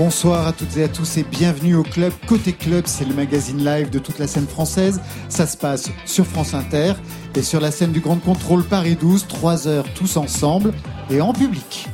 Bonsoir à toutes et à tous et bienvenue au club Côté Club, c'est le magazine live de toute la scène française. Ça se passe sur France Inter et sur la scène du Grand Contrôle Paris 12, 3 heures tous ensemble et en public.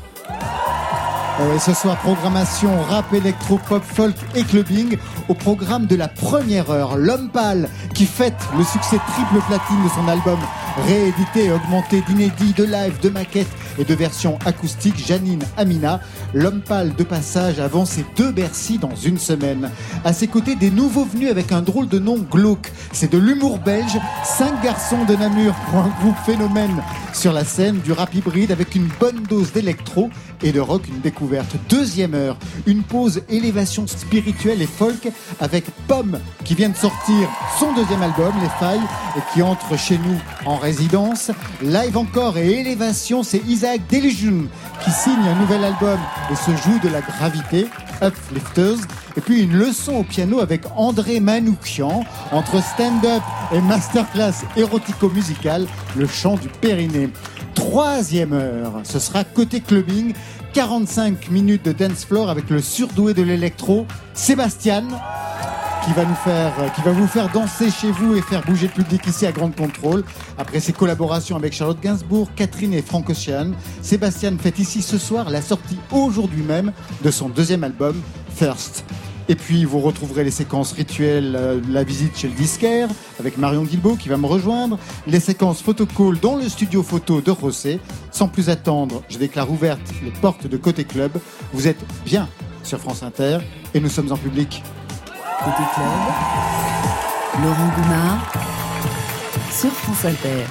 Et ce soir, programmation rap, électro, pop, folk et clubbing. Au programme de la première heure, l'homme pâle qui fête le succès triple platine de son album réédité et augmenté d'inédits, de live, de maquettes et de versions acoustiques, Janine Amina, l'homme pâle de passage avant ses deux Bercy dans une semaine. À ses côtés, des nouveaux venus avec un drôle de nom glauque. C'est de l'humour belge, cinq garçons de Namur pour un groupe phénomène sur la scène, du rap hybride avec une bonne dose d'électro et de rock, une découverte. Deuxième heure, une pause élévation spirituelle et folk avec Pomme qui vient de sortir son deuxième album, Les Failles, et qui entre chez nous en résidence. Live encore et élévation, c'est Isaac Delusion qui signe un nouvel album et se joue de la gravité, Uplifters. Et puis une leçon au piano avec André Manoukian entre stand-up et masterclass érotico-musical, le chant du périnée. Troisième heure, ce sera côté clubbing, 45 minutes de dance floor avec le surdoué de l'électro, Sébastien qui va nous faire, qui va vous faire danser chez vous et faire bouger le public ici à Grande Contrôle. Après ses collaborations avec Charlotte Gainsbourg, Catherine et Franck Ocean, Sébastien fait ici ce soir la sortie aujourd'hui même de son deuxième album, First. Et puis vous retrouverez les séquences rituelles, euh, la visite chez le disquaire avec Marion Guilbault qui va me rejoindre, les séquences photocall dans le studio photo de Rossé. Sans plus attendre, je déclare ouvertes les portes de Côté Club. Vous êtes bien sur France Inter et nous sommes en public. Laurent sur.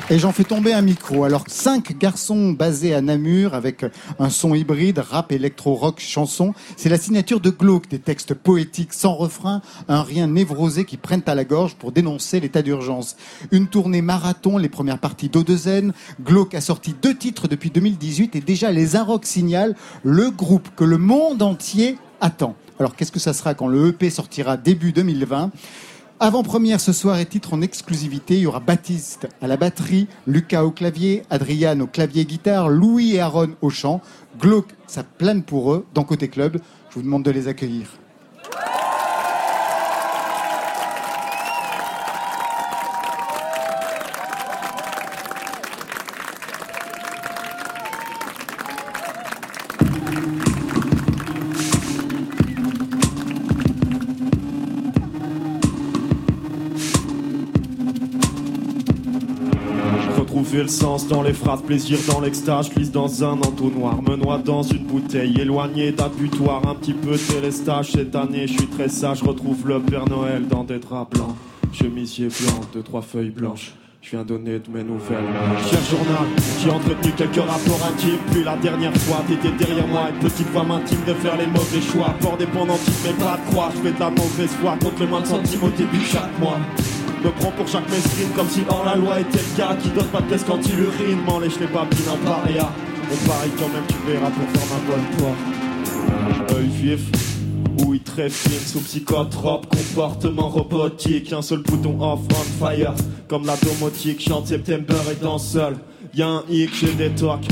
Et j'en fais tomber un micro. Alors, cinq garçons basés à Namur avec un son hybride, rap, électro, rock, chanson. C'est la signature de Glauque, des textes poétiques sans refrain, un rien névrosé qui prennent à la gorge pour dénoncer l'état d'urgence. Une tournée marathon, les premières parties d'Odezen. Glauque a sorti deux titres depuis 2018 et déjà les Inrock signalent le groupe que le monde entier attend. Alors qu'est-ce que ça sera quand le EP sortira début 2020 avant-première ce soir et titre en exclusivité, il y aura Baptiste à la batterie, Lucas au clavier, Adriane au clavier-guitare, Louis et Aaron au chant. Glauque, ça plane pour eux dans Côté Club. Je vous demande de les accueillir. Le sens dans les phrases, plaisir dans l'extase, glisse dans un entonnoir, me noie dans une bouteille, éloigné d'un un petit peu télestage. Cette année, je suis très sage, retrouve le Père Noël dans des draps blancs, chemisier blanc, deux, trois feuilles blanches. Je viens donner de mes nouvelles. Cher journal, j'ai entretenu quelques rapports intimes. Puis la dernière fois, t'étais derrière moi. Une petite voix m'intime de faire les mauvais choix. Port dépendantiste, mais pas de croix. Je fais de la mauvaise foi contre le moins de centimes au début chaque mois. Me prends pour chaque mesquine comme si hors la loi était le gars qui donne pas de test quand il urine. M'enlèche les babines en paria. On parie quand même, tu verras pour faire ma bonne poire. Œil vif, oui très fine, sous psychotrope, comportement robotique, un seul bouton off on fire, comme la domotique, chante September et dans seul. Y'a un hic, j'ai des tocs,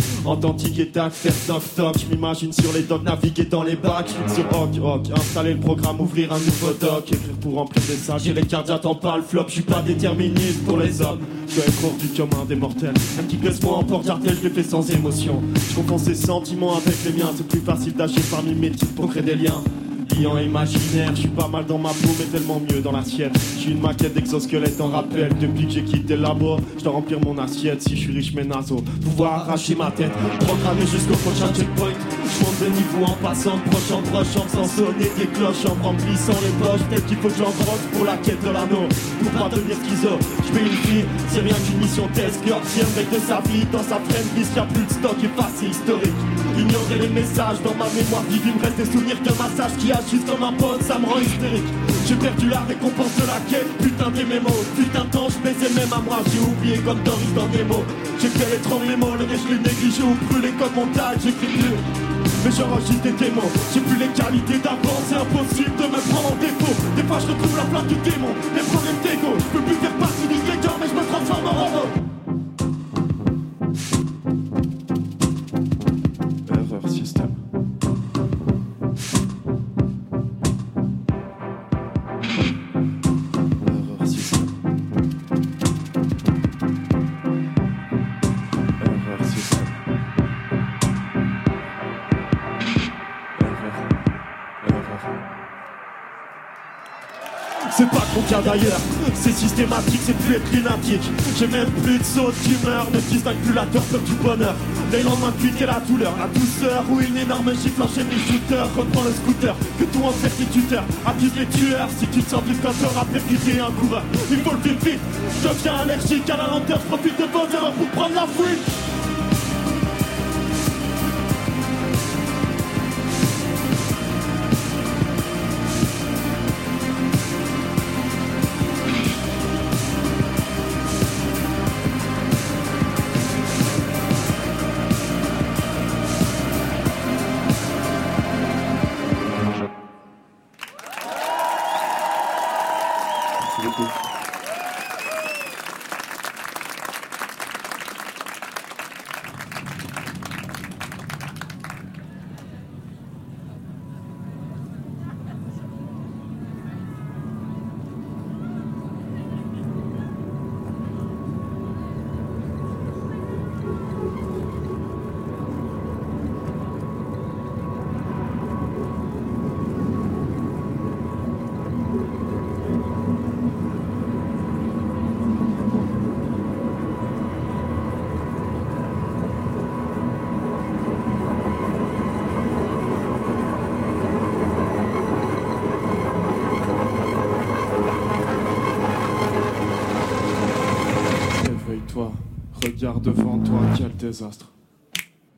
tic et tac, faire toc toc, je m'imagine sur les docks, naviguer dans les bacs, sur Hawk Hawk, installer le programme, ouvrir un nouveau doc, écrire pour remplir des sages, j'ai les cardiaques en pas le flop, je suis pas déterministe pour les hommes, je dois être hors du commun des mortels, un petit glacement en porte d'artel, je l'ai fait sans émotion, je confonds ces sentiments avec les miens, c'est plus facile d'agir parmi mes titres pour créer des liens. Client imaginaire, je suis pas mal dans ma peau mais tellement mieux dans l'assiette. Je suis une maquette d'exosquelette en rappel. Depuis que j'ai quitté le labo, je dois remplir mon assiette. Si je suis riche mais nazo, pouvoir arracher ma tête. Programmé jusqu'au prochain checkpoint. Je monte de niveau en passant proche en proche, en faisant sonner des cloches, en remplissant les poches. Peut-être qu'il faut que j'engrosse pour la quête de l'anneau. Pour pas devenir schizo, je une fille, c'est rien qu'une mission test. Un mec de sa vie dans sa friend list, y'a plus de stock passé historique. Ignorer les messages dans ma mémoire vive, il me reste des souvenirs qu'un massage qui agisse comme un pote, ça me rend hystérique. J'ai perdu la récompense de la quête, putain des mémos. Putain de temps, je baisais même à moi, j'ai oublié comme Doris dans des mots. J'ai fait les trembles les mots, le riche les négligés ou brûlé comme montagne, j'écris plus. Mais j'enregistre des démons, j'ai plus les qualités d'avant, c'est impossible de me prendre en défaut. Des fois je retrouve la plaque du démon, les problèmes d'ego, je peux plus faire partie du grégaire, mais je me transforme en robot. C'est systématique, c'est plus être lunatique. J'ai même plus de sautes d'humeur, ne distingue plus la peur comme du bonheur. Les lendemains de la douleur, la douceur ou une énorme gifle enchaîne les shooters. Reprends le scooter, que tout en tuteur Accuse les tueurs si tu te sens plus quand t'auras percuté un coureur. Il faut le vite vite, je deviens allergique à la lenteur, je profite de bonheur pour prendre la fuite.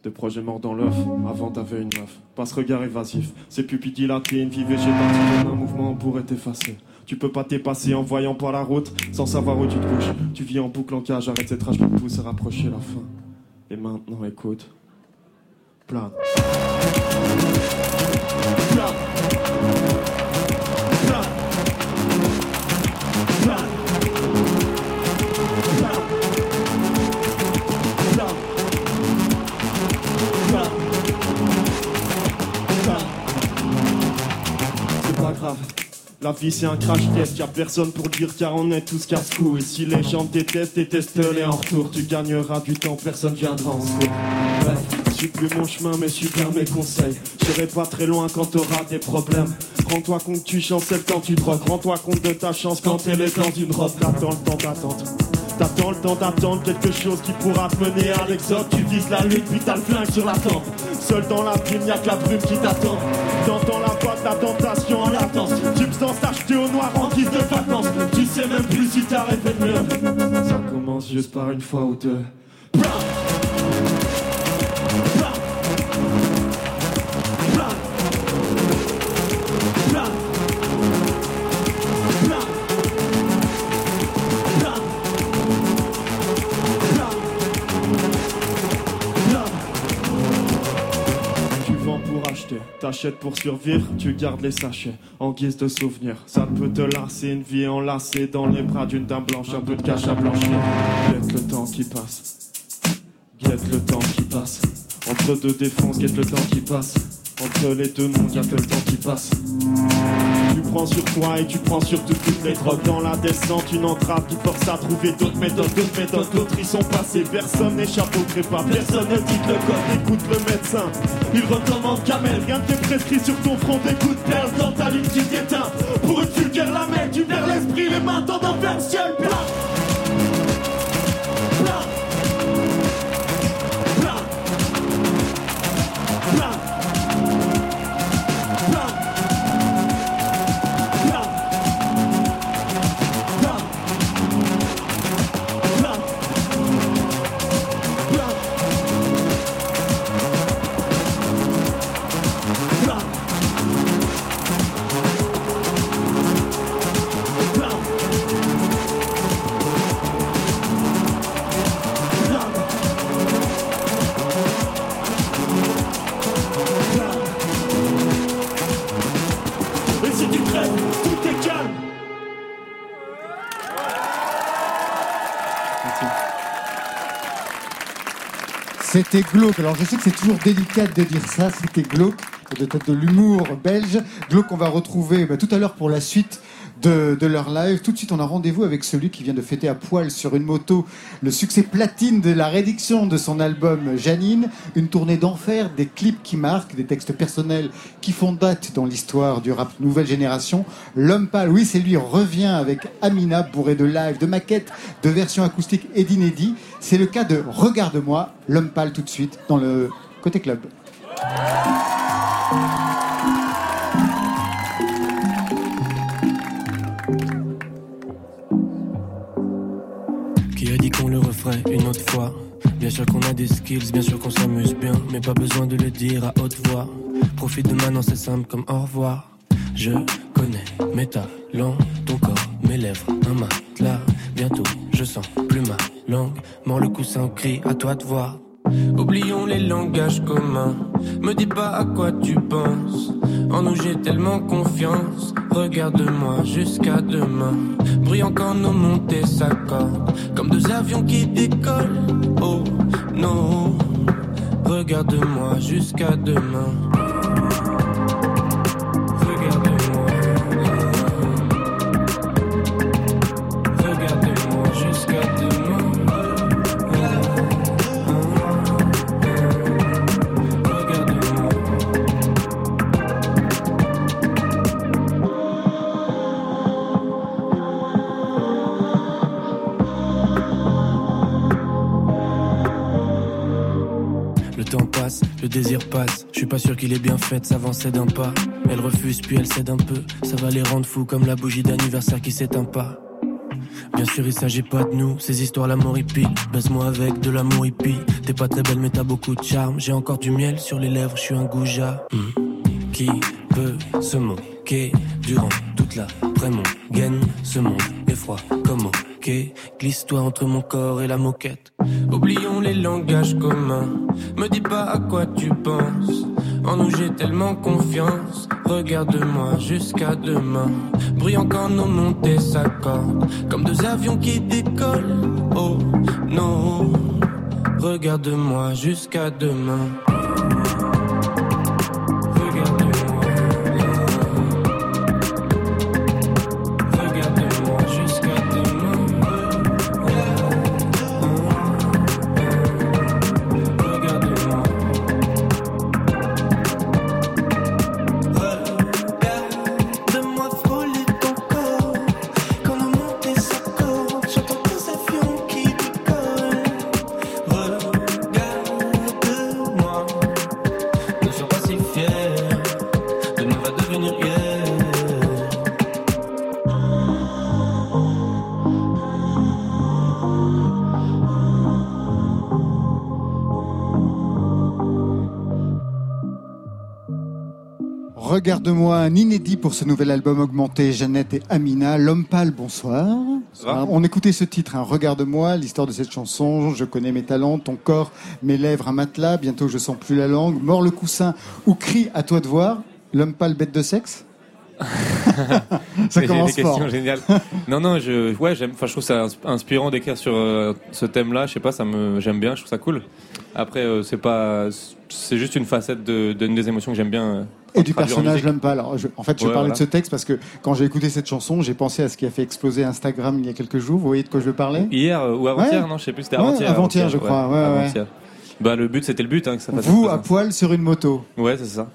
Des projets morts dans l'œuf, avant t'avais une meuf. Pas ce regard évasif, ces pupilles dilatées, vie végétative, un mouvement pourrait t'effacer. Tu peux pas t'épasser en voyant pas la route, sans savoir où tu te couches. Tu vis en boucle en cage, arrête cette rage qui te pousse à la fin. Et maintenant, écoute. Plane. La vie c'est un crash test, y'a personne pour dire car on est tous casse-cou. Et si les gens détestent, détestent-les en retour. Tu gagneras du temps, personne viendra en secours. Bref, suis plus mon chemin, mais suis bien mes conseils. J'irai pas très loin quand t'auras des problèmes. Rends-toi compte tu chancelles quand tu drogues. Rends-toi compte de ta chance quand elle est dans une robe. T'attends le temps d'attente. T'attends le temps d'attendre quelque chose qui pourra te mener à l'exode. Tu vises la lune, puis t'as le flingue sur la tempe. Seul dans la brume, y'a que la brume qui t'attend. T'entends la voix de la tentation en latence. Substance achetée au noir en guise de vacances. Tu sais même plus si t'as de mieux. Ça commence juste par une fois ou deux. T'achètes pour survivre, tu gardes les sachets en guise de souvenir. Ça peut te lasser, une vie enlacée dans les bras d'une dame blanche, un peu de cash à blanchir. Guette le temps qui passe, guette le temps qui passe. Entre deux défenses, guette le temps qui passe. Entre les deux mondes, que le temps qui passe. Prends sur toi et tu prends sur toutes les drogues dans la descente, une entrave qui force à trouver d'autres méthodes, d'autres méthodes, d'autres y sont passés. Personne n'échappe au personne ne dit le code, écoute le médecin. Il recommande Camel, rien ne t'est prescrit sur ton front, d'écoute perles dans ta ligne qui t'éteint. Pour une vulgaire lamelle, tu perds l'esprit, les mains dans un ciel plat. C'était glauque. Alors je sais que c'est toujours délicat de dire ça. C'était glauque. Peut-être de l'humour belge. Glauque qu'on va retrouver tout à l'heure pour la suite de, leur live. Tout de suite, on a rendez-vous avec celui qui vient de fêter à poil sur une moto le succès platine de la réédition de son album Janine. Une tournée d'enfer, des clips qui marquent, des textes personnels qui font date dans l'histoire du rap nouvelle génération. L'homme pâle, oui, c'est lui, revient avec Amina, bourré de live, de maquettes, de versions acoustiques et d'inédits. C'est le cas de Regarde-moi, l'homme pâle tout de suite dans le côté club. Bien sûr qu'on a des skills, bien sûr qu'on s'amuse bien, mais pas besoin de le dire à haute voix. Profite de maintenant, c'est simple comme au revoir. Je connais mes talents, ton corps, mes lèvres, un matelas. Bientôt, je sens plus ma langue. Mort le coussin, crie à toi de voir. Oublions les langages communs. Me dis pas à quoi tu penses. En nous j'ai tellement confiance. Regarde-moi jusqu'à demain. Brillant quand nos montées s'accordent. Comme deux avions qui décollent. Oh non. Regarde-moi jusqu'à demain. Je suis pas sûr qu'il est bien fait s'avancer d'un pas. Elle refuse puis elle cède un peu. Ça va les rendre fous comme la bougie d'anniversaire qui s'éteint pas. Bien sûr, il s'agit pas de nous, ces histoires l'amour hippie. Baise-moi avec de l'amour hippie. T'es pas très belle, mais t'as beaucoup de charme. J'ai encore du miel sur les lèvres, je suis un goujat. Hmm. Qui peut se durant toute la mon gaine Ce monde est froid comme ok. Glisse-toi entre mon corps et la moquette. Oublions les langages communs. Me dis pas à quoi tu penses. En nous j'ai tellement confiance. Regarde-moi jusqu'à demain. Brillant quand nos montées s'accordent. Comme deux avions qui décollent. Oh non. Regarde-moi jusqu'à demain. Regarde-moi, un inédit pour ce nouvel album augmenté, Jeannette et Amina. L'homme pâle, bonsoir. Bonsoir. On écoutait ce titre, hein, Regarde-moi, l'histoire de cette chanson, je connais mes talents, ton corps, mes lèvres, un matelas, bientôt je sens plus la langue, mort le coussin ou crie à toi de voir. L'homme pâle, bête de sexe Ça commence des fort. questions géniales. non, non, je, ouais, j'aime, je trouve ça ins- inspirant d'écrire sur euh, ce thème-là. Je sais pas, ça me, j'aime bien, je trouve ça cool. Après, euh, c'est pas, c'est juste une facette de, d'une des émotions que j'aime bien. euh, Et du personnage l'homme pâle. Alors, je- en fait, je Ouais, parlais voilà. de ce texte parce que quand j'ai écouté cette chanson, j'ai pensé à ce qui a fait exploser Instagram il y a quelques jours. Vous voyez de quoi je veux parler Hier euh, ou avant-hier, Ouais. non, je sais plus, c'était Ouais, avant-hier. avant-hier, je crois. Bah, le but, c'était le but, hein, que ça fasse Vous à poil sur une moto. Ouais, c'est ça.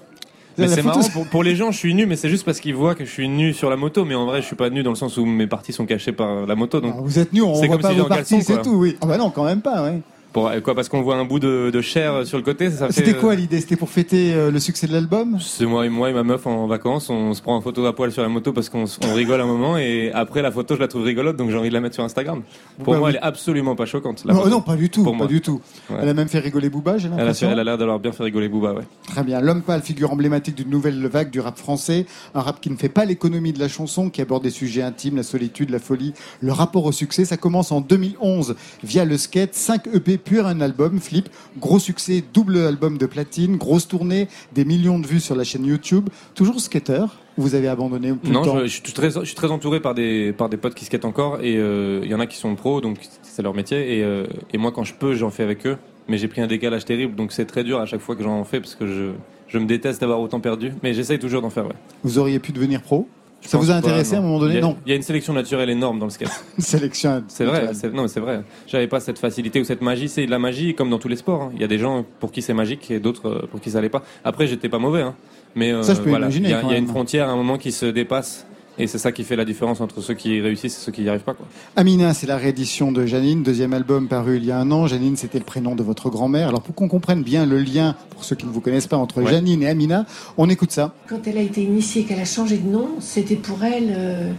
Mais c'est marrant, pour, pour les gens, je suis nu, mais c'est juste parce qu'ils voient que je suis nu sur la moto, mais en vrai, je suis pas nu dans le sens où mes parties sont cachées par la moto. Donc, Ah, vous êtes nus, on voit comme pas si vos parties, c'est tout, oui. Ah bah non, quand même pas, ouais. Pour, quoi, parce qu'on voit un bout de, de chair sur le côté. C'était euh, quoi l'idée? C'était pour fêter euh, le succès de l'album? C'est moi et moi et ma meuf en vacances, on se prend en photo à poil sur la moto parce qu'on rigole un moment et après la photo je la trouve rigolote donc j'ai envie de la mettre sur Instagram. Pour moi oui. elle est absolument pas choquante. la non, non, pas du tout, Pour pas moi. du tout. Ouais. Elle a même fait rigoler Booba, j'ai Elle a, fait- l'impression. elle a l'air d'avoir bien fait rigoler Booba, ouais. Très bien. L'homme pâle, figure emblématique d'une nouvelle vague du rap français. Un rap qui ne fait pas l'économie de la chanson, qui aborde des sujets intimes, la solitude, la folie, le rapport au succès. Ça commence en 2011 via le skate. 5 EP pur, un album, Flip. Gros succès, double album de platine, grosse tournée, des millions de vues sur la chaîne YouTube. Toujours skater? Ou Vous avez abandonné plus Non, je, je suis très, je suis très entouré par des, par des potes qui skatent encore et euh, il y en a qui sont pros donc c'est leur métier et, euh, et moi quand je peux j'en fais avec eux. Mais j'ai pris un décalage terrible donc c'est très dur à chaque fois que j'en fais parce que je, je me déteste d'avoir autant perdu. Mais j'essaye toujours d'en faire, ouais. Vous auriez pu devenir pro? Je Ça vous a pas, intéressé à un moment donné Il y a- Non. Il y a une sélection naturelle énorme dans le skate. Une sélection. C'est vrai, non, c'est vrai. J'avais pas cette facilité ou cette magie. C'est de la magie comme dans tous les sports. hein. Il y a des gens pour qui c'est magique et d'autres euh, pour qui ça l'est pas. Après, j'étais pas mauvais, hein. mais euh, Ça, je peux voilà. imaginer, Il y, a- quand il y a une frontière à un moment qui se dépasse et c'est ça qui fait la différence entre ceux qui réussissent et ceux qui n'y arrivent pas. Quoi. Amina, c'est la réédition de Janine, deuxième album paru il y a un an. Janine, c'était le prénom de votre grand-mère. Alors pour qu'on comprenne bien le lien, pour ceux qui ne vous connaissent pas, entre Ouais. Janine et Amina, on écoute ça. Quand elle a été initiée, qu'elle a changé de nom, c'était pour elle euh,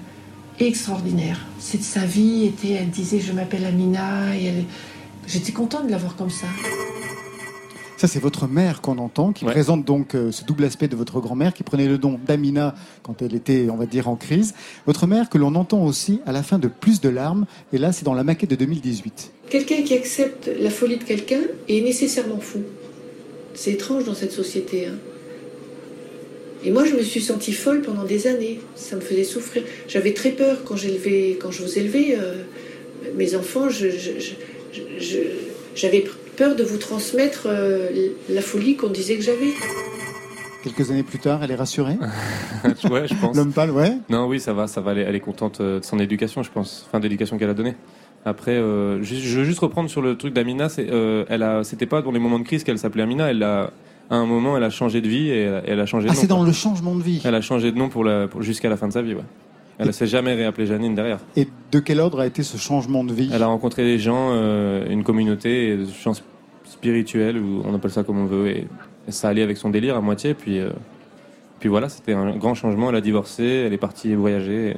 extraordinaire. C'est sa vie était, elle disait je m'appelle Amina et elle, j'étais contente de la voir comme ça. Ça, c'est votre mère qu'on entend, qui Ouais. présente donc euh, ce double aspect de votre grand-mère, qui prenait le nom d'Amina quand elle était, on va dire, en crise. Votre mère que l'on entend aussi à la fin de Plus de larmes, et là, c'est dans la maquette de 2018. Quelqu'un qui accepte la folie de quelqu'un est nécessairement fou. C'est étrange dans cette société. hein. Et moi, je me suis sentie folle pendant des années. Ça me faisait souffrir. J'avais très peur quand j'élevais, quand je vous élevais euh, mes enfants. je- je- je- je- j'avais peur de vous transmettre euh, la folie qu'on disait que j'avais. Quelques années plus tard, elle est rassurée. ouais, je pense. L'homme pâle, ouais. Non, oui, ça va, ça va. Elle est, elle est contente euh, de son éducation, je pense. Enfin, de l'éducation qu'elle a donnée. Après, euh, je veux juste reprendre sur le truc d'Amina. C'est, euh, elle a, c'était pas dans les moments de crise qu'elle s'appelait Amina. Elle a, à un moment, elle a changé de vie et elle, elle a changé de Ah, nom. c'est dans quoi. le changement de vie. Elle a changé de nom pour la, pour- jusqu'à la fin de sa vie. Ouais. Elle ne s'est jamais réappelée Janine derrière. Et de quel ordre a été ce changement de vie? Elle a rencontré des gens, euh, une communauté, et des gens sp- spirituels, ou on appelle ça comme on veut, et, et ça allait avec son délire à moitié. Puis, euh, puis voilà, c'était un grand changement. Elle a divorcé, elle est partie voyager, et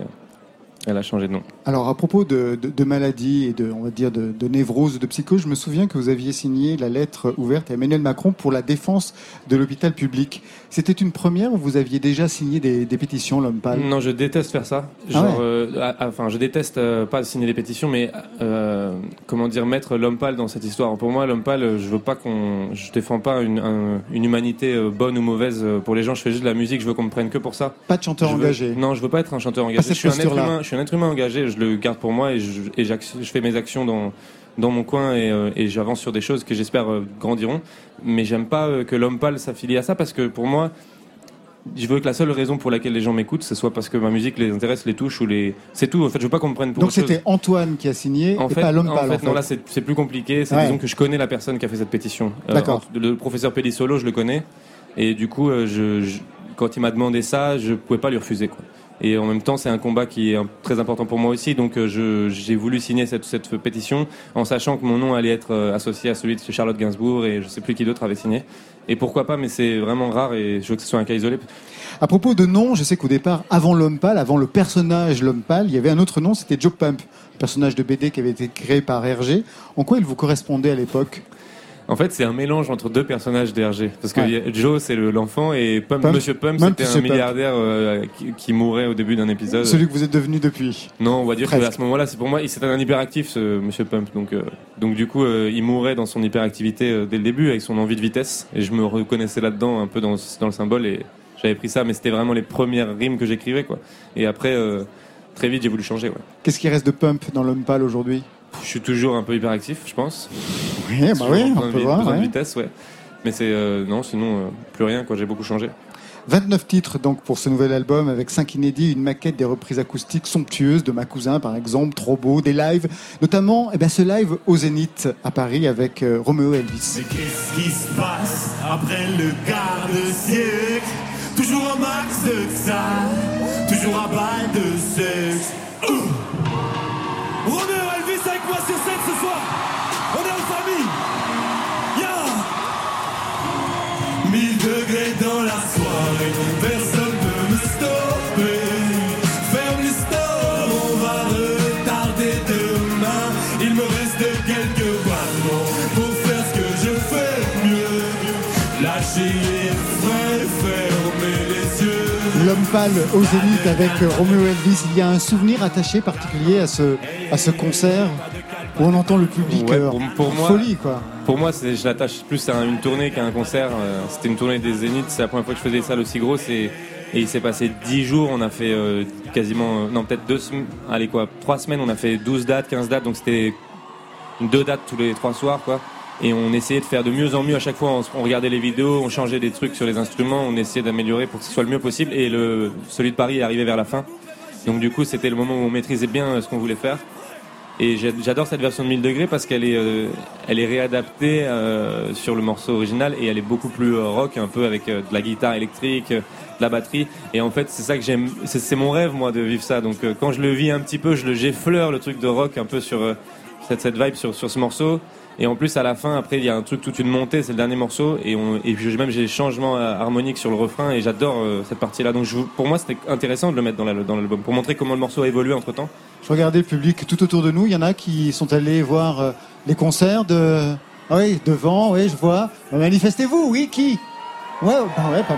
elle a changé de nom. Alors, à propos de, de, de maladies et de, on va dire, de, de névrose, de psychose, je me souviens que vous aviez signé la lettre ouverte à Emmanuel Macron pour la défense de l'hôpital public. C'était une première ou vous aviez déjà signé des, des pétitions, l'homme pâle? Non, je déteste faire ça. Ah ouais. euh, enfin, je déteste euh, pas signer des pétitions, mais euh, comment dire, mettre l'homme pâle dans cette histoire. Pour moi, l'homme pâle, je veux pas qu'on, je défends pas une, un- une humanité bonne ou mauvaise pour les gens. Je fais juste de la musique. Je veux qu'on me prenne que pour ça. Pas de chanteur Je veux- engagé. Non, je veux pas être un chanteur engagé. Je suis un humain. Je suis un être humain engagé. Je le garde pour moi et je, et je fais mes actions dans dans mon coin et, euh, et j'avance sur des choses que j'espère euh, grandiront. Mais j'aime pas euh, que l'homme pâle s'affilie à ça parce que pour moi, je veux que la seule raison pour laquelle les gens m'écoutent, ce soit parce que ma musique les intéresse, les touche ou les. C'est tout. En fait, je veux pas qu'on me prenne pour Donc c'était Antoine qui a signé En et fait, pas l'homme pâle. en fait. non, là c'est plus compliqué. C'est Ouais. disons que je connais la personne qui a fait cette pétition. D'accord. le professeur Pellissolo, je le connais. Et du coup, je, je- quand il m'a demandé ça, je pouvais pas lui refuser. Quoi. Et en même temps, c'est un combat qui est très important pour moi aussi. Donc euh, j'ai voulu signer cette, pétition en sachant que mon nom allait être euh, associé à celui de Charlotte Gainsbourg et je sais plus qui d'autre avait signé. Et pourquoi pas, mais c'est vraiment rare et je veux que ce soit un cas isolé. À propos de nom, je sais qu'au départ, avant l'homme pâle, avant le personnage l'homme pâle, il y avait un autre nom, c'était Joe Pump, personnage de BD qui avait été créé par Hergé. En quoi il vous correspondait à l'époque? En fait, c'est un mélange entre deux personnages d'RG. Parce que Ouais. Joe, c'est le- l'enfant, et Pump, Pump. Monsieur c'était un milliardaire euh, qui, qui mourait au début d'un épisode. Celui que vous êtes devenu depuis. Non, on va dire qu'à ce moment-là, c'est pour moi, c'était un hyperactif, ce Monsieur Pump. Donc, euh, donc du coup, euh, il mourait dans son hyperactivité dès le début, avec son envie de vitesse. Et je me reconnaissais là-dedans, un peu dans, dans le symbole, et j'avais pris ça, mais c'était vraiment les premières rimes que j'écrivais, quoi. Et après, très vite, j'ai voulu changer, ouais. Qu'est-ce qui reste de Pump dans l'homme pâle aujourd'hui? Je suis toujours un peu hyperactif, je pense. Oui, bah oui, on peut voir. de vitesse, ouais. Mais c'est, euh, non, sinon, euh, plus rien, quoi. J'ai beaucoup changé. 29 titres donc pour ce nouvel album avec 5 inédits, une maquette des reprises acoustiques somptueuses de ma cousin par exemple, trop beau, des lives, notamment eh ben, ce live au Zénith à Paris avec euh, Roméo Elvis. Mais qu'est-ce qui se passe après le quart de siècle? Toujours un max de ça, toujours à balle de sexe. Ouh. Sur scène ce soir. On est en famille. Yeah. 1000 degrés dans la soirée, personne au Zénith avec euh, Roméo Elvis. Il y a un souvenir attaché particulier à ce, à ce concert où on entend le public Ouais, euh, pour- pour en moi- folie quoi. Pour moi, je l'attache plus à une tournée qu'à un concert. Euh, C'était une tournée des Zéniths. C'est la première fois que je faisais des salles aussi grosses. Et, et il s'est passé 10 jours. On a fait euh, quasiment, euh, non, peut-être deux semaines. Allez, quoi, trois semaines. On a fait 12 dates, 15 dates. Donc c'était deux dates tous les trois soirs, quoi. Et on essayait de faire de mieux en mieux à chaque fois. On, regardait les vidéos, on changeait des trucs sur les instruments, on essayait d'améliorer pour que ce soit le mieux possible. Et le, celui de Paris est arrivé vers la fin. Donc du coup, c'était le moment où on maîtrisait bien euh, ce qu'on voulait faire. Et j'adore cette version de 1000 degrés parce qu'elle est, euh, elle est réadaptée euh, sur le morceau original et elle est beaucoup plus euh, rock, un peu avec de la guitare électrique, de la batterie. Et en fait, c'est ça que j'aime. C'est mon rêve, moi, de vivre ça. Donc quand je le vis un petit peu, je le j'effleure le truc de rock un peu sur cette, vibe sur ce morceau. Et en plus, à la fin, après, il y a un truc, toute une montée, c'est le dernier morceau. Et, on, même, j'ai des changements euh, harmoniques sur le refrain et j'adore euh, cette partie-là. Donc pour moi, c'était intéressant de le mettre dans la- dans l'album pour montrer comment le morceau a évolué entre temps. Je regardais le public tout autour de nous. Il y en a qui sont allés voir euh, les concerts de. Ah oui, devant, oui, je vois. Manifestez-vous, oui, qui? Ouais, bah ouais, pas.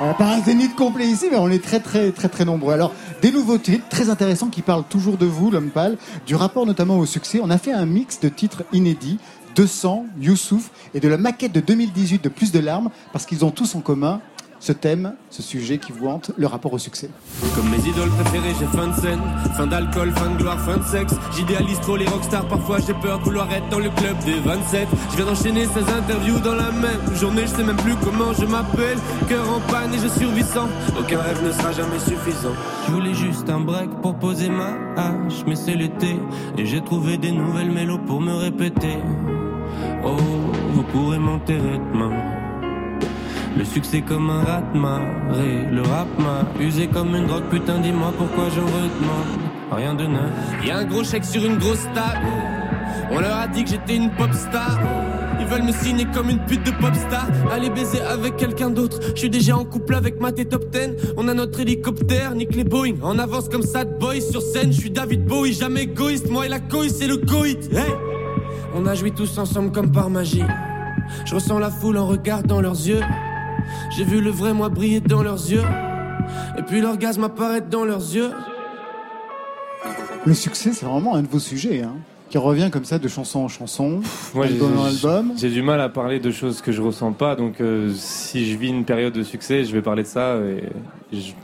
On n'a pas un zénith complet ici, mais on est très très très très nombreux. Alors, des nouveaux titres très intéressants qui parlent toujours de vous, l'homme pâle, du rapport notamment au succès. On a fait un mix de titres inédits, 200, Youssouf, et de la maquette de 2018 de Plus de larmes, parce qu'ils ont tous en commun ce thème, ce sujet qui vous hante, le rapport au succès. Comme mes idoles préférées, j'ai fin de scène, fin d'alcool, fin de gloire, fin de sexe. J'idéalise trop les rockstars, parfois j'ai peur de vouloir être dans le club des 27. Je viens d'enchaîner 16 interviews dans la même journée, je sais même plus comment je m'appelle. Cœur en panne et je survis sans, aucun rêve ne sera jamais suffisant. Je voulais juste un break pour poser ma hache, mais c'est l'été et j'ai trouvé des nouvelles mélos pour me répéter. Oh, vous pourrez m'enterrer demain. Le succès comme un rat-marée, le rap m'a usé comme une drogue, putain dis-moi pourquoi j'en redemande rien de neuf. Y a un gros chèque sur une grosse table, on leur a dit que j'étais une pop star. Ils veulent me signer comme une pute de pop star, aller baiser avec quelqu'un d'autre. Je suis déjà en couple avec ma top 10, on a notre hélicoptère, nique les Boeing, en avance comme sad boy sur scène. Je suis David Bowie, jamais égoïste, moi et la coït c'est le coït. On a joui tous ensemble comme par magie. Je ressens la foule en regardant leurs yeux. J'ai vu le vrai moi briller dans leurs yeux. Et puis l'orgasme apparaître dans leurs yeux. Le succès, c'est vraiment un de vos sujets, hein, qui revient comme ça de chanson en chanson, Moi, j'ai- album en album. J'ai du mal à parler de choses que je ressens pas, donc euh, si je vis une période de succès, je vais parler de ça.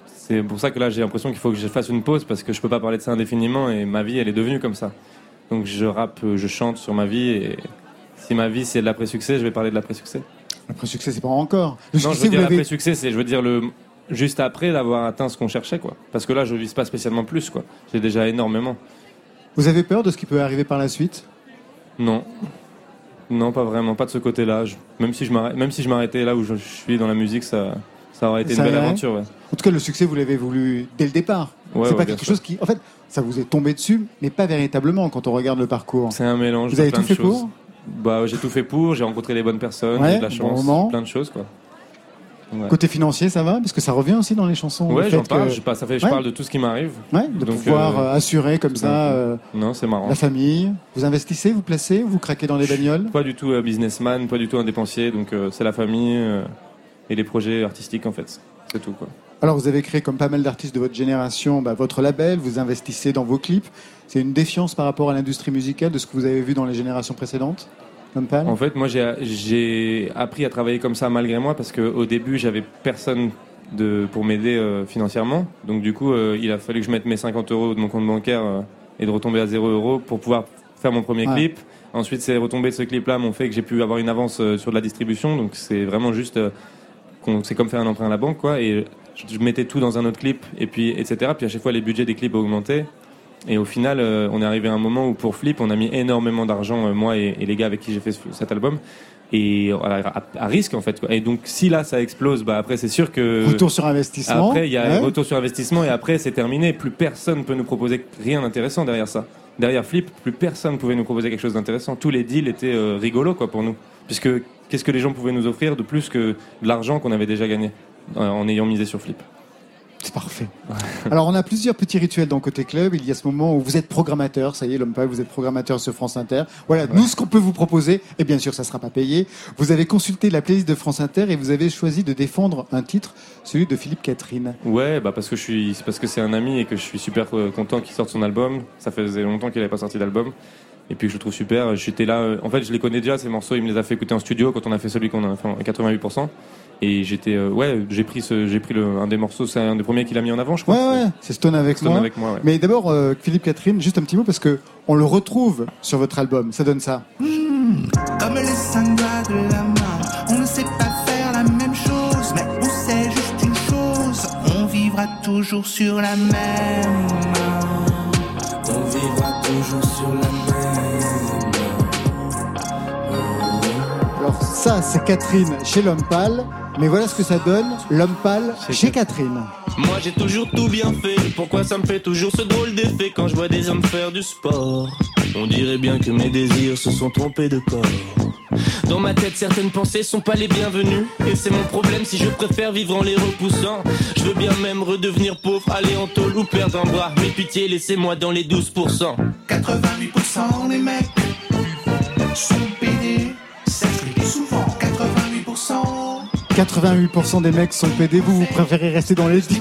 C'est pour ça que là, j'ai l'impression qu'il faut que je fasse une pause parce que je peux pas parler de ça indéfiniment et ma vie, elle est devenue comme ça. Donc je rappe, je chante sur ma vie et si ma vie c'est de l'après-succès, je vais parler de l'après-succès. Après succès, c'est pas encore. Le Non, je succès, veux dire l'avez. l'après-succès, c'est je veux dire le juste après d'avoir atteint ce qu'on cherchait, quoi. Parce que là, je vise pas spécialement plus, quoi. J'ai déjà énormément. Vous avez peur de ce qui peut arriver par la suite? Non. Non, pas vraiment, pas de ce côté-là. Je- Même si je m'arrête- même si je m'arrêtais là où je, je suis dans la musique, ça, ça aurait été Ça une belle irait aventure. Ouais. En tout cas, le succès, vous l'avez voulu dès le départ. Ouais, c'est ouais, pas bien quelque sûr. chose qui. En fait, ça vous est tombé dessus, mais pas véritablement quand on regarde le parcours. C'est un mélange. Vous de avez plein tout de fait choses. pour Bah, j'ai tout fait pour. J'ai rencontré les bonnes personnes, Ouais, j'ai de la chance, plein de choses, quoi. Ouais. Côté financier, ça va? Parce que ça revient aussi dans les chansons. le Ouais, j'en fait parle. que- Je, pas- ça fait, je Ouais. parle de tout ce qui m'arrive. Ouais, de Donc, pouvoir euh, euh, assurer comme ça euh, Non, c'est marrant. la famille. Vous investissez, vous placez, vous craquez dans les bagnoles? Pas du tout euh, businessman, pas du tout un dépensier. Donc euh, c'est la famille et les projets artistiques en fait. C'est tout quoi. Alors, vous avez créé, comme pas mal d'artistes de votre génération, bah, votre label, vous investissez dans vos clips. C'est une défiance par rapport à l'industrie musicale de ce que vous avez vu dans les générations précédentes En fait, moi, j'ai- appris à travailler comme ça malgré moi parce qu'au début, j'avais personne de, pour m'aider euh, financièrement. Donc, du coup, euh, il a fallu que je mette mes 50 euros de mon compte bancaire euh, et de retomber à 0 euros pour pouvoir faire mon premier Ouais. clip. Ensuite, ces retombées de ce clip-là m'ont fait que j'ai pu avoir une avance sur de la distribution. Donc, c'est vraiment juste. c'est comme faire un emprunt à la banque, quoi. Et je, mettais tout dans un autre clip, et puis, etc. Puis à chaque fois, les budgets des clips augmentaient. Et au final, euh, on est arrivé à un moment où pour Flip, on a mis énormément d'argent, euh, moi et, et les gars avec qui j'ai fait ce- cet album, et à, à- à risque en fait. quoi. Et donc si là ça explose, bah après c'est sûr que Retour sur investissement. après il y a Ouais. retour sur investissement et après c'est terminé. Plus personne peut nous proposer rien d'intéressant derrière ça. Derrière Flip, plus personne pouvait nous proposer quelque chose d'intéressant. Tous les deals étaient euh, rigolos quoi pour nous, puisque qu'est-ce que les gens pouvaient nous offrir de plus que de l'argent qu'on avait déjà gagné? En ayant misé sur Flip. C'est parfait. Alors, on a plusieurs petits rituels dans Côté Club. Il y a ce moment où vous êtes programmateur. Ça y est, l'homme pâle, vous êtes programmateur sur France Inter. Voilà, nous, ce qu'on peut vous proposer, et bien sûr, ça sera pas payé. Vous avez consulté la playlist de France Inter et vous avez choisi de défendre un titre, celui de Philippe Catherine. Ouais, bah parce que je suis, c'est parce que c'est un ami et que je suis super euh, content qu'il sorte son album. Ça faisait longtemps qu'il n'avait pas sorti d'album. Et puis je le trouve super. J'étais là. euh, En fait, je les connais déjà ces morceaux. Il me les a fait écouter en studio quand on a fait celui qu'on a fait en 88%. Et j'étais, euh, ouais, j'ai pris ce, j'ai pris le, un des morceaux. C'est un des premiers qu'il a mis en avant, je Ouais, crois. ouais, c'est Stone avec Stone moi. avec moi. ouais. Mais d'abord, euh, Philippe Catherine, juste un petit mot parce que on le retrouve sur votre album. Ça donne ça. Comme les cinq doigts de la main, on ne sait pas faire la même chose, mais on sait juste une chose, on vivra vivra toujours sur la même. On vivra toujours sur la même. Alors ça, c'est Catherine chez l'homme pâle. Mais voilà ce que ça donne, l'homme pâle chez Catherine. Moi j'ai toujours tout bien fait. Pourquoi ça me fait toujours ce drôle d'effet quand je vois des hommes faire du sport? On dirait bien que mes désirs se sont trompés de corps. Dans ma tête, certaines pensées sont pas les bienvenues. Et c'est mon problème si je préfère vivre en les repoussant. Je veux bien même redevenir pauvre, aller en tôle ou perdre un bras. Mais pitié, laissez-moi dans les 12%. 88% des mecs sont 88% des mecs sont PD, vous, vous préférez rester dans les 10%,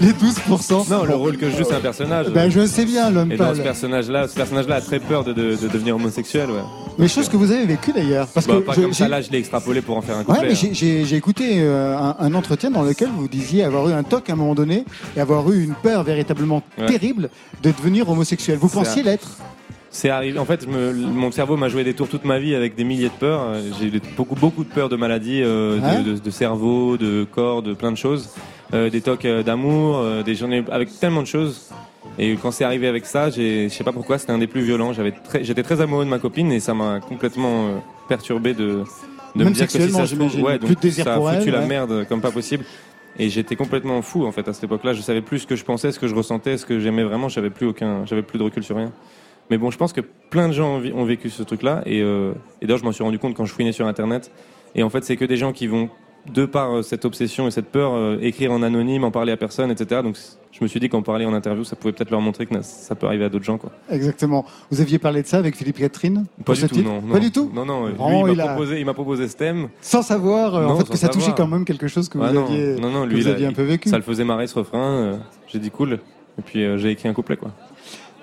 les 12%. Non, le rôle que je joue, c'est un personnage. Ben, je sais bien, l'homme Et dans ce personnage-là, ce personnage-là a très peur de, de- de devenir homosexuel, ouais. Mais chose que vous avez vécu d'ailleurs. Parce Bah, que pas je- comme ça, là, je l'ai extrapolé pour en faire un Ouais, couplet. mais hein. j'ai- j'ai j'ai écouté euh, un, un entretien dans lequel vous disiez avoir eu un toc à un moment donné et avoir eu une peur véritablement Ouais. terrible de devenir homosexuel. Vous C'est pensiez un- l'être? C'est arrivé. En fait, je me- mon cerveau m'a joué des tours toute ma vie avec des milliers de peurs. J'ai eu beaucoup, beaucoup de peurs de maladies, euh, de- de, de cerveau, de corps, de plein de choses. Euh, des tocs euh, d'amour, euh, des journées avec tellement de choses. Et quand c'est arrivé avec ça, je sais pas pourquoi, c'était un des plus violents. J'avais très- J'étais très amoureux de ma copine et ça m'a complètement euh, perturbé de, de Même me dire que si ça se trouve, ouais, Plus donc de désir ça a foutu elle, la ouais. merde comme pas possible. Et j'étais complètement fou en fait à cette époque-là. Je savais plus ce que je pensais, ce que je ressentais, ce que j'aimais vraiment. J'avais plus aucun, j'avais plus de recul sur rien. Mais bon, je pense que plein de gens ont, vécu ce truc-là. Et, euh, et d'ailleurs, je m'en suis rendu compte quand je fouinais sur Internet. Et en fait, c'est que des gens qui vont, de par euh, cette obsession et cette peur, euh, écrire en anonyme, en parler à personne, etc. Donc, je me suis dit qu'en parler en interview, ça pouvait peut-être leur montrer que ça peut arriver à d'autres gens. Quoi. Exactement. Vous aviez parlé de ça avec Philippe Catherine Pas du tout, non, non. Pas du tout Non, non. Lui, il m'a proposé, ce thème. Sans savoir euh, en fait que ça touchait quand même quelque chose que vous Ah aviez, non, non, que lui, il aviez un peu vécu. Ça le faisait marrer ce refrain. j'ai dit cool. Et puis euh, j'ai écrit un couplet, quoi.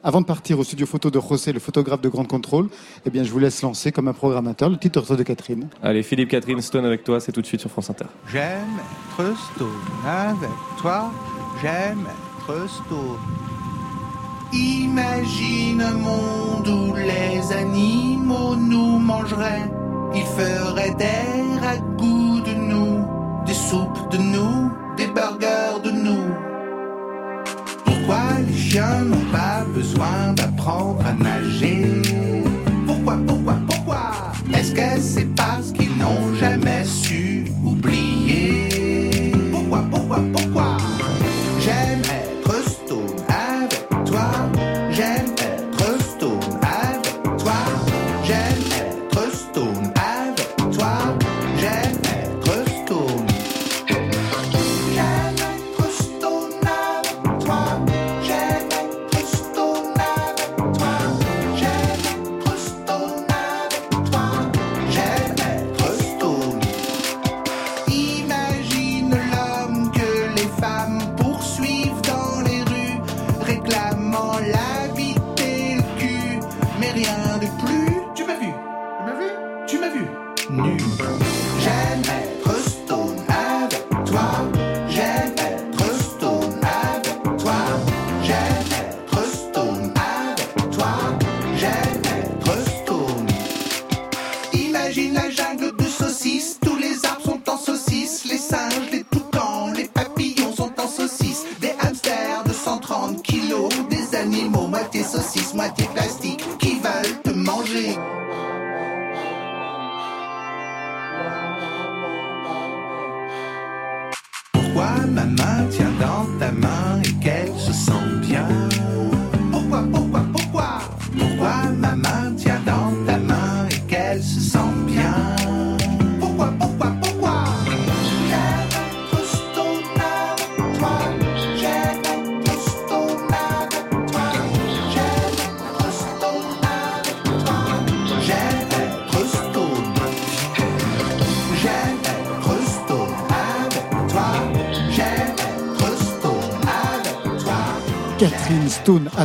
Avant de partir au studio photo de José, le photographe de Grande Contrôle, eh bien, je vous laisse lancer comme un programmateur le titre de Catherine. Allez, Philippe Catherine Stone avec toi, c'est tout de suite sur France Inter. J'aime être stone avec toi. J'aime être stone. Imagine un monde où les animaux nous mangeraient. Ils feraient d'air à goût de nous, des soupes de nous, des burgers de nous. Pourquoi les chiens n'ont pas besoin d'apprendre à nager? Pourquoi, pourquoi, pourquoi? Est-ce que c'est parce qu'ils n'ont jamais su oublier?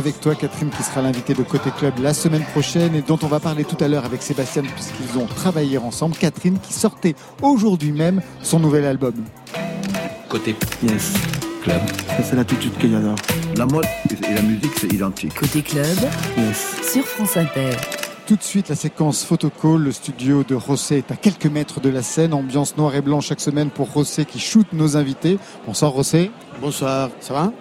Avec toi, Catherine qui sera l'invitée de Côté Club la semaine prochaine et dont on va parler tout à l'heure avec Sébastien puisqu'ils ont travaillé ensemble. Catherine qui sortait aujourd'hui même son nouvel album. Côté Yes. Club. C'est l'attitude que j'adore. La mode et la musique, c'est identique. Côté club Yes. sur France Inter. Tout de suite, la séquence photocall. Le studio de Rosset est à quelques mètres de la scène. Ambiance noir et blanc chaque semaine pour Rosset qui shoot nos invités. Bonsoir Rosset. Bonsoir, ça va?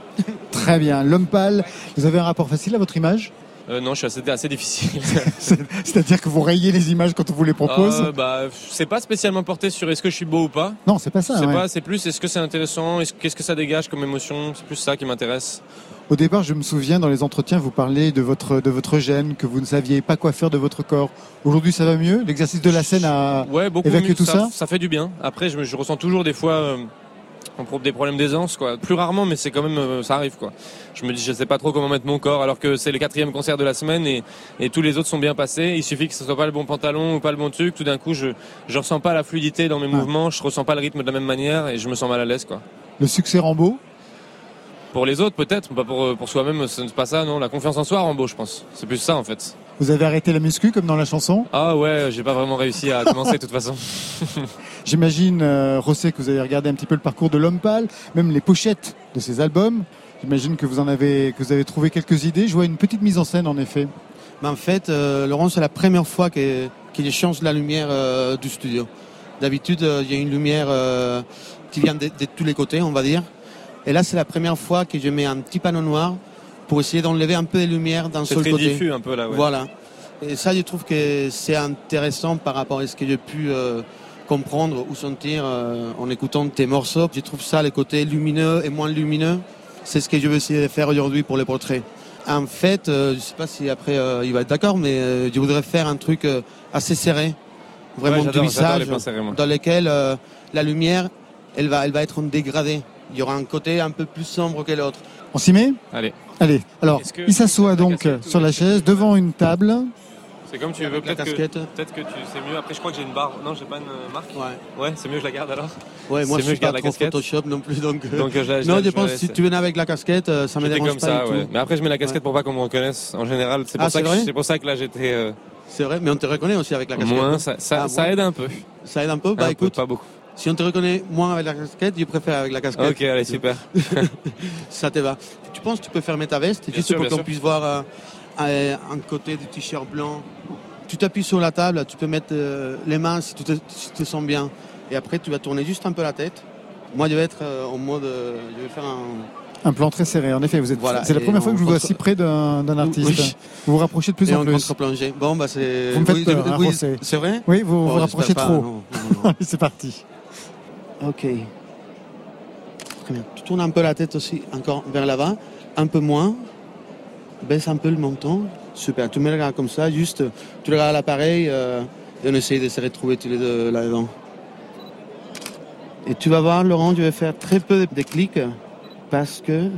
Très bien. L'homme pâle, vous avez un rapport facile à votre image Euh, non, je suis assez, assez difficile. C'est-à-dire que vous rayez les images quand on vous les propose Euh, bah, c'est pas spécialement porté sur est-ce que je suis beau ou pas. Non, c'est pas ça. C'est ouais. pas, c'est plus est-ce que c'est intéressant, est-ce- qu'est-ce que ça dégage comme émotion. C'est plus ça qui m'intéresse. Au départ, je me souviens, dans les entretiens, vous parlez de votre, de votre gène, que vous ne saviez pas quoi faire de votre corps. Aujourd'hui, ça va mieux? L'exercice de la scène a Ouais, beaucoup évacué mieux. tout ça, ça? fait du bien. Après, je ressens toujours des fois euh, on pro- des problèmes d'aisance, quoi. Plus rarement, mais c'est quand même, euh, ça arrive, quoi. Je me dis, je sais pas trop comment mettre mon corps, alors que c'est le quatrième concert de la semaine et, et tous les autres sont bien passés. Il suffit que ce soit pas le bon pantalon ou pas le bon truc. Tout d'un coup, je, je ressens pas la fluidité dans mes mouvements, je ressens pas le rythme de la même manière et je me sens mal à l'aise, quoi. Le succès Rambo Pour les autres, peut-être, pas pour, pour soi-même, ce n'est pas ça, non. La confiance en soi, Rambo, je pense. C'est plus ça, en fait. Vous avez arrêté la muscu comme dans la chanson? Ah ouais, j'ai pas vraiment réussi à commencer de toute façon. J'imagine, euh, Rosset, que vous avez regardé un petit peu le parcours de l'homme pâle, même les pochettes de ses albums. J'imagine que vous en avez, que vous avez trouvé quelques idées. Je vois une petite mise en scène, en effet. Mais en fait, euh, Laurent, c'est la première fois que, que je change la lumière euh, du studio. D'habitude, euh, il y a une lumière euh, qui vient de, de tous les côtés, on va dire. Et là, c'est la première fois que je mets un petit panneau noir pour essayer d'enlever un peu de lumière d'un C'est seul très côté. diffus un peu là, ouais. Voilà. Et ça, je trouve que c'est intéressant par rapport à ce que j'ai pu euh, comprendre ou sentir euh, en écoutant tes morceaux. Je trouve ça, les côtés lumineux et moins lumineux, c'est ce que je vais essayer de faire aujourd'hui pour les portraits. En fait, euh, je sais pas si après euh, il va être d'accord, mais euh, je voudrais faire un truc euh, assez serré, vraiment Ouais, du les visage, dans lequel euh, la lumière, elle va, elle va être en dégradé. Il y aura un côté un peu plus sombre que l'autre. On s'y met? Allez. Allez. Alors, il s'assoit donc sur la chaise, devant une table. C'est comme tu veux, peut-être que, peut-être que tu, c'est mieux. Après, je crois que j'ai une barre. Non, j'ai pas une euh, marque. Ouais. Ouais, c'est mieux, je la garde alors. Ouais, moi je suis pas trop. Photoshop non plus, donc. euh, Donc, euh, je la- je non, la- je je pense que si tu venais avec la casquette, ça me dérange comme pas ça, ouais. Mais après, je mets la casquette Ouais. pour pas qu'on me reconnaisse. En général, c'est Ah, pour, ça que pour ça que là, j'étais euh, C'est vrai, mais on te reconnaît aussi avec la casquette. moins. Ça, ça, Ah, ça aide un peu. Ça aide un peu Bah Un peu, écoute, pas beaucoup. si on te reconnaît moins avec la casquette, je préfère avec la casquette. Ok, allez, super. Ça te va. Tu penses que tu peux fermer ta veste juste pour qu'on puisse voir un côté du t-shirt blanc Tu t'appuies sur la table, tu peux mettre euh, les mains si tu te, si tu te sens bien. Et après, tu vas tourner juste un peu la tête. Moi, je vais être euh, en mode. euh, je vais faire un. Un plan très serré, en effet. Vous êtes. Voilà, c'est la première fois que je vous vois si près d'un artiste. Oui. Vous vous rapprochez de plus et en en plus. contre-plongée. Bon, bah c'est. Vous me faites oui, peur, hein, oui. C'est vrai Oui, vous Oh, vous rapprochez pas, trop. c'est parti. Ok. Très bien. Tu tournes un peu la tête aussi, encore vers l'avant, un peu moins. Baisse un peu le menton. Super. Tu me regardes comme ça, juste, tu regardes l'appareil euh, et on essaye de se retrouver tous les deux là-dedans. Et tu vas voir, Laurent, je vais faire très peu de clics parce que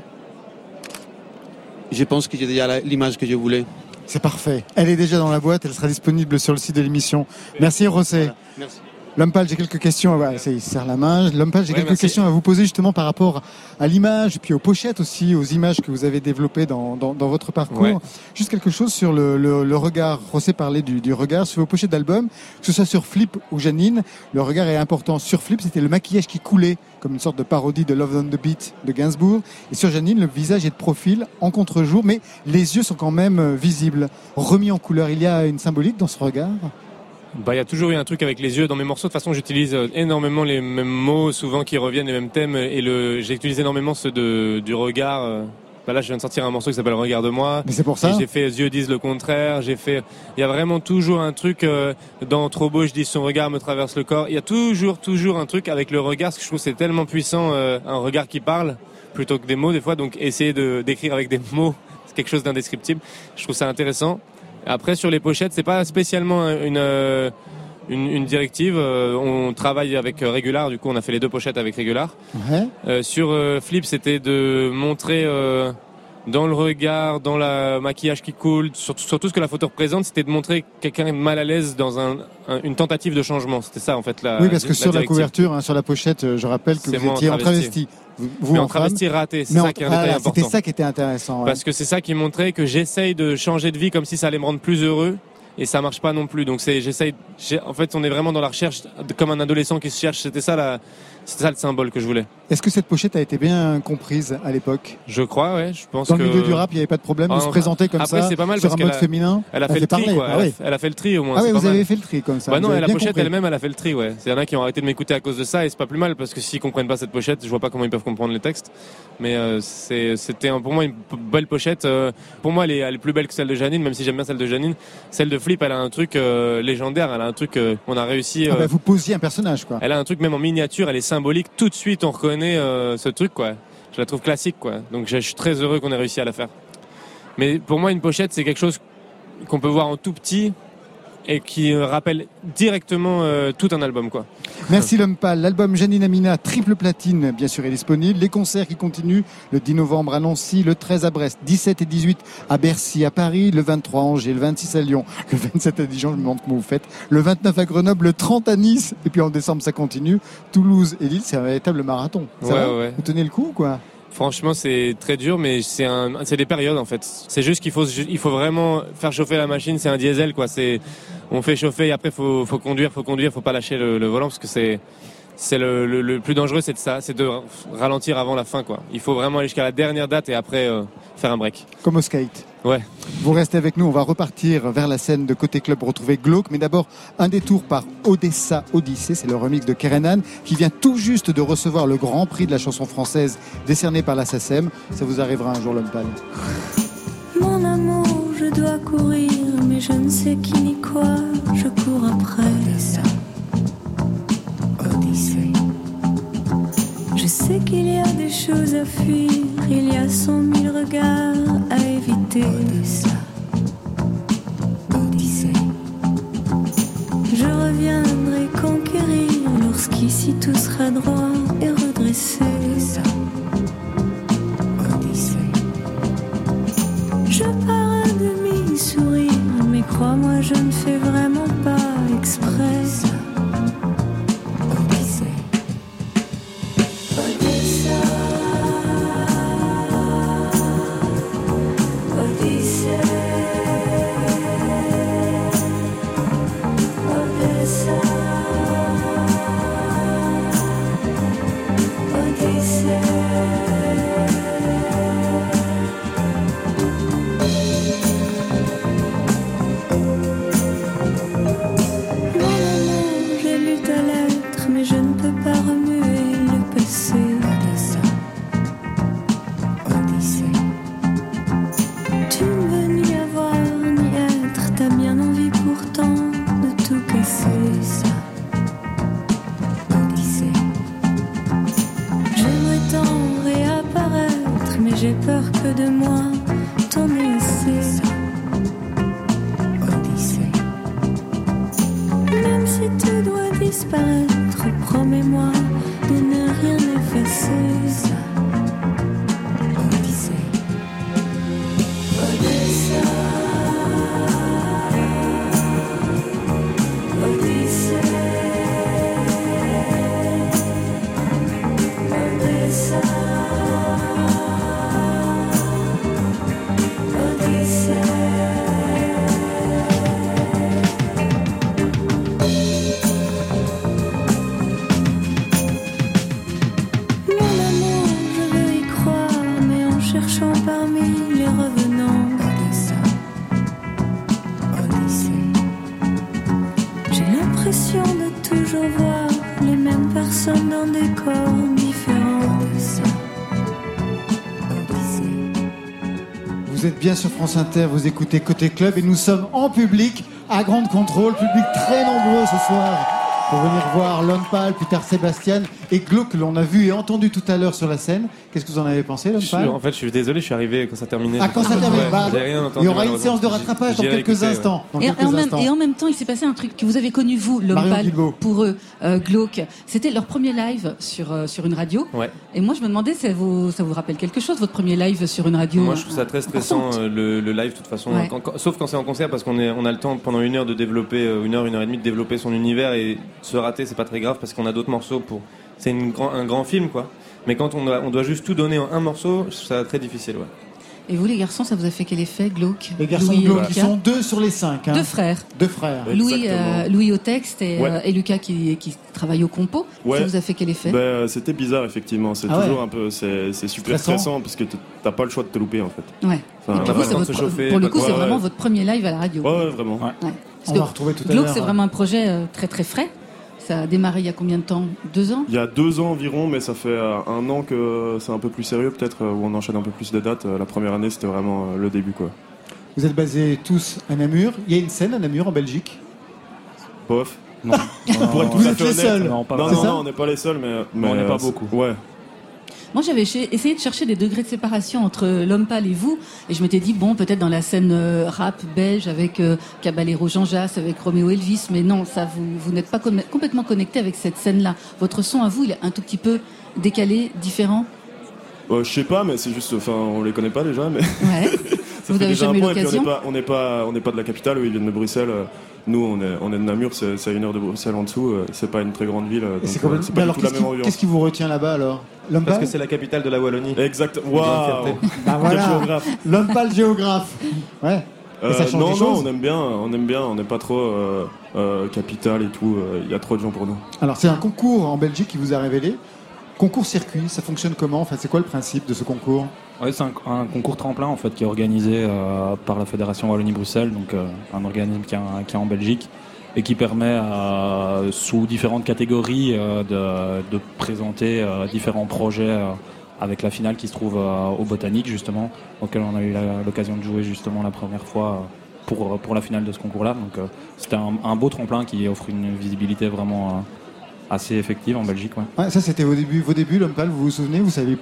je pense que j'ai déjà l'image que je voulais. C'est parfait. Elle est déjà dans la boîte, elle sera disponible sur le site de l'émission. Merci Rosset. Merci. L'homme pâle, j'ai quelques questions. Voilà, ça, il serre la main. Pâle, j'ai Ouais, quelques merci. questions à vous poser justement par rapport à l'image, puis aux pochettes aussi, aux images que vous avez développées dans, dans, dans votre parcours. Ouais. Juste quelque chose sur le, le, le regard. Rosset parlait du, du regard sur vos pochettes d'albums, que ce soit sur Flip ou Janine. Le regard est important. Sur Flip, c'était le maquillage qui coulait, comme une sorte de parodie de Love on the Beat de Gainsbourg. Et sur Janine, le visage est de profil, en contre-jour, mais les yeux sont quand même euh, visibles, remis en couleur. Il y a une symbolique dans ce regard? Bah, il y a toujours eu un truc avec les yeux dans mes morceaux. De toute façon, j'utilise euh, énormément les mêmes mots, souvent qui reviennent, les mêmes thèmes. Et le, j'ai utilisé énormément ceux de, du regard. euh. Bah là, je viens de sortir un morceau qui s'appelle Regarde-moi. Mais c'est pour ça. J'ai fait Yeux disent le contraire. J'ai fait. Il y a vraiment toujours un truc euh, dans Trop beau, je dis son regard me traverse le corps. Il y a toujours, toujours un truc avec le regard, parce que je trouve que c'est tellement puissant, euh, un regard qui parle plutôt que des mots des fois. Donc essayer de d'écrire avec des mots, c'est quelque chose d'indescriptible. Je trouve ça intéressant. Après sur les pochettes, c'est pas spécialement une euh, une, une directive. Euh, on travaille avec Regular, du coup on a fait les deux pochettes avec Regular. Ouais. Euh, sur euh, Flip, c'était de montrer euh, dans le regard, dans le maquillage qui coule, sur, sur tout ce que la photo représente, c'était de montrer quelqu'un mal à l'aise dans un, un- une tentative de changement. C'était ça en fait la. Oui, parce que la sur la directive. couverture, hein, sur la pochette, euh, je rappelle que vous moi en étiez en travesti. travesti. Vous, Mais en en travesti femme. raté, c'est ça en- qui est un voilà, détail important. C'était ça qui était intéressant. ouais. Parce que c'est ça qui montrait que j'essaye de changer de vie comme si ça allait me rendre plus heureux. Et ça marche pas non plus. Donc c'est, j'essaye. En fait, on est vraiment dans la recherche, comme un adolescent qui se cherche. C'était ça la, c'était ça le symbole que je voulais. Est-ce que cette pochette a été bien comprise à l'époque Je crois, ouais. Je pense Dans le milieu du rap, il n'y avait pas de problème de Ah, se présenter comme après, ça c'est pas mal sur parce un mode a- féminin. Elle a fait le tri, quoi. ah Elle, a, oui. elle a fait le tri au moins. Ah oui, pas vous mal. avez fait le tri comme ça. Bah non, la pochette elle-même, elle a fait le tri, ouais. C'est y en a qui ont arrêté de m'écouter à cause de ça, et c'est pas plus mal parce que s'ils comprennent pas cette pochette, je vois pas comment ils peuvent comprendre les textes. Mais euh, c'était pour moi une belle pochette. euh, pour moi, elle est, elle est plus belle que celle de Janine, même si j'aime bien celle de Janine. Celle de Flip, elle a un truc euh, légendaire. Elle a un truc, on a réussi. Ah bah, vous posiez un personnage, quoi. Elle a un truc même en miniature, elle est symbolique. Tout de suite, on reconnaît euh, ce truc, quoi. Je la trouve classique, quoi. Donc je je suis très heureux qu'on ait réussi à la faire. Mais pour moi, une pochette, c'est quelque chose qu'on peut voir en tout petit et qui euh, rappelle directement euh, tout un album, quoi. Merci l'homme pâle. L'album Janine Amina, triple platine, bien sûr, est disponible. Les concerts qui continuent le 10 novembre à Nancy, le 13 à Brest, 17 et 18 à Bercy, à Paris, le 23 à Angers, le 26 à Lyon, le 27 à Dijon, je me demande comment vous faites, le 29 à Grenoble, le 30 à Nice, et puis en décembre ça continue. Toulouse et Lille, c'est un véritable marathon. Ça Ouais, va ouais. Vous tenez le coup ou quoi? Franchement, c'est très dur, mais c'est un, c'est des périodes en fait. C'est juste qu'il faut, vraiment faire chauffer la machine. C'est un diesel, quoi. C'est, on fait chauffer et après faut, faut conduire, faut conduire, faut pas lâcher le, le volant parce que c'est, c'est le, le, le plus dangereux, c'est de ça, c'est de ralentir avant la fin, quoi. Il faut vraiment aller jusqu'à la dernière date et après euh, faire un break. Comme au skate. Ouais. Vous restez avec nous, on va repartir vers la scène de Côté Club, retrouver Glauque, mais d'abord un détour par Odessa Odyssée, c'est le remix de Kerenan, qui vient tout juste de recevoir le grand prix de la chanson française décerné par la SACEM. Ça vous arrivera un jour, l'homme pâle. Mon amour, je dois courir, mais je ne sais qui ni quoi. Je cours après. Je sais qu'il y a des choses à fuir, il y a cent mille regards à éviter. Odyssée. Je reviendrai conquérir lorsqu'ici tout sera droit et redressé. Odyssée. Je pars à demi-sourire, mais crois-moi, je ne fais vraiment que de moi t'en aies assez. Même si tu dois disparaître, promets-moi de ne rien effacer. Sur France Inter, vous écoutez Côté Club et nous sommes en public à Grande Contrôle, public très nombreux ce soir. Pour venir voir l'homme pâle, plus tard Sébastien et Glauque que l'on a vu et entendu tout à l'heure sur la scène. Qu'est-ce que vous en avez pensé, l'homme pâle en fait, je suis désolé, je suis arrivé quand ça terminait. Ah, quand ça termine, Ouais, bah, j'ai rien entendu, il y aura une séance de rattrapage dans quelques instants. Dans Et, quelques et en même, instants. et en même temps, il s'est passé un truc que vous avez connu, vous, l'homme pâle, pour eux, euh, glauque. C'était leur premier live sur, euh, sur une radio. Ouais. Et moi, je me demandais, ça vous, ça vous rappelle quelque chose, votre premier live sur une radio Moi, je trouve ça très stressant euh, le, le live, de toute façon. Ouais. Quand- quand- sauf quand c'est en concert, parce qu'on est, on a le temps pendant une heure de développer, euh, une heure, une heure et demie de développer son univers et se rater, c'est pas très grave parce qu'on a d'autres morceaux pour. C'est grand, un grand film, quoi. Mais quand on doit, on doit juste tout donner en un morceau, ça très difficile, ouais. Et vous, les garçons, ça vous a fait quel effet, glauque? Les garçons Louis glauques, Lucas? sont deux sur les cinq. hein. Deux frères. Deux frères. Louis, euh, Louis au texte et, Ouais. euh, et Lucas qui, qui travaille au compo. Ouais. Ça vous a fait quel effet? Ben, euh, c'était bizarre effectivement. C'est Ah ouais. toujours un peu, c'est super Stressant. stressant parce que t'as pas le choix de te louper en fait. Ouais. Enfin, Et puis vous, pour le coup, c'est Ouais, vraiment ouais. votre premier live à la radio. Ouais, ouais, vraiment. Ouais. On va retrouver tout à Glauque, l'heure, c'est hein. vraiment un projet euh, très très frais. Ça a démarré il y a combien de temps? Deux ans? Il y a deux ans environ, mais ça fait euh, un an que c'est un peu plus sérieux peut-être, euh, où on enchaîne un peu plus de dates. Euh, La première année, c'était vraiment le début quoi. Vous êtes basés tous à Namur. Il y a une scène à Namur en Belgique? Bof. Non. Pour être tout Vous à êtes fait les honnête, seuls. Non, Non, pas non, non, on n'est pas les seuls, mais, mais on n'est pas beaucoup. Ouais. Moi, j'avais essayé de chercher des degrés de séparation entre l'homme pâle et vous, et je m'étais dit bon, peut-être dans la scène euh, rap belge avec euh, Caballero Jean Jass, avec Roméo Elvis, mais non, ça, vous, vous n'êtes pas com- complètement connecté avec cette scène-là. Votre son à vous, il est un tout petit peu décalé, différent? Euh, je sais pas, mais c'est juste, enfin, on les connaît pas déjà, mais. Ouais. Ça Vous jamais l'occasion On n'est pas, on n'est pas, pas de la capitale, ils viennent de Bruxelles. euh, Nous, on est, on est de Namur, c'est à une heure de Bruxelles en dessous. euh, C'est pas une très grande ville, euh, c'est pas alors, du tout la qu'est-ce même qui, ambiance. qu'est-ce qui vous retient là-bas alors? L'homme Parce que c'est la capitale de la Wallonie. Exact. Waouh. Bah voilà. L'homme pâle géographe. Ouais. Et ça Euh, change non, non, choses. on aime bien, on aime bien, on n'est pas trop euh, euh, capitale et tout. euh, Il y a trop de gens pour nous. Alors c'est un concours en Belgique qui vous a révélé. Concours circuit, ça fonctionne comment Enfin, c'est quoi le principe de ce concours Ouais, c'est un, concours tremplin en fait qui est organisé euh, par la Fédération Wallonie-Bruxelles, donc euh, un organisme qui est, en- Belgique et qui permet euh, sous différentes catégories de, présenter différents projets avec la finale qui se trouve au Botanique justement, auquel on a eu l'occasion de jouer justement la première fois pour, pour la finale de ce concours-là. Donc c'était un, beau tremplin qui offre une visibilité vraiment assez effective en Belgique. Ouais. Ouais, ça c'était vos débuts, vos débuts, l'homme vous vous souvenez vous savez,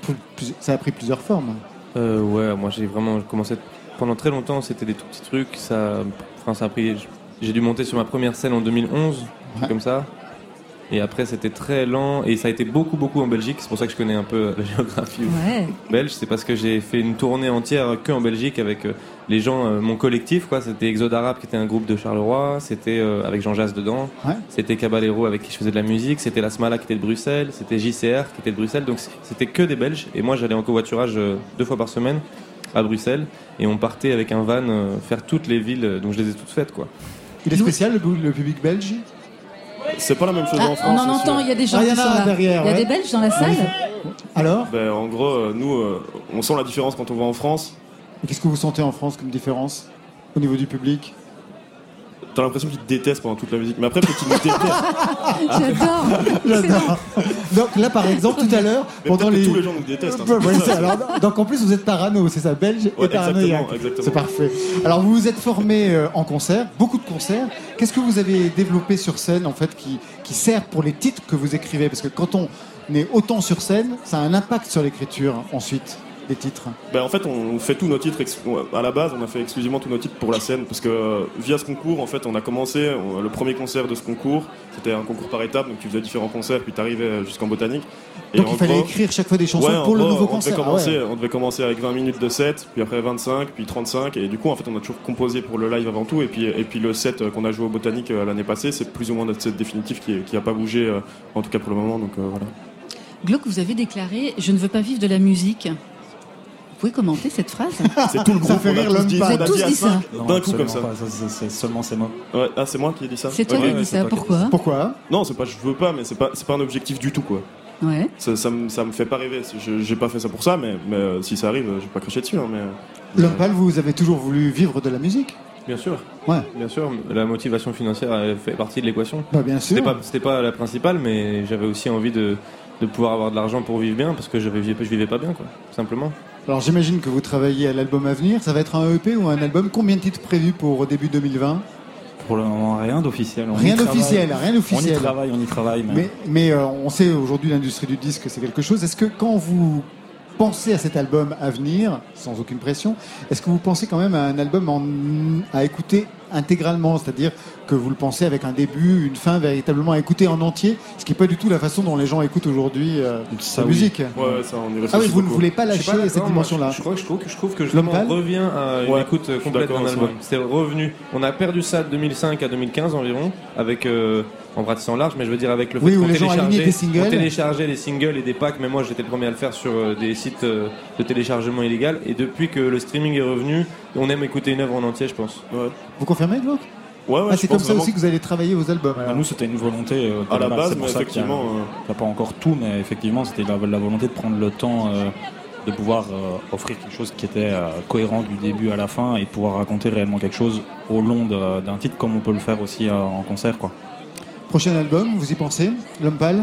Ça a pris plusieurs formes. Euh, ouais, moi j'ai vraiment commencé pendant très longtemps. C'était des tout petits trucs. Ça, enfin, ça a pris. J'ai dû monter sur ma première scène en 2011, Ouais. comme ça. Et après, c'était très lent et ça a été beaucoup, beaucoup en Belgique. C'est pour ça que je connais un peu la géographie Ouais. belge. C'est parce que j'ai fait une tournée entière que en Belgique avec euh, les gens, euh, mon collectif. quoi. C'était Exode Arabe qui était un groupe de Charleroi. C'était euh, avec Jean Jass dedans. Ouais. C'était Caballero avec qui je faisais de la musique. C'était La Smala qui était de Bruxelles. C'était JCR qui était de Bruxelles. Donc c'était que des Belges. Et moi, j'allais en covoiturage euh, deux fois par semaine à Bruxelles. Et on partait avec un van euh, faire toutes les villes. euh, Donc je les ai toutes faites, quoi. Il est spécial le, public belge? C'est pas la même chose Ah, en on France. en c'est entend, sûr. il y a des gens Ah, il y qui en sont a là. derrière, il y a ouais. des Belges dans la salle Alors? Ben, en gros, nous, euh, on sent la différence quand on va en France. Et Qu'est-ce que vous sentez en France comme différence au niveau du public? T'as l'impression qu'ils te détestent pendant toute la musique. Mais après, peut-être qu'ils nous détestent. J'adore J'adore. Donc là, par exemple, tout à l'heure, pendant que les. tous les gens nous détestent. hein, Ouais, ça. alors, donc en plus, vous êtes parano, c'est ça, belge et Ouais, paranoïaque. exactement, exactement. C'est parfait. Alors vous vous êtes formé euh, en concert, beaucoup de concerts. Qu'est-ce que vous avez développé sur scène en fait qui, qui sert pour les titres que vous écrivez? Parce que quand on est autant sur scène, ça a un impact sur l'écriture ensuite des titres. Ben, en fait, on fait tous nos titres. À la base, on a fait exclusivement tous nos titres pour la scène. Parce que euh, via ce concours, en fait, on a commencé. on- le premier concert de ce concours, c'était un concours par étapes. Donc tu faisais différents concerts, puis tu arrivais jusqu'en botanique. Et Donc il fallait gros- écrire chaque fois des chansons Ouais, pour le nouveau on concert. Devait Ah ouais. On devait commencer avec 20 minutes de set, puis après 25, puis 35. Et du coup, en fait, on a toujours composé pour le live avant tout. Et puis, et puis le set euh, qu'on a joué au Botanique euh, l'année passée, c'est plus ou moins notre set définitif qui n'a pas bougé, en tout cas pour le moment. Donc euh, voilà. Glauque, vous avez déclaré Je ne veux pas vivre de la musique. Vous pouvez commenter cette phrase C'est tout le groupe. fait on a rire l'homme Vous avez tous dit ça Non, D'un coup comme ça. ça, c'est- c'est seulement ces mots. Ouais, ah, c'est moi qui ai dit ça C'est toi qui as ouais, dit c'est ça, pourquoi Pourquoi Non, c'est pas je veux pas, mais c'est pas, c'est pas un objectif du tout, quoi. Ouais. Ça, ça, me, ça me fait pas rêver. Je- J'ai pas fait ça pour ça, mais, mais euh, si ça arrive, euh, je vais pas cracher dessus. hein, mais, euh, L'homme pâle, vous avez toujours voulu vivre de la musique Bien sûr. Ouais. Bien sûr, la motivation financière fait partie de l'équation. Bah bien sûr. C'était pas, c'était pas la principale, mais j'avais aussi envie de, de pouvoir avoir de l'argent pour vivre bien, parce que je vivais, je vivais pas bien, quoi, simplement. Alors j'imagine que vous travaillez à l'album à venir. Ça va être un EP ou un album? Combien de titres prévus pour début 2020 Pour le moment, rien d'officiel. Rien d'officiel, rien On y d'officiel. travaille, on y travaille. Mais... Mais, mais euh, on sait aujourd'hui l'industrie du disque c'est quelque chose. Est-ce que quand vous pensez à cet album à venir, sans aucune pression, est-ce que vous pensez quand même à un album en- à écouter intégralement, c'est-à-dire que vous le pensez avec un début, une fin, véritablement à écouter en entier, ce qui n'est pas du tout la façon dont les gens écoutent aujourd'hui euh, la oui. musique. Ouais, ça, on y Ah oui, vous ne voulez pas lâcher pas cette dimension-là. Je, je crois que je trouve que je trouve que justement on revient à une Ouais, écoute suis complète d'un album. C'est revenu. On a perdu ça de 2005 à 2015 environ, avec euh, en bratissant large, mais je veux dire avec le fait Oui, qu'on les téléchargeait, des singles. on téléchargeait des singles et des packs. Mais moi, j'étais le premier à le faire sur euh, des sites euh, de téléchargement illégal. Et depuis que le streaming est revenu, on aime écouter une œuvre en entier, je pense. Ouais. Vous confirmez, Glauque Ouais, ouais, Ah, c'est comme ça aussi que vous allez travailler vos albums. alors. Bah, nous, c'était une volonté euh, À la base, c'est pour mais ça qu'il y a- effectivement, euh, il n'y a pas encore tout, mais effectivement, c'était la, la volonté de prendre le temps euh, de pouvoir euh, offrir quelque chose qui était euh, cohérent du début à la fin et de pouvoir raconter réellement quelque chose au long d'un titre, comme on peut le faire aussi euh, en concert. Quoi. Prochain album, vous y pensez? L'homme pâle?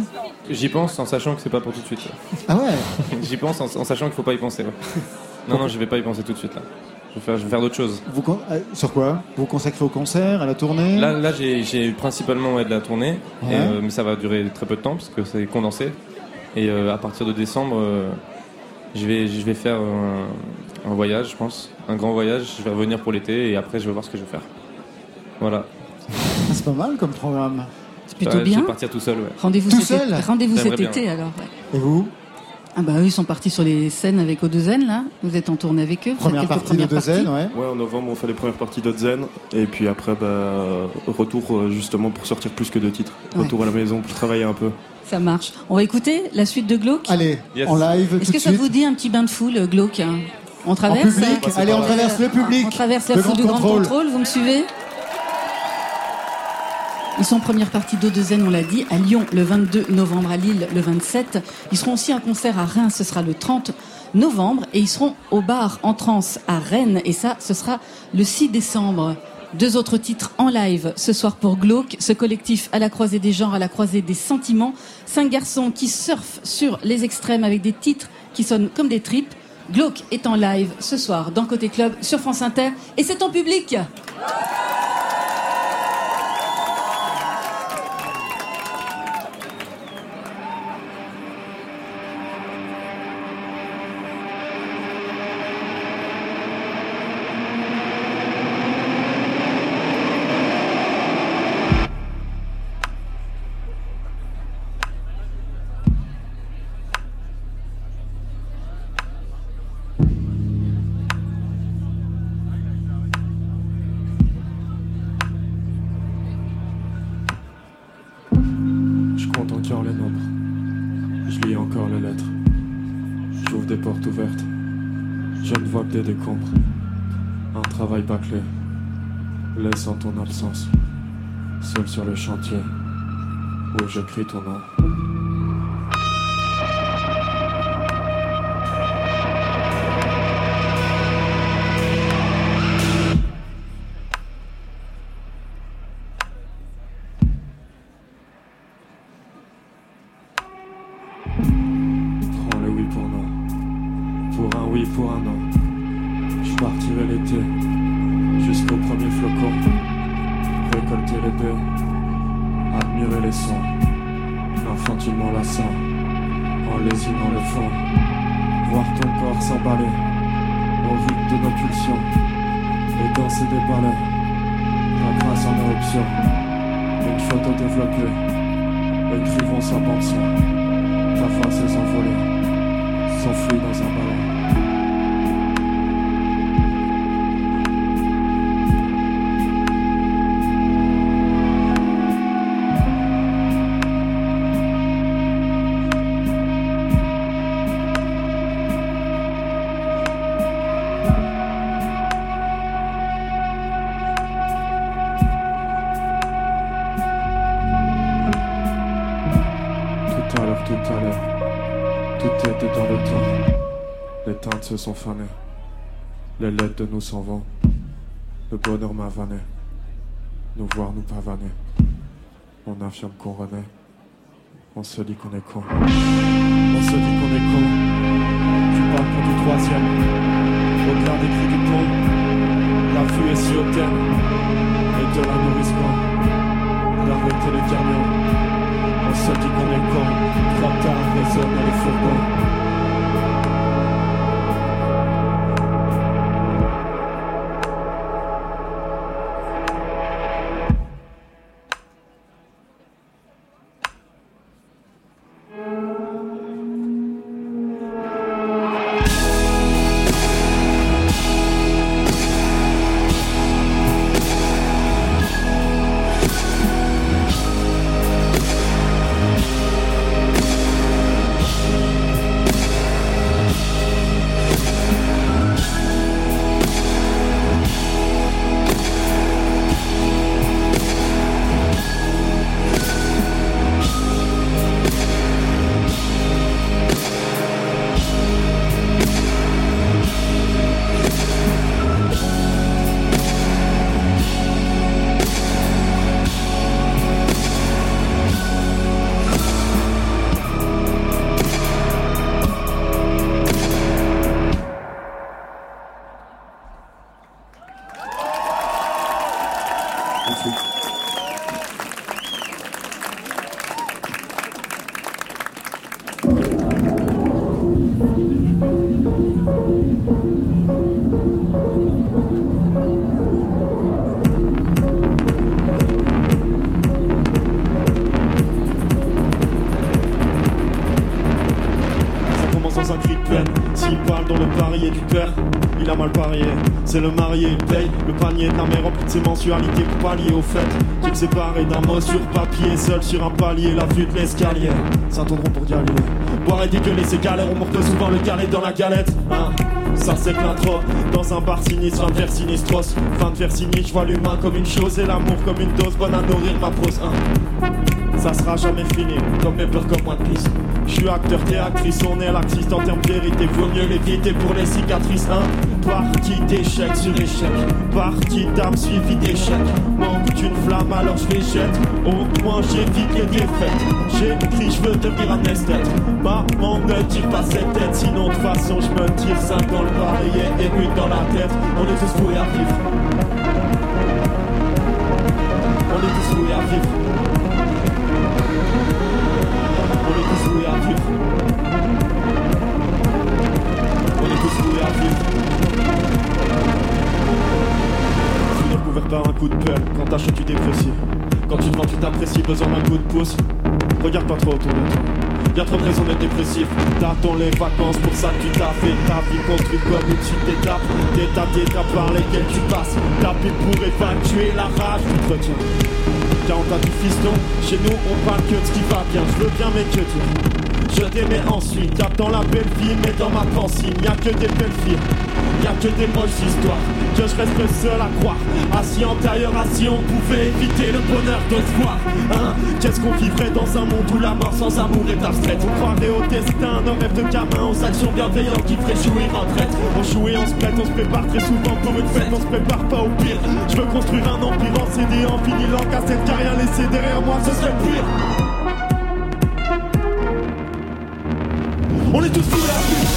J'y pense en sachant que c'est pas pour tout de suite. Ah ouais? J'y pense en, en sachant qu'il faut pas y penser. ouais. Non, non, je vais pas y penser tout de suite là. Je vais faire, je vais faire d'autres choses. vous, con- euh, Sur quoi Vous consacrez au concert, à la tournée Là, là j'ai j'ai principalement ouais, de la tournée, Ouais. et, euh, mais ça va durer très peu de temps parce que c'est condensé. Et euh, à partir de décembre, euh, je, vais, je vais faire un, un voyage, je pense, un grand voyage. Je vais revenir pour l'été et après je vais voir ce que je vais faire. Voilà. Ah, C'est pas mal comme programme. C'est plutôt Ouais, Je bien. vais partir tout seul, ouais. Rendez-vous cet, seul rendez-vous cet bien. été alors. ouais. Et vous? Ah bah eux ils sont partis sur les scènes avec Odezen là. Vous êtes en tournée avec eux. Vous Première faites quelques partie de premières Zen, parties. ouais. Ouais, en novembre, on fait les premières parties de Zen. Et puis après, bah, retour euh, justement pour sortir plus que deux titres. Ouais. Retour à la maison pour travailler un peu. Ça marche. On va écouter la suite de Glauque. Allez, Yes. en live Est-ce que ça suite. vous dit un petit bain de foule, Glauque hein? On En traverse public, euh, allez, on traverse le public. On traverse la Le foule grand du Grand contrôle. Contrôle, vous me suivez? Ils sont en première partie d'Odezen, on l'a dit, à Lyon le 22 novembre, à Lille le 27. Ils seront aussi un concert à Reims, ce sera le 30 novembre. Et ils seront au bar en trance à Rennes, et ça, ce sera le 6 décembre. Deux autres titres en live ce soir pour Glauque, ce collectif à la croisée des genres, à la croisée des sentiments. Cinq garçons qui surfent sur les extrêmes avec des titres qui sonnent comme des tripes. Glauque est en live ce soir dans Côté Club sur France Inter et c'est en public. Absence. Seul sur le chantier. Où j'écris ton nom. Prends le oui pour non. Pour un oui, pour un non. Je partirai l'été. Jusqu'au premier flocon. Récolter les baies. Admirer les sons. Infantilement lassant. En lésinant le fond. Voir ton corps s'emballer. Au rythme de nos pulsions. Et danser des ballets. Ta grâce en éruption. Une photo développée. Écrivons sa bande son. Ta face est envolée, s'enfuit dans un ballon. De nous s'en vont. Le bonheur m'a vanné, nous voir nous pavaner. On affirme qu'on renaît, on se dit qu'on est con. On se dit qu'on est con. Tu parles pour du troisième, au-delà des cris du pont. La vue est si hautaine, et de nous risquons d'arrêter les camions. On se dit qu'on est con, trop tard résonnent les fourgons. C'est le marié, il paye le panier de la mère rempli de ses mensualités pour pallier au fait. Tu me séparer d'un mot sur papier, seul sur un palier, la vue de l'escalier. Ça tourneront pour dialoguer. Boire et dégueuler, c'est galère, on monte souvent le galet dans la galette. Hein ça c'est plein trop Dans un bar sinistre, fin de faire sinistros Fin de faire sinistre, je vois l'humain comme une chose Et l'amour comme une dose, bonne à nourrir ma prose hein. Ça sera jamais fini, comme mes peurs comme moi de pisse Je suis acteur, t'es on est laxiste en termes de vérité Vaut mieux l'éviter pour les cicatrices hein. Partie d'échec sur échec Partie d'âme suivi d'échec Manque d'une flamme alors je les jette Au moins j'évite les défaites. J'écris, je veux devenir un esthète. Maman ne tire pas cette tête Sinon de toute façon je me tire 5 dans le barillet et une dans la tête. On est tous voués à vivre. On est tous voués à vivre coup de pelle Quand t'achètes tu déprécies Quand tu te vends tu t'apprécies Besoin d'un coup de pouce. Regarde pas trop autour de toi. Y'a trop de raisons d'être dépressif. T'attends les vacances pour ça que tu t'as fait. Ta vie construite comme une suite d'étapes. D'étapes d'étapes par lesquelles tu passes. Ta vie pour évacuer la rage Tu te retiens Car on t'a du fiston Chez nous on parle que de ce qui va bien. Je veux bien mais que dire je t'aimais ensuite, dans la belle vie, mais dans ma pensée, y'a que des belles filles, y'a que des moches histoires, que je resterais seul à croire. Assis en tailleur, assis, on pouvait éviter le bonheur de. Hein Qu'est-ce qu'on vivrait dans un monde où la mort sans amour est abstraite? On croirait au destin, nos rêves de gamin, aux actions bienveillantes qui feraient jouir en traite. On joue et on se prête, on se prépare très souvent pour une fête, on se prépare pas au pire. Je veux construire un empire en CD, en vinyle, en cassette, car rien laissé derrière moi, ce serait pire. On est tous fous à vivre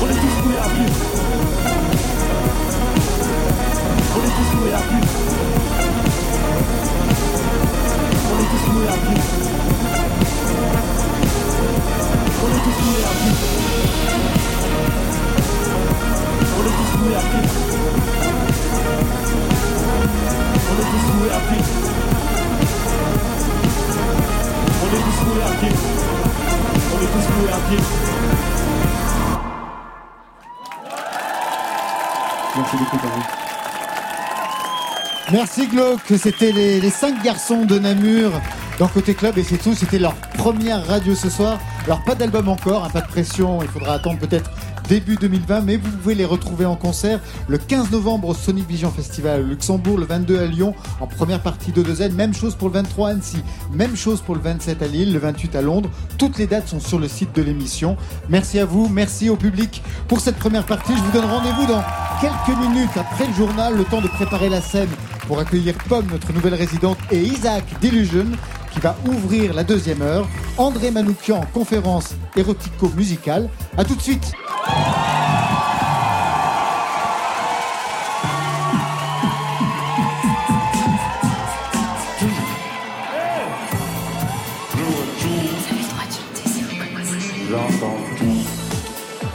On est tous fous à vivre On est tous fous à vivre On est tous fous à vivre On est tous fous à vivre On est tous fous à vivre On est tous fous à vivre on est tous voués à vivre. On est tous voués à vivre. Merci beaucoup, Paris. Merci Glauque, c'était les, les cinq garçons de Namur dans Côté Club et c'est tout, c'était leur première radio ce soir. Alors pas d'album encore, hein, pas de pression, il faudra attendre peut-être début 2020, mais vous pouvez les retrouver en concert le 15 novembre au Sonic Vision Festival Luxembourg, le 22 à Lyon en première partie de 2N, même chose pour le 23 à Annecy, même chose pour le 27 à Lille, le 28 à Londres. Toutes les dates sont sur le site de l'émission. Merci à vous, merci au public pour cette première partie. Je vous donne rendez-vous dans quelques minutes après le journal, le temps de préparer la scène pour accueillir Pomme, notre nouvelle résidente, et Isaac Delusion qui va ouvrir la deuxième heure. André Manoukian, conférence érotico-musicale. À tout de suite.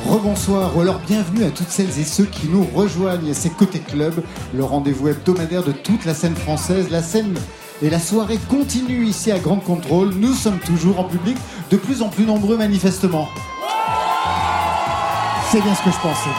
Rebonsoir ou alors bienvenue à toutes celles et ceux qui nous rejoignent. C'est Côté Club, le rendez-vous hebdomadaire de toute la scène française. La scène et la soirée continue ici à Grande Contrôle. Nous sommes toujours en public, de plus en plus nombreux manifestement. C'est bien ce que je pensais.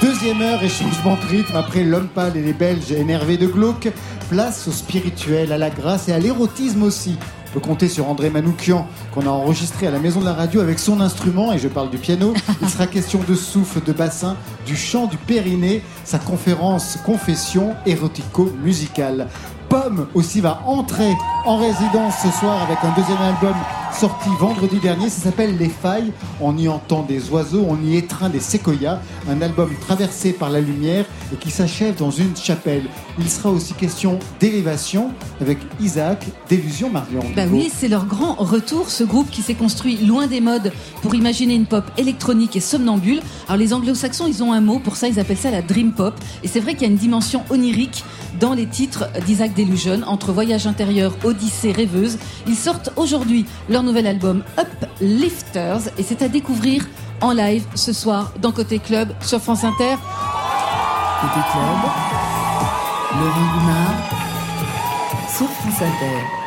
Deuxième heure et changement de rythme après l'homme pâle et les Belges énervés de glauque. Place au spirituel, à la grâce et à l'érotisme aussi. On peut compter sur André Manoukian qu'on a enregistré à la maison de la radio avec son instrument, et je parle du piano. Il sera question de souffle, de bassin, du chant, du périnée, sa conférence confession érotico-musicale. Pomme aussi va entrer en résidence ce soir avec un deuxième album sorti vendredi dernier. Ça s'appelle Les Failles. On y entend des oiseaux, on y étreint des séquoias. Un album traversé par la lumière et qui s'achève dans une chapelle. Il sera aussi question d'élévation avec Isaac, d'Illusion Marion. Bah oui, c'est leur grand retour, ce groupe qui s'est construit loin des modes pour imaginer une pop électronique et somnambule. Alors les anglo-saxons, ils ont un mot pour ça, ils appellent ça la dream pop. Et c'est vrai qu'il y a une dimension onirique dans les titres d'Isaac Delusion, entre voyage intérieur, odyssée rêveuse. Ils sortent aujourd'hui nouvel album Uplifters et c'est à découvrir en live ce soir dans Côté Club sur France Inter. Côté Club, Laurent Goumard sur France Inter.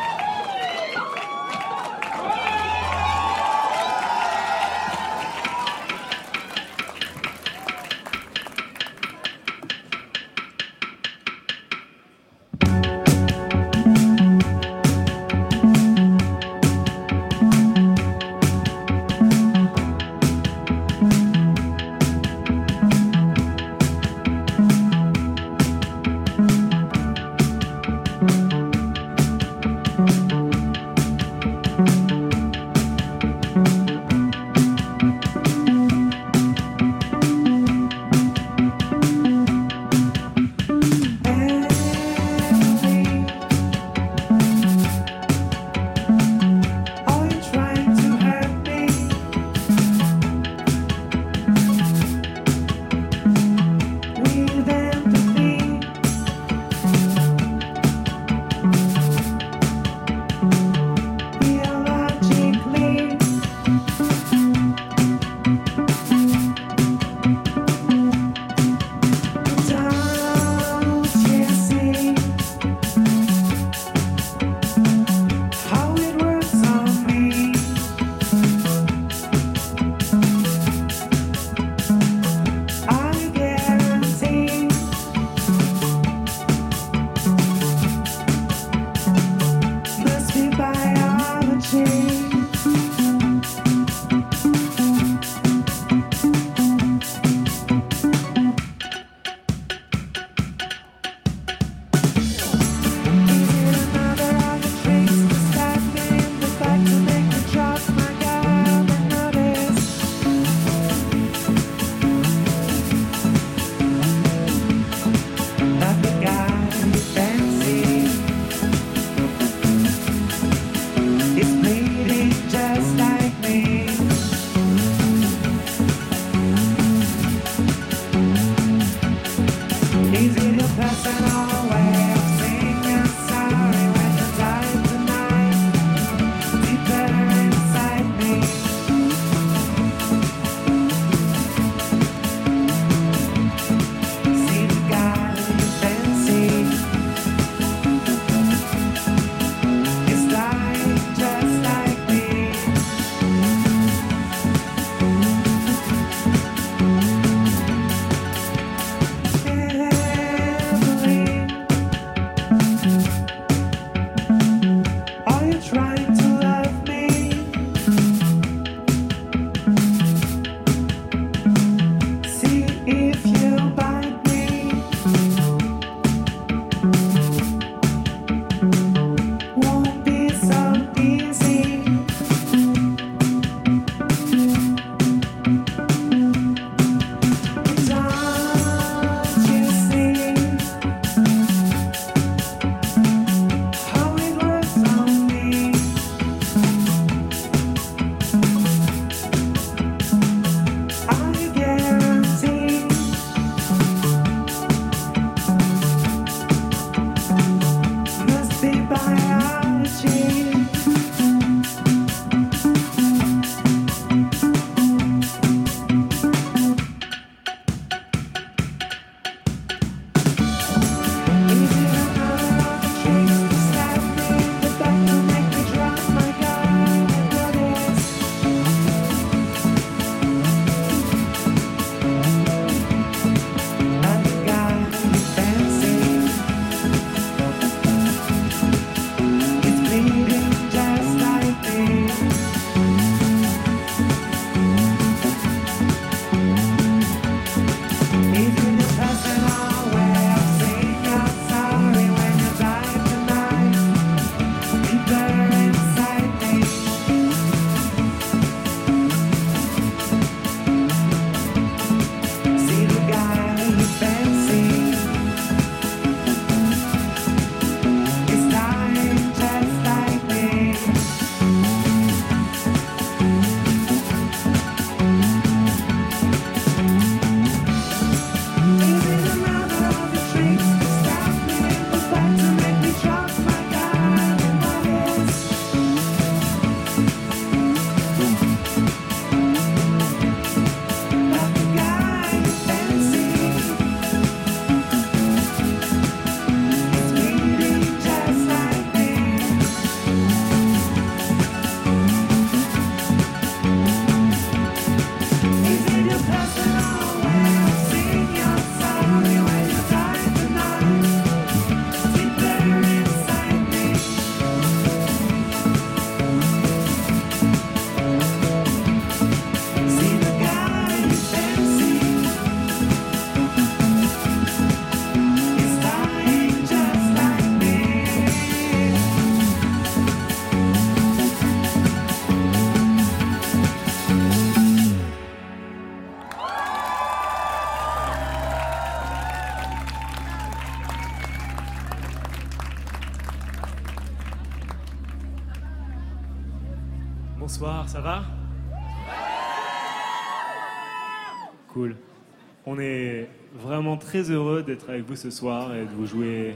heureux d'être avec vous ce soir et de vous jouer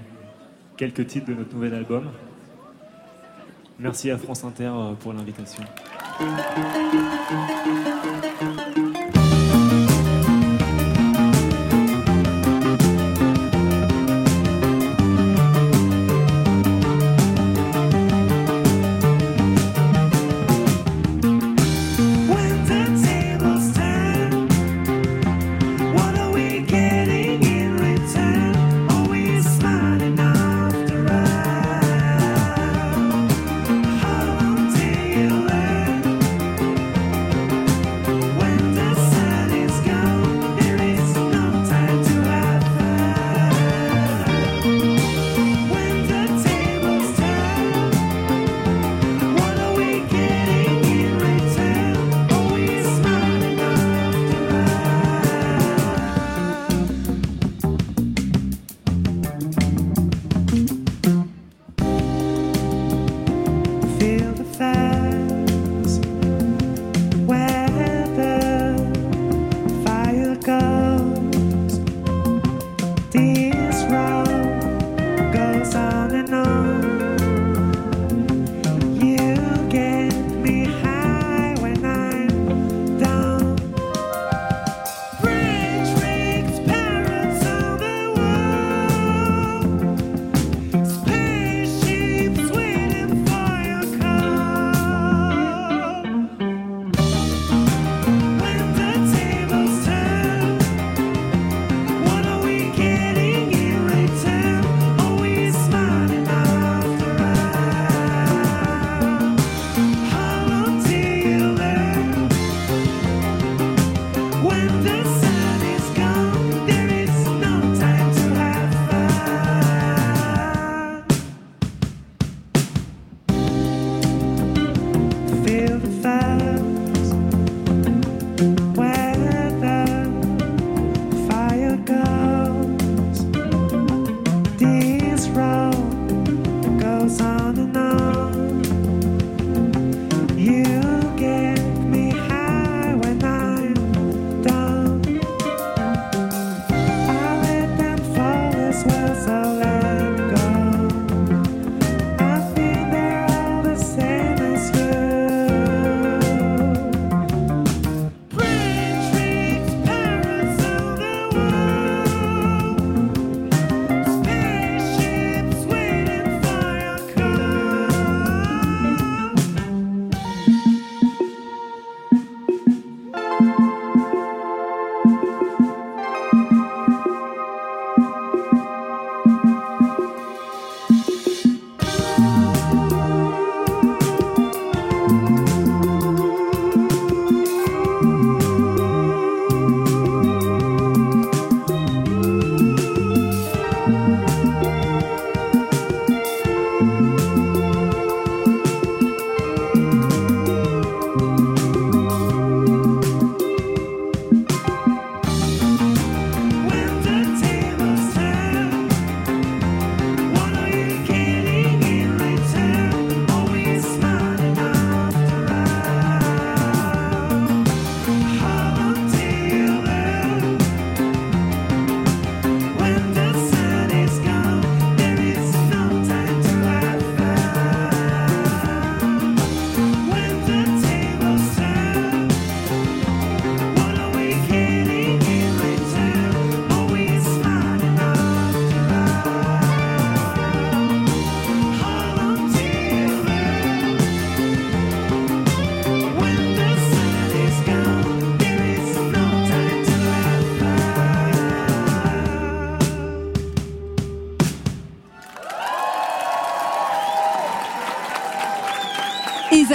quelques titres de notre nouvel album. Merci à France Inter euh, pour l'invitation.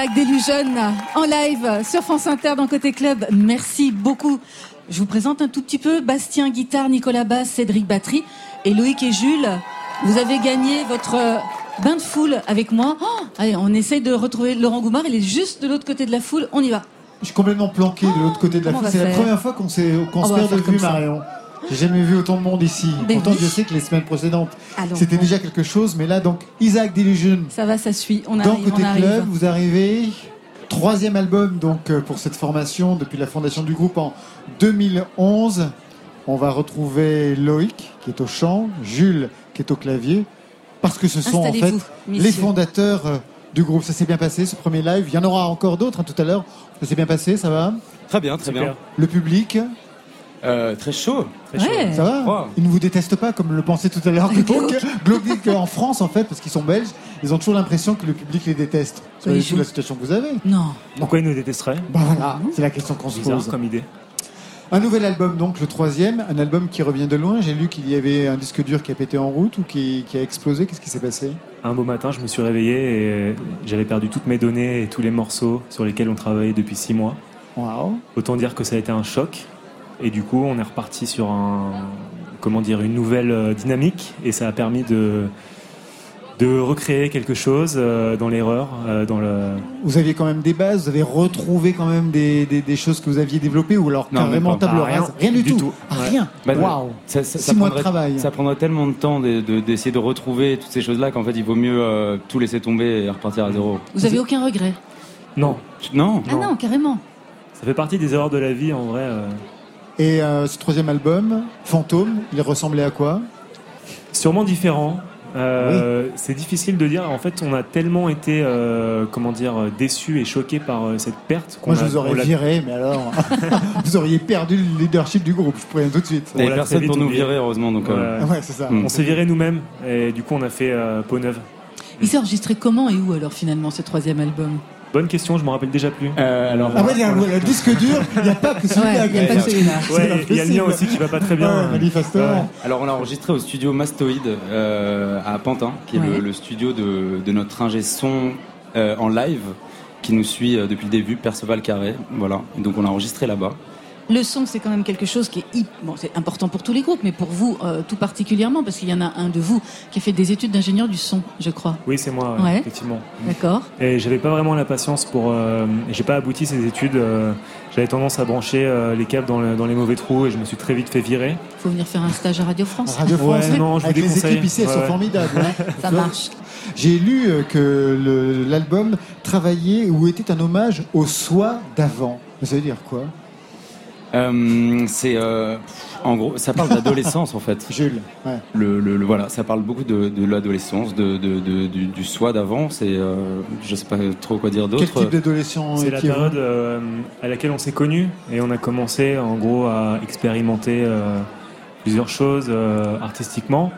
Black Delusion en live sur France Inter dans Côté Club. Merci beaucoup. Je vous présente un tout petit peu Bastien Guitare, Nicolas Basse, Cédric Batterie et Loïc et Jules. Vous avez gagné votre bain de foule avec moi. Oh, allez, on essaye de retrouver Laurent Goumard. Il est juste de l'autre côté de la foule. On y va. Je suis complètement planqué de l'autre côté de la foule. C'est la première fois qu'on se perd de vue, Marion. J'ai jamais vu autant de monde ici. Mais Pourtant, je sais que les semaines précédentes, c'était euh, déjà quelque chose, mais là, donc, Isaac Delusion. Ça va, ça suit. On arrive. Dans Côté. Club, vous arrivez. Troisième album, donc, euh, pour cette formation depuis la fondation du groupe en 2011. On va retrouver Loïc, qui est au chant, Jules, qui est au clavier, parce que ce sont en fait les fondateurs euh, du groupe. Ça s'est bien passé, ce premier live. Il y en aura encore d'autres hein, tout à l'heure. Ça s'est bien passé, ça va? Très bien, très bien. Le public? Euh, très chaud. Ouais. Ça va Wow. Ils ne vous détestent pas comme le pensait tout à l'heure Glauque. Glauque dit qu'en France, en fait, parce qu'ils sont belges, ils ont toujours l'impression que le public les déteste. C'est pas Oui, du tout je- la situation que vous avez. Non. Pourquoi ils nous détesteraient Bah voilà, c'est la question qu'on se pose. comme idée. Un nouvel album, donc le troisième, un album qui revient de loin. J'ai lu qu'il y avait un disque dur qui a pété en route ou qui, qui a explosé. Qu'est-ce qui s'est passé? Un beau matin, je me suis réveillé et j'avais perdu toutes mes données et tous les morceaux sur lesquels on travaillait depuis six mois. Waouh Autant dire que ça a été un choc. Et du coup, on est reparti sur un, comment dire, une nouvelle euh, dynamique et ça a permis de, de recréer quelque chose euh, dans l'erreur, euh, dans le. Vous aviez quand même des bases, vous avez retrouvé quand même des, des- des choses que vous aviez développées ou alors Non, carrément pas. table Ah, rien. rase Rien du, Du tout. tout. Ah, Ouais. Rien. Bah, Waouh Ça, ça- Six ça mois de travail. Ça prendrait tellement de temps de- de- d'essayer de, retrouver toutes ces choses-là qu'en fait, il vaut mieux euh, tout laisser tomber et repartir à zéro. Vous avez aucun regret? Non, Non. Ah non, carrément. ça fait partie des erreurs de la vie en vrai. euh. Et euh, ce troisième album, Fantôme, il ressemblait à quoi? Sûrement différent. Euh, C'est difficile de dire. En fait, on a tellement été, euh, comment dire, déçus et choqués par euh, cette perte. qu'on Moi, je a- vous aurais viré, mais alors, vous auriez perdu le leadership du groupe. Je préviens tout de suite. Il n'y On personne pour nous oublié. virer, heureusement. Donc, euh, Ouais. Ouais, c'est ça. Mm. On s'est viré nous-mêmes et du coup, on a fait euh, peau neuve. Il s'est enregistré comment et où alors finalement ce troisième album? Bonne question, je me rappelle déjà plus. euh, alors, Ah ouais, il y a le disque dur, il n'y a pas que celui-là. Ouais, il n'y a pas que celui-là. C'est Ouais, il y a le mien aussi qui va pas très bien. Ouais, manifestement. alors, on l'a enregistré au studio Mastoïde euh, à Pantin, qui est Ouais. le, le studio de, de notre ingé son euh, en live, qui nous suit euh, depuis le début, Perceval Carré. Voilà. Et donc, on l'a enregistré là-bas. Le son, c'est quand même quelque chose qui est hip- bon, c'est important pour tous les groupes, mais pour vous euh, tout particulièrement, parce qu'il y en a un de vous qui a fait des études d'ingénieur du son, je crois. Oui, c'est moi, Ouais. effectivement. D'accord. Et j'avais pas vraiment la patience pour. euh, j'ai pas abouti ces études. euh, j'avais tendance à brancher euh, les câbles dans, le- dans les mauvais trous et je me suis très vite fait virer. Faut venir faire un stage à Radio France. Radio France, Ouais, non, je vous avec les équipes ici, elles Ouais, sont formidables. hein. Ça marche. J'ai lu que l'album travaillait ou était un hommage au soi d'avant. Ça veut dire quoi? Euh, c'est euh, en gros, ça parle d'adolescence en fait. Jules, ouais. Le, le- le- voilà, ça parle beaucoup de, de l'adolescence, de, de- de- du, du soi d'avant. C'est, euh, je sais pas trop quoi dire Quel d'autre. type d'adolescent C'est la période euh, à laquelle on s'est connus et on a commencé en gros à expérimenter euh, plusieurs choses euh, artistiquement.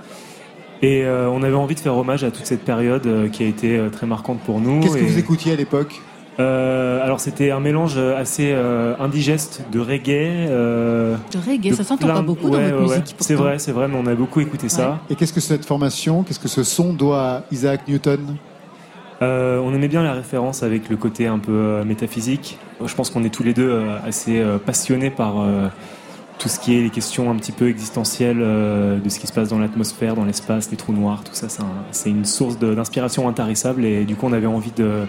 Et euh, on avait envie de faire hommage à toute cette période euh, qui a été euh, très marquante pour nous. Qu'est-ce que vous écoutiez à l'époque? Euh, Alors c'était un mélange assez euh, indigeste de reggae. euh, De reggae, de ça s'entend plein pas beaucoup dans votre ouais, ouais. musique. C'est vrai, c'est vrai, mais on a beaucoup écouté ça. Et qu'est-ce que cette formation, qu'est-ce que ce son doit à Isaac Newton? Euh, on aimait bien la référence avec le côté un peu euh, métaphysique. Je pense qu'on est tous les deux euh, assez euh, passionnés par euh, tout ce qui est les questions un petit peu existentielles euh, de ce qui se passe dans l'atmosphère, dans l'espace, les trous noirs, tout ça, c'est un- c'est une source d'inspiration intarissable et du coup on avait envie de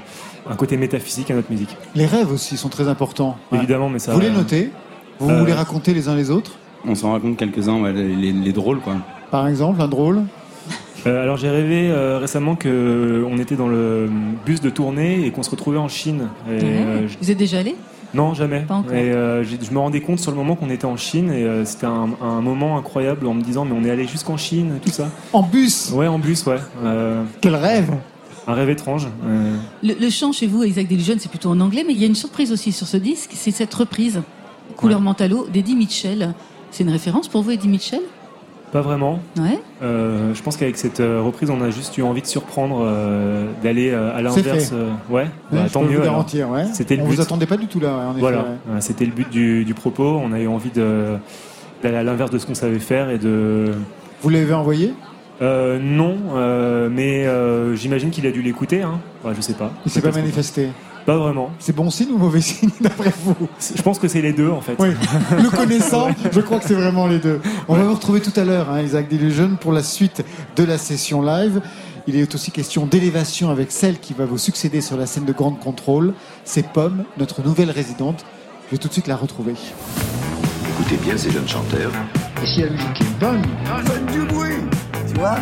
un côté métaphysique à notre musique. Les rêves aussi sont très importants. Ouais. Évidemment, mais ça. Vous les notez? Vous Euh, vous les racontez les uns les autres? On s'en raconte quelques-uns, ouais, les, les- les drôles quoi. Par exemple, un drôle? Euh, alors j'ai rêvé euh, récemment que on était dans le bus de tournée et qu'on se retrouvait en Chine. Et, euh, Vous êtes déjà allé? Non, jamais. Pas encore. Et euh, je me rendais compte sur le moment qu'on était en Chine et euh, c'était un, un moment incroyable en me disant mais on est allé jusqu'en Chine, tout ça. En bus Ouais, en bus, ouais. Euh, Quel rêve un rêve étrange. Euh, le, le chant chez vous, Isaac Delusion, c'est plutôt en anglais, mais il y a une surprise aussi sur ce disque, c'est cette reprise, Couleur Mentalo, d'Eddie Mitchell. C'est une référence pour vous, Eddie Mitchell? Pas vraiment. Ouais. Euh, je pense qu'avec cette euh, reprise, on a juste eu envie de surprendre, euh, d'aller euh, à C'est l'inverse. fait. euh, ouais, Ouais, bah, je tant mieux. vous alors. garantir. Ouais. C'était le On but. vous attendait pas du tout là, en effet. Voilà, ouais. C'était le but du, du propos. On a eu envie de d'aller à l'inverse de ce qu'on savait faire et de. Vous l'avez envoyé? Euh, non, euh, mais euh, j'imagine qu'il a dû l'écouter. Hein. Ouais, je sais pas. Il s'est pas manifesté. Pas vraiment. C'est bon signe ou mauvais signe d'après vous Je pense que c'est les deux en fait. Oui, le connaissant, je crois que c'est vraiment les deux. On va vous retrouver tout à l'heure, hein, Isaac Delusion, pour la suite de la session live. Il est aussi question d'élévation avec celle qui va vous succéder sur la scène de Grande Contrôle. C'est Pomme, notre nouvelle résidente. Je vais tout de suite la retrouver. Écoutez bien ces jeunes chanteurs. Et si la musique est bonne, Faites du bruit, tu vois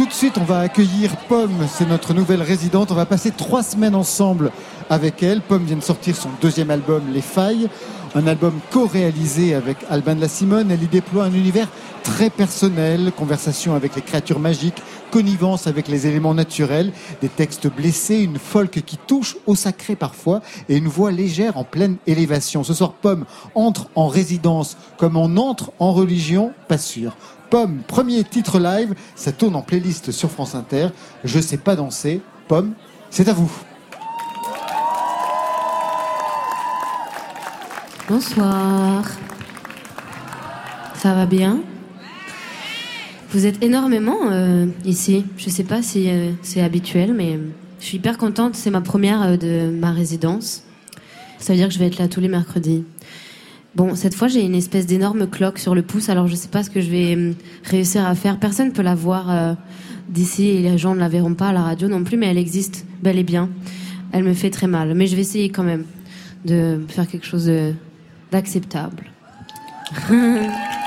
tout de suite, on va accueillir Pomme, c'est notre nouvelle résidente. On va passer trois semaines ensemble avec elle. Pomme vient de sortir son deuxième album, Les Failles, un album co-réalisé avec Alban de la Simone. Elle y déploie un univers très personnel, conversation avec les créatures magiques, connivence avec les éléments naturels, des textes blessés, une folk qui touche au sacré parfois et une voix légère en pleine élévation. Ce soir, Pomme entre en résidence comme on entre en religion, pas sûr. Pomme, premier titre live, ça tourne en playlist sur France Inter. Je sais pas danser. Pomme, c'est à vous. Bonsoir. Ça va bien? Vous êtes énormément euh, ici. Je sais pas si euh, c'est habituel, mais je suis hyper contente. C'est ma première euh, de ma résidence. Ça veut dire que je vais être là tous les mercredis. Bon, cette fois, j'ai une espèce d'énorme cloque sur le pouce, alors je sais pas ce que je vais euh, réussir à faire. Personne ne peut la voir euh, d'ici et les gens ne la verront pas à la radio non plus, mais elle existe bel et bien. Elle me fait très mal, mais je vais essayer quand même de faire quelque chose d'acceptable.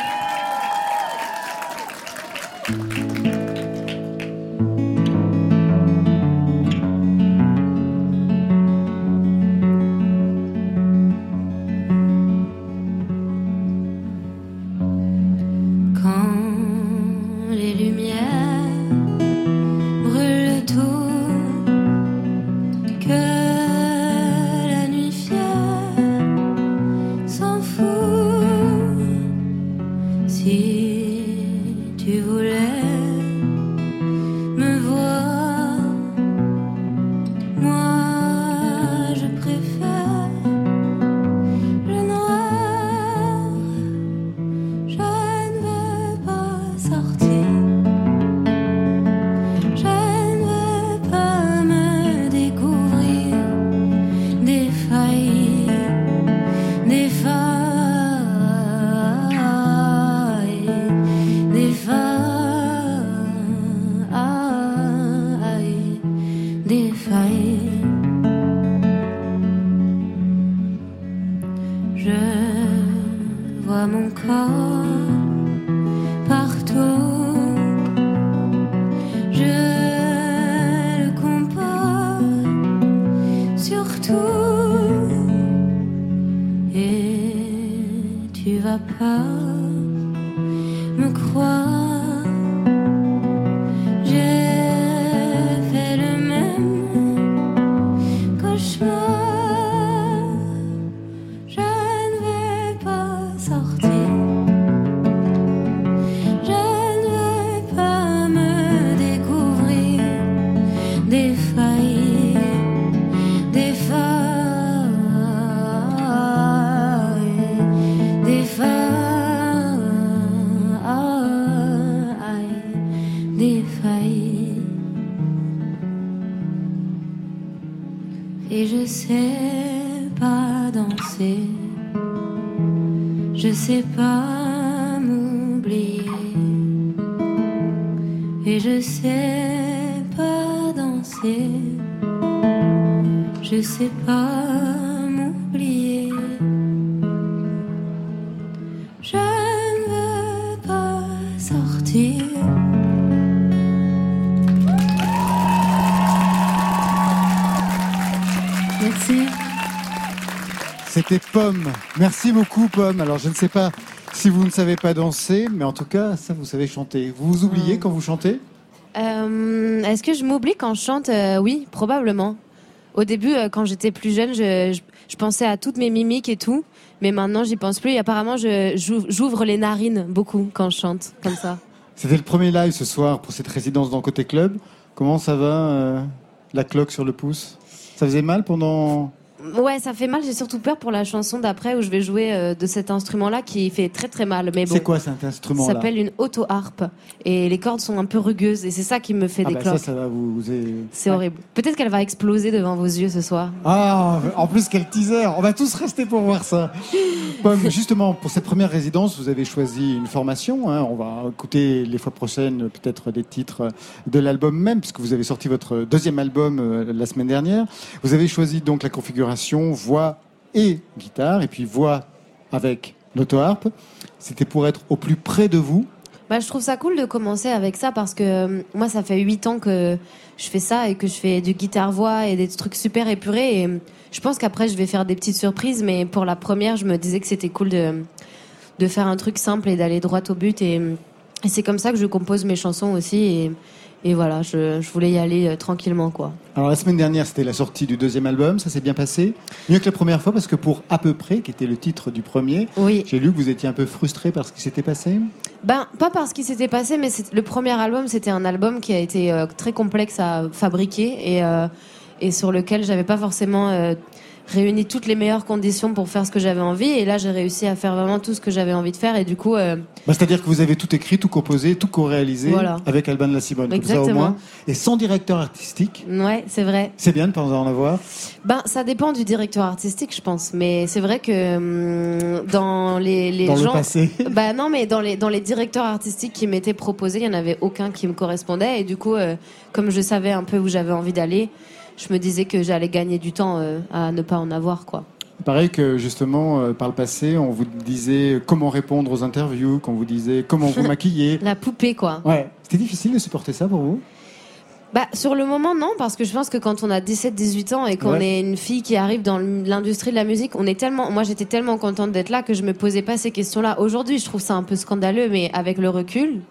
Merci beaucoup, Pomme. Alors, je ne sais pas si vous ne savez pas danser, mais en tout cas, ça, vous savez chanter. Vous vous oubliez quand vous chantez? Euh, Est-ce que je m'oublie quand je chante? Euh, Oui, probablement. Au début, euh, quand j'étais plus jeune, je, je- je pensais à toutes mes mimiques et tout. Mais maintenant, j'y pense plus. Et apparemment, j'ouvre les narines beaucoup quand je chante, comme ça. C'était le premier live ce soir pour cette résidence dans Côté Club. Comment ça va, la cloque sur le pouce? Ça faisait mal pendant... Ouais, ça fait mal. J'ai surtout peur pour la chanson d'après où je vais jouer euh, de cet instrument-là qui fait très très mal. Mais bon. C'est quoi cet Ça instrument-là s'appelle une auto-harpe. Et les cordes sont un peu rugueuses. Et c'est ça qui me fait Ah des bah cloques. ça, ça va vous... vous est- C'est horrible. Peut-être qu'elle va exploser devant vos yeux ce soir. Ah, en plus, quel teaser On va tous rester pour voir ça. Justement, pour cette première résidence, vous avez choisi une formation. hein. On va écouter les fois prochaines peut-être des titres de l'album même, puisque vous avez sorti votre deuxième album euh, la semaine dernière. Vous avez choisi donc la configuration voix et guitare, et puis voix avec l'auto-harpe. C'était pour être au plus près de vous. Bah, je trouve ça cool de commencer avec ça parce que euh, moi, ça fait 8 ans que je fais ça et que je fais du guitare-voix et des trucs super épurés. Et euh, je pense qu'après, je vais faire des petites surprises, mais pour la première, je me disais que c'était cool de, de faire un truc simple et d'aller droit au but. Et, et c'est comme ça que je compose mes chansons aussi. Et, et voilà, je, je voulais y aller euh, tranquillement, quoi. Alors la semaine dernière, c'était la sortie du deuxième album, ça s'est bien passé. Mieux que la première fois parce que pour à peu près, qui était le titre du premier, Oui. j'ai lu que vous étiez un peu frustré par ce qui s'était passé. Ben, pas parce qu'il s'était passé, mais le premier album, c'était un album qui a été euh, très complexe à fabriquer et, euh, et sur lequel j'avais pas forcément réuni toutes les meilleures conditions pour faire ce que j'avais envie. Et là, j'ai réussi à faire vraiment tout ce que j'avais envie de faire. Et du coup, euh, Bah, C'est-à-dire que vous avez tout écrit, tout composé, tout co-réalisé Voilà. avec Alban Lassibonne, comme ça au Exactement. moins. Et sans directeur artistique, ouais, c'est vrai. c'est bien de pas en avoir. Ben, ça dépend du directeur artistique, je pense. Mais c'est vrai que hum, dans les, les Dans le gens, passé. bah non, mais dans les dans les directeurs artistiques qui m'étaient proposés, il y en avait aucun qui me correspondait. Et du coup, euh, comme je savais un peu où j'avais envie d'aller, je me disais que j'allais gagner du temps euh, à ne pas en avoir, quoi. Pareil que justement, euh, par le passé, on vous disait comment répondre aux interviews, qu'on vous disait comment vous maquiller. La poupée, quoi. Ouais, c'était difficile de supporter ça pour vous? Bah, sur le moment, non, parce que je pense que quand on a 17-18 ans et qu'on Ouais. est une fille qui arrive dans l'industrie de la musique, on est tellement, moi j'étais tellement contente d'être là que je me posais pas ces questions-là. Aujourd'hui, je trouve ça un peu scandaleux, mais avec le recul.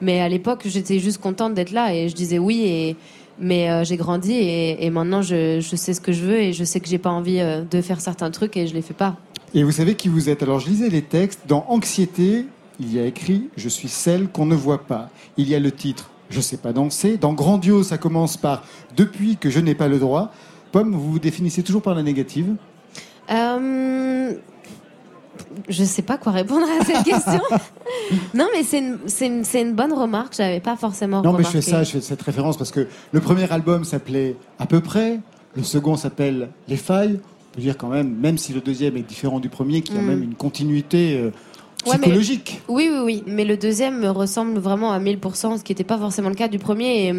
Mais à l'époque, j'étais juste contente d'être là et je disais oui et, mais euh, j'ai grandi et, et maintenant je, je sais ce que je veux et je sais que j'ai pas envie euh, de faire certains trucs et je les fais pas. Et vous savez qui vous êtes? Alors je lisais les textes. Dans Anxiété, il y a écrit Je suis celle qu'on ne voit pas. Il y a le titre Je sais pas danser. Dans Grandiose, ça commence par Depuis que je n'ai pas le droit. Pomme, vous vous définissez toujours par la négative? Euh, je sais pas quoi répondre à cette question. non, mais c'est une, bonne remarque. J'avais pas forcément Non, mais je fais ça, je fais cette référence parce que le premier album s'appelait À peu près. Le second s'appelle Les failles. On peut dire quand même, même si le deuxième est différent du premier, qu'il y a Mm. même une continuité euh, Ouais, mais- psychologique. Oui, oui, oui. Mais le deuxième me ressemble vraiment à 1000%, ce qui n'était pas forcément le cas du premier. Et,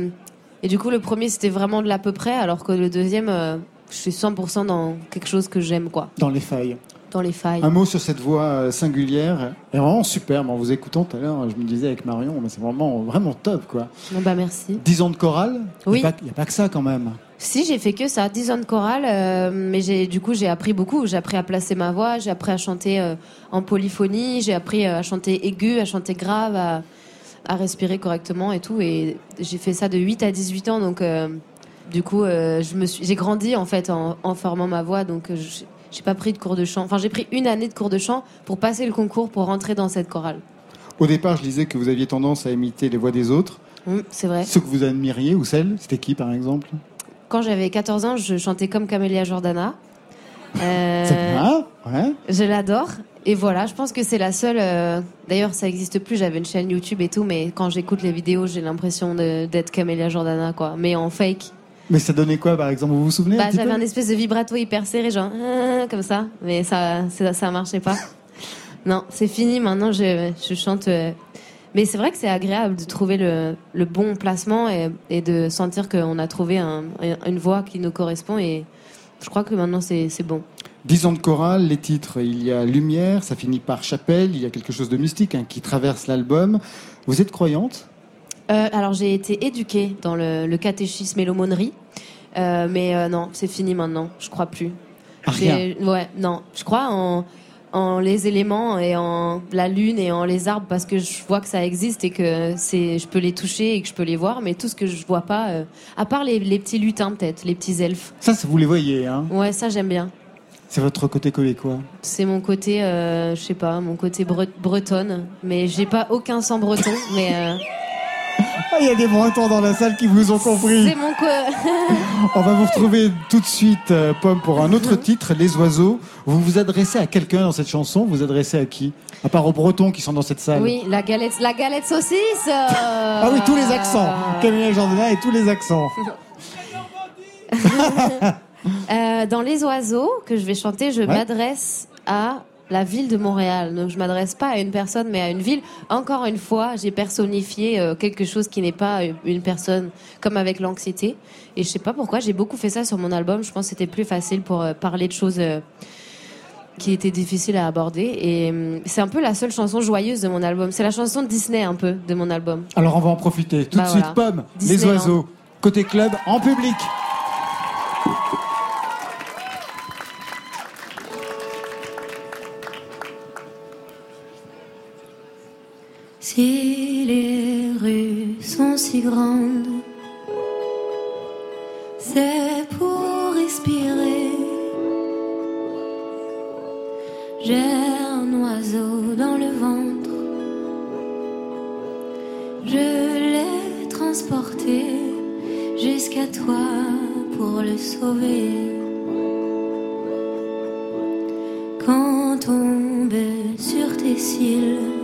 et du coup, le premier, c'était vraiment de l'à peu près, alors que le deuxième, euh, je suis 100% dans quelque chose que j'aime, quoi. Dans les failles. Dans les failles. Un mot sur cette voix euh, singulière. Et vraiment superbe. En vous écoutant tout à l'heure, je me disais avec Marion, mais c'est vraiment, vraiment top, quoi. Bon, bah, merci. 10 ans de chorale? Oui. Il n'y a, pas que ça quand même. Si, j'ai fait que ça, 10 ans de chorale, euh, mais j'ai, du coup, j'ai appris beaucoup. J'ai appris à placer ma voix, j'ai appris à chanter euh, en polyphonie, j'ai appris à chanter aigu, à chanter grave, à, à respirer correctement et tout. Et j'ai fait ça de 8 à 18 ans, donc euh, du coup, euh, je me suis, j'ai grandi en fait en, en formant ma voix, donc j'ai- pas pris de cours de chant. Enfin, j'ai pris une année de cours de chant pour passer le concours pour rentrer dans cette chorale. Au départ, je disais que vous aviez tendance à imiter les voix des autres. Hum, c'est vrai. Ceux que vous admiriez ou celles, c'était qui par exemple? Quand j'avais 14 ans, je chantais comme Camélia Jordana. Euh, C'est bien, ouais. Je l'adore. Et voilà, je pense que c'est la seule. euh, D'ailleurs, ça n'existe plus. J'avais une chaîne YouTube et tout, mais quand j'écoute les vidéos, j'ai l'impression d'être Camélia Jordana, quoi. Mais en fake. Mais ça donnait quoi par exemple? Vous vous souvenez Bah, j'avais un espèce de vibrato hyper serré, genre ah, comme ça, mais ça, ça, ça marchait pas. non, c'est fini. Maintenant, je, je chante. euh, Mais c'est vrai que c'est agréable de trouver le, le bon placement et, et de sentir qu'on a trouvé un- une voix qui nous correspond. Et je crois que maintenant, c'est bon. 10 ans de chorale, les titres, il y a Lumière, ça finit par Chapelle, il y a quelque chose de mystique hein, qui traverse l'album. Vous êtes croyante? Euh, alors j'ai été éduquée dans le, le catéchisme et l'aumônerie, Euh, mais euh, non, c'est fini maintenant. Je crois plus. Ah, Ouais, non, je crois en, en les éléments et en la lune et en les arbres parce que je vois que ça existe et que c'est, je peux les toucher et que je peux les voir, mais tout ce que je vois pas, à part les, les petits lutins peut-être, les petits elfes. Ça, ça, vous les voyez, hein Ouais, ça j'aime bien. C'est votre côté québécois. C'est mon côté, euh, je sais pas, mon côté bre- bretonne, mais j'ai pas aucun sang breton, mais. euh, il y a des Bretons dans la salle qui vous ont compris. C'est mon co- On va vous retrouver tout de suite, euh, Pomme, pour un autre titre, Les Oiseaux. Vous vous adressez à quelqu'un dans cette chanson? Vous vous adressez à qui? À part aux Bretons qui sont dans cette salle. Oui, la galette, la galette saucisse. euh. Ah oui, tous les accents. Camille Jordana et tous les accents. Euh, dans Les Oiseaux que je vais chanter, je Ouais. m'adresse à la ville de Montréal. Donc je m'adresse pas à une personne, mais à une ville. Encore une fois, j'ai personnifié euh, quelque chose qui n'est pas euh, une personne, comme avec l'anxiété. Et je sais pas pourquoi, j'ai beaucoup fait ça sur mon album. Je pense que c'était plus facile pour euh, parler de choses. qui était difficile à aborder. Et c'est un peu la seule chanson joyeuse de mon album. C'est la chanson Disney un peu de mon album. Alors on va en profiter. Tout Bah de suite. Pomme, les oiseaux, côté club, en public. Si grandes, c'est pour respirer. J'ai un oiseau dans le ventre, je l'ai transporté jusqu'à toi pour le sauver. Quand tombe sur tes cils,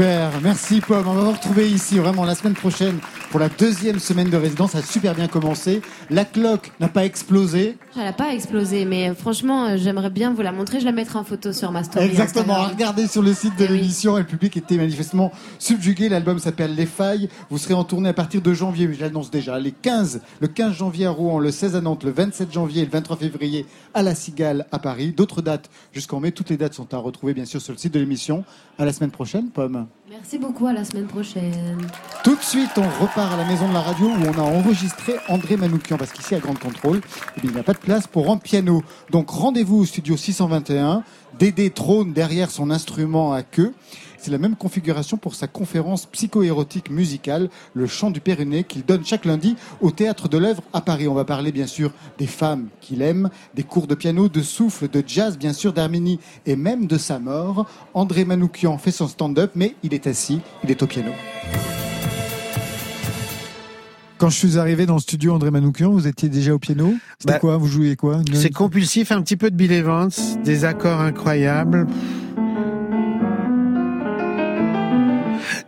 Super, merci Pomme. On va vous retrouver ici vraiment la semaine prochaine pour la deuxième semaine de résidence. Ça a super bien commencé. La cloque n'a pas explosé. Elle n'a pas explosé, mais franchement, euh, j'aimerais bien vous la montrer. Je la mettrai en photo sur ma story. Exactement. Instagram. Regardez sur le site de Eh oui. l'émission le public était manifestement subjugué. L'album s'appelle Les Failles. Vous serez en tournée à partir de janvier. mais Je l'annonce déjà. Les 15, le 15 janvier à Rouen, le 16 à Nantes, le 27 janvier et le 23 février à La Cigale à Paris. D'autres dates jusqu'en mai. Toutes les dates sont à retrouver bien sûr sur le site de l'émission. À la semaine prochaine, Pomme. Merci beaucoup, à la semaine prochaine. Tout de suite, on repart à la maison de la radio où on a enregistré André Manoukian parce qu'ici à Grande Contrôle, eh il n'y a pas de place pour un piano. Donc rendez-vous au studio 621. Dédé trône derrière son instrument à queue. C'est la même configuration pour sa conférence psycho-érotique musicale, Le chant du Péruné, qu'il donne chaque lundi au Théâtre de l'œuvre à Paris. On va parler bien sûr des femmes qu'il aime, des cours de piano, de souffle, de jazz, bien sûr, d'Arménie et même de sa mort. André Manoukian fait son stand-up, mais il est assis, il est au piano. Quand je suis arrivé dans le studio André Manoukian, vous étiez déjà au piano C'était Bah, quoi Vous jouiez quoi C'est compulsif, un petit peu de Bill Evans, des accords incroyables.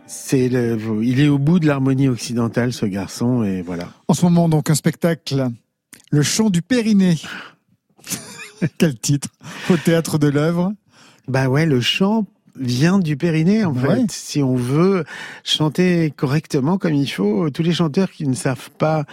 C'est le, il est au bout de l'harmonie occidentale, ce garçon, et voilà. En ce moment, donc, un spectacle, Le chant du Périnée. Quel titre Au théâtre de l'œuvre. Bah ouais, le chant vient du périnée en Ouais. fait. Si on veut chanter correctement comme il faut, tous les chanteurs qui ne savent pas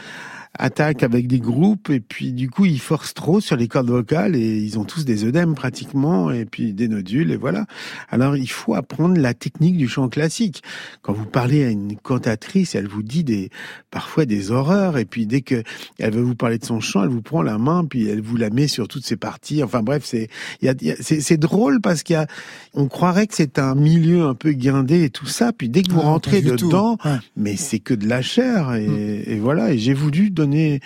attaquent avec des groupes et puis du coup ils forcent trop sur les cordes vocales et ils ont tous des œdèmes pratiquement et puis des nodules et voilà. Alors il faut apprendre la technique du chant classique. Quand vous parlez à une cantatrice, elle vous dit des parfois des horreurs et puis dès que elle veut vous parler de son chant, elle vous prend la main puis elle vous la met sur toutes ses parties. Enfin bref, c'est c'est drôle parce qu'il y a on croirait que c'est un milieu un peu guindé et tout ça puis dès que vous Ah, rentrez dedans, Ouais. mais c'est que de la chair et, et voilà et j'ai voulu donner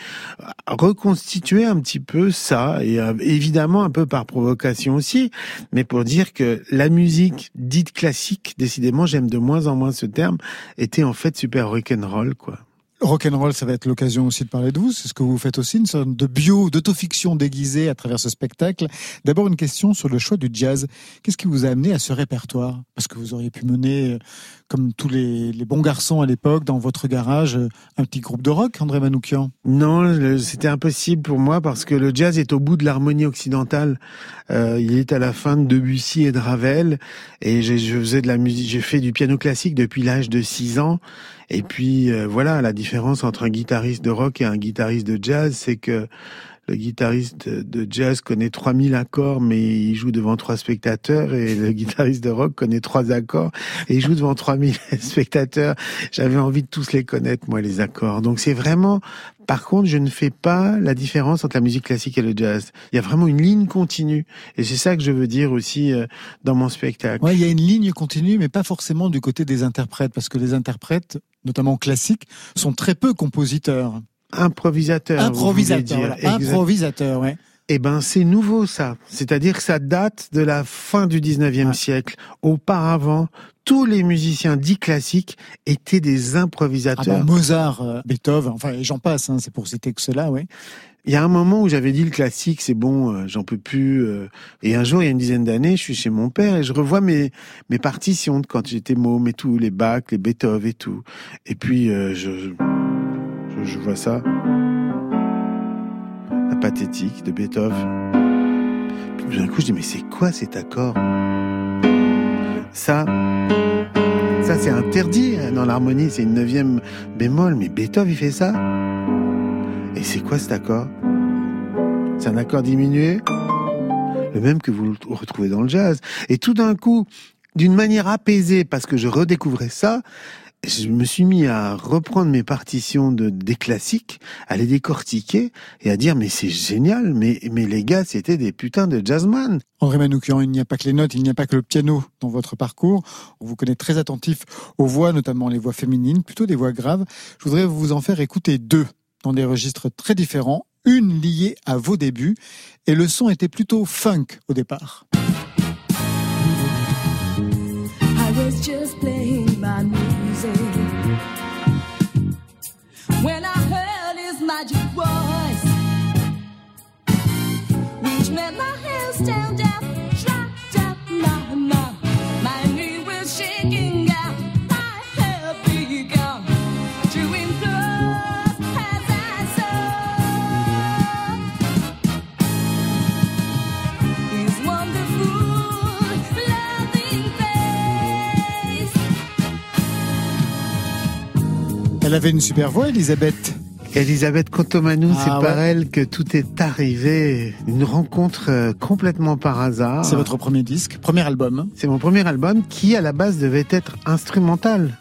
reconstituer un petit peu ça et euh, évidemment un peu par provocation aussi mais pour dire que la musique dite classique décidément j'aime de moins en moins ce terme était en fait super rock'n'roll quoi Rock'n'roll, ça va être l'occasion aussi de parler de vous. C'est ce que vous faites aussi, une sorte de bio, d'autofiction déguisée à travers ce spectacle. D'abord, une question sur le choix du jazz. Qu'est-ce qui vous a amené à ce répertoire? Parce que vous auriez pu mener, euh, comme tous les, bons garçons à l'époque, dans votre garage, euh, un petit groupe de rock, André Manoukian? Non, c'était impossible pour moi parce que le jazz est au bout de l'harmonie occidentale. Euh, il est à la fin de Debussy et de Ravel. Et je, je faisais de la musique, j'ai fait du piano classique depuis l'âge de 6 ans. Et puis euh, voilà, la différence entre un guitariste de rock et un guitariste de jazz, c'est que le guitariste de jazz connaît 3000 accords, mais il joue devant trois spectateurs, et le guitariste de rock connaît trois accords, et il joue devant 3000 spectateurs. J'avais envie de tous les connaître, moi, les accords. Donc c'est vraiment, par contre, je ne fais pas la différence entre la musique classique et le jazz. Il y a vraiment une ligne continue, et c'est ça que je veux dire aussi euh, dans mon spectacle. Ouais, il y a une ligne continue, mais pas forcément du côté des interprètes, parce que les interprètes, notamment classiques, sont très peu compositeurs. Improvisateur. Improvisateur, voilà. Improvisateur, ouais. Eh ben, c'est nouveau ça. C'est-à-dire que ça date de la fin du 19e siècle. Auparavant, tous les musiciens dits classiques étaient des Ah improvisateurs. bon, Mozart, euh, Beethoven, enfin, j'en passe, hein, c'est pour citer que cela, oui. Il y a un moment où j'avais dit le classique, c'est bon, euh, j'en peux plus. euh. Et un jour, il y a une dizaine d'années, je suis chez mon père et je revois mes mes partitions de quand j'étais môme et tout, les Bach, les Beethoven et tout. Et puis je, je vois ça, la pathétique de Beethoven. Puis d'un coup, je dis mais c'est quoi cet accord? Ça, ça c'est interdit hein, dans l'harmonie, c'est une neuvième bémol. Mais Beethoven, il fait ça et c'est quoi cet accord? C'est un accord diminué Le même que vous retrouvez dans le jazz. Et tout d'un coup, d'une manière apaisée, parce que je redécouvrais ça, je me suis mis à reprendre mes partitions de, des classiques, à les décortiquer et à dire mais c'est génial, mais, mais les gars c'était des putains de jazzman. André Manoukian, il n'y a pas que les notes, il n'y a pas que le piano dans votre parcours. On vous connaît très attentif aux voix, notamment les voix féminines, plutôt des voix graves. Je voudrais vous en faire écouter deux dans des registres très différents, une liée à vos débuts, et le son était plutôt funk au départ. I was just playing Elle avait une super voix, Elisabeth. Elisabeth Contomanou, Ah c'est ouais. par elle que tout est arrivé, une rencontre euh, complètement par hasard. C'est votre premier disque, premier album. C'est mon premier album qui, à la base, devait être instrumental.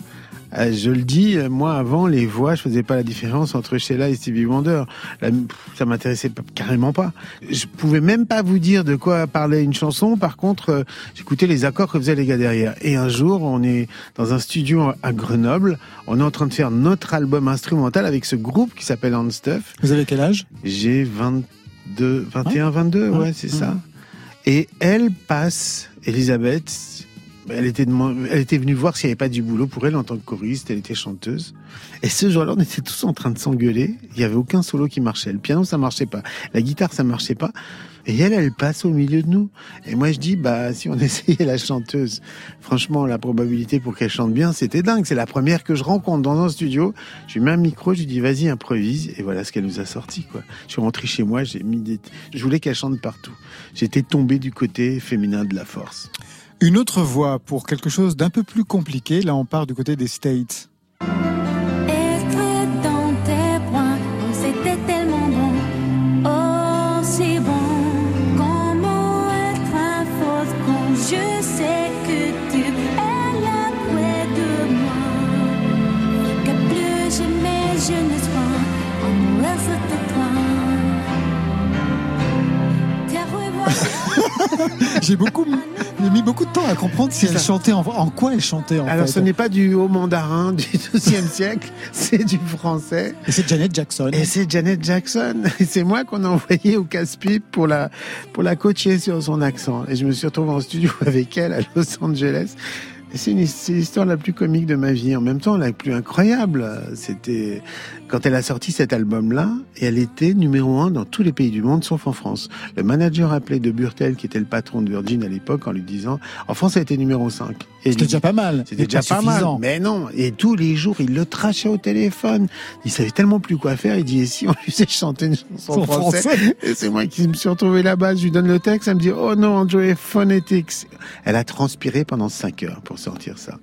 Euh, je le dis, euh, moi avant les voix, je faisais pas la différence entre Sheila et Stevie Wonder. Pff, ça m'intéressait carrément pas. Je pouvais même pas vous dire de quoi parlait une chanson. Par contre, euh, j'écoutais les accords que faisaient les gars derrière. Et un jour, on est dans un studio à Grenoble. On est en train de faire notre album instrumental avec ce groupe qui s'appelle On Stuff. Vous avez quel âge? J'ai 22, 21, 22, ouais, c'est ça. Et elle passe, Elisabeth, Elle était, elle était venue voir s'il n'y avait pas du boulot pour elle en tant que choriste. Elle était chanteuse. Et ce jour-là, on était tous en train de s'engueuler. Il n'y avait aucun solo qui marchait. Le piano, ça marchait pas. La guitare, ça marchait pas. Et elle, elle passe au milieu de nous. Et moi, je dis, bah, si on essayait la chanteuse, franchement, la probabilité pour qu'elle chante bien, c'était dingue. C'est la première que je rencontre dans un studio. Je lui mets un micro, je lui dis, vas-y, improvise. Et voilà ce qu'elle nous a sorti, quoi. Je suis rentré chez moi, j'ai mis des, je voulais qu'elle chante partout. J'étais tombé du côté féminin de la force. Une autre voix pour quelque chose d'un peu plus compliqué. Là, on part du côté des States. Oh. J'ai beaucoup, beaucoup de temps à comprendre si elle chantait en, en quoi elle chantait en Alors, fait. ce n'est pas du haut mandarin du XIIe siècle, c'est du français. Et c'est Janet Jackson. Et c'est Janet Jackson. Et c'est moi qu'on a envoyé au casse-pipe pour la, pour la coacher sur son accent. Et je me suis retrouvé en studio avec elle à Los Angeles. C'est l'histoire la plus comique de ma vie. En même temps, la plus incroyable. C'était quand elle a sorti cet album-là, et elle était numéro un dans tous les pays du monde, sauf en France. Le manager appelé de Burtel, qui était le patron de Virgin à l'époque, en lui disant, en France, elle était numéro 5. C'était déjà pas mal. C'était déjà pas mal. Mais non. Et tous les jours, il le trachait au téléphone. Il savait tellement plus quoi faire. Il dit, et si on lui faisait chanter une chanson Son en français? c'est moi qui me suis retrouvé là-bas. Je lui donne le texte. Elle me dit, oh non, Andrew Phonetics. Elle a transpiré pendant 5 heures pour sortir ça.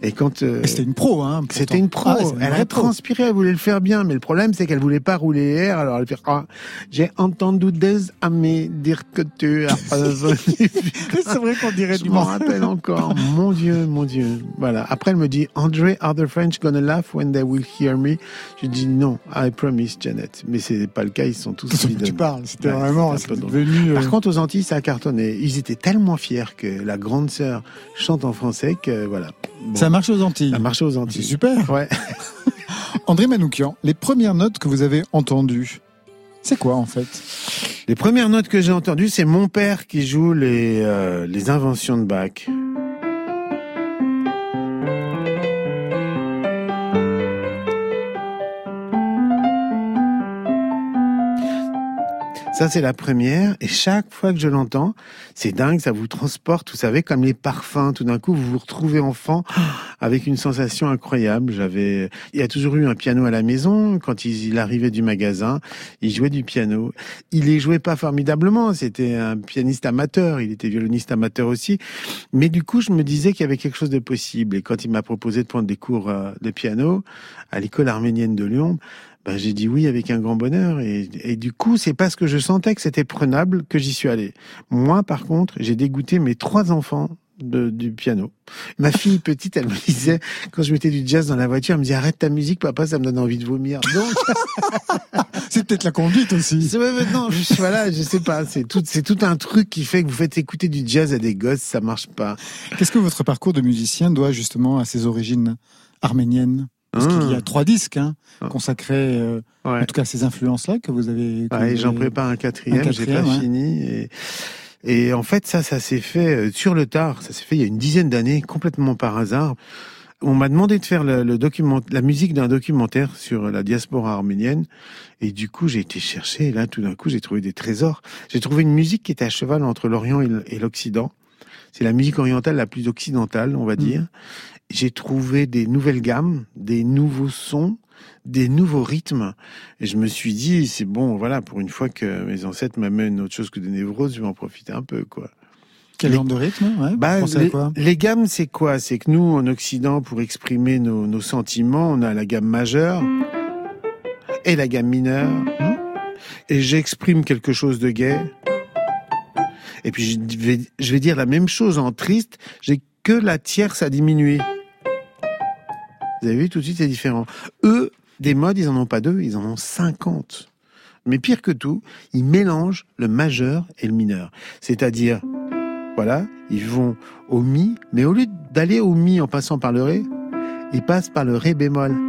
Et quand euh, C'était une pro, hein. c'était une pro, Ah, une elle a pro. transpiré, elle voulait le faire bien, mais le problème c'est qu'elle voulait pas rouler air. Alors elle fait ah, j'ai entendu des amis dire que tu as. C'est vrai qu'on dirait Je du m'en rappelle encore. mon Dieu, mon Dieu. Voilà. Après, elle me dit, André, are the French gonna laugh when they will hear me? Je dis non, I promise, Janet. Mais c'est pas le cas, ils sont tous Tu bidons. parles, c'était Ouais, vraiment un peu devenu. euh, Par contre, aux Antilles, ça a cartonné. Ils étaient tellement fiers que la grande sœur chante en français que voilà. Bon, ça marche aux Antilles. ça marchait aux C'est Antilles. super. Ouais. André Manoukian, les premières notes que vous avez entendues, c'est quoi en fait? Les premières notes que j'ai entendues, c'est mon père qui joue les, euh, les inventions de Bach. Ça, c'est la première. Et chaque fois que je l'entends, c'est dingue, ça vous transporte, vous savez, comme les parfums. Tout d'un coup, vous vous retrouvez enfant avec une sensation incroyable. J'avais, il y a toujours eu un piano à la maison. Quand il, arrivait du magasin, il jouait du piano. Il les jouait pas formidablement. C'était un pianiste amateur. Il était violoniste amateur aussi. Mais du coup, je me disais qu'il y avait quelque chose de possible. Et quand il m'a proposé de prendre des cours euh, de piano à l'école arménienne de Lyon, ben, j'ai dit oui avec un grand bonheur. Et, et du coup, c'est parce que je sentais que c'était prenable que j'y suis allé. Moi, par contre, j'ai dégoûté mes trois enfants de- du piano. Ma fille petite, elle me disait, quand je mettais du jazz dans la voiture, elle me disait arrête ta musique, papa, ça me donne envie de vomir. Donc, C'est peut-être la conduite aussi. non, je, voilà, je sais pas, c'est tout, c'est tout un truc qui fait que vous faites écouter du jazz à des gosses, ça marche pas. Qu'est-ce que votre parcours de musicien doit justement à ses origines arméniennes? Parce Ah. qu'il y a trois disques hein, Ah. consacrés, euh, Ouais. en tout cas à ces influences-là que vous avez. Ouais, j'en prépare un quatrième, j'ai pas ouais. fini. Et, et en fait, ça, ça s'est fait euh, sur le tard. Ça s'est fait il y a une dizaine d'années, complètement par hasard. On m'a demandé de faire le, le document, la musique d'un documentaire sur la diaspora arménienne. Et du coup, j'ai été chercher. Et là, tout d'un coup, j'ai trouvé des trésors. J'ai trouvé une musique qui était à cheval entre l'Orient et l'Occident. C'est la musique orientale la plus occidentale, on va dire. J'ai trouvé des nouvelles gammes, des nouveaux sons, des nouveaux rythmes. Et je me suis dit, c'est bon, voilà, pour une fois que mes ancêtres m'amènent autre chose que des névroses, je vais en profiter un peu, quoi. Quel Les- genre de rythme ouais, Bah, les, quoi les gammes, c'est quoi? C'est que nous, en Occident, pour exprimer nos, nos sentiments, on a la gamme majeure et la gamme mineure. Et j'exprime quelque chose de gai. Et puis, je vais, je vais dire la même chose en triste. J'ai que la tierce à diminuer. Vous avez vu, tout de suite, c'est différent. Eux, des modes, ils en ont pas deux, ils en ont 50. Mais pire que tout, ils mélangent le majeur et le mineur. C'est-à-dire, voilà, ils vont au mi, mais au lieu d'aller au mi en passant par le ré, ils passent par le ré bémol.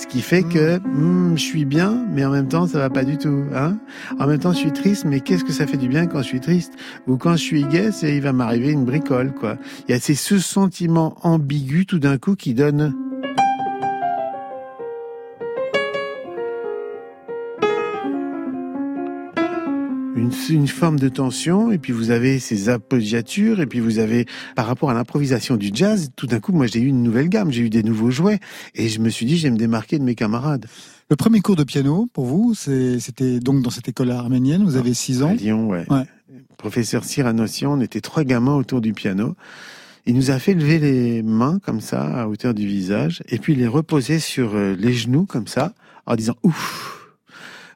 Ce qui fait que hmm, je suis bien, mais en même temps, ça va pas du tout. Hein en même temps, je suis triste, mais qu'est-ce que ça fait du bien quand je suis triste? Ou quand je suis gay, c'est il va m'arriver une bricole, quoi. Il y a ces ce sentiment ambigu tout d'un coup qui donne... Une, une forme de tension, et puis vous avez ces appoggiatures, et puis vous avez, par rapport à l'improvisation du jazz, tout d'un coup, moi j'ai eu une nouvelle gamme, j'ai eu des nouveaux jouets, et je me suis dit, je vais me démarquer de mes camarades. Le premier cours de piano, pour vous, c'était donc dans cette école arménienne, vous avez 6 ans À Lyon, ouais. Ouais. Professeur Cyranossian, on était trois gamins autour du piano. Il nous a fait lever les mains comme ça, à hauteur du visage, et puis les reposer sur euh, les genoux comme ça, en disant ouf.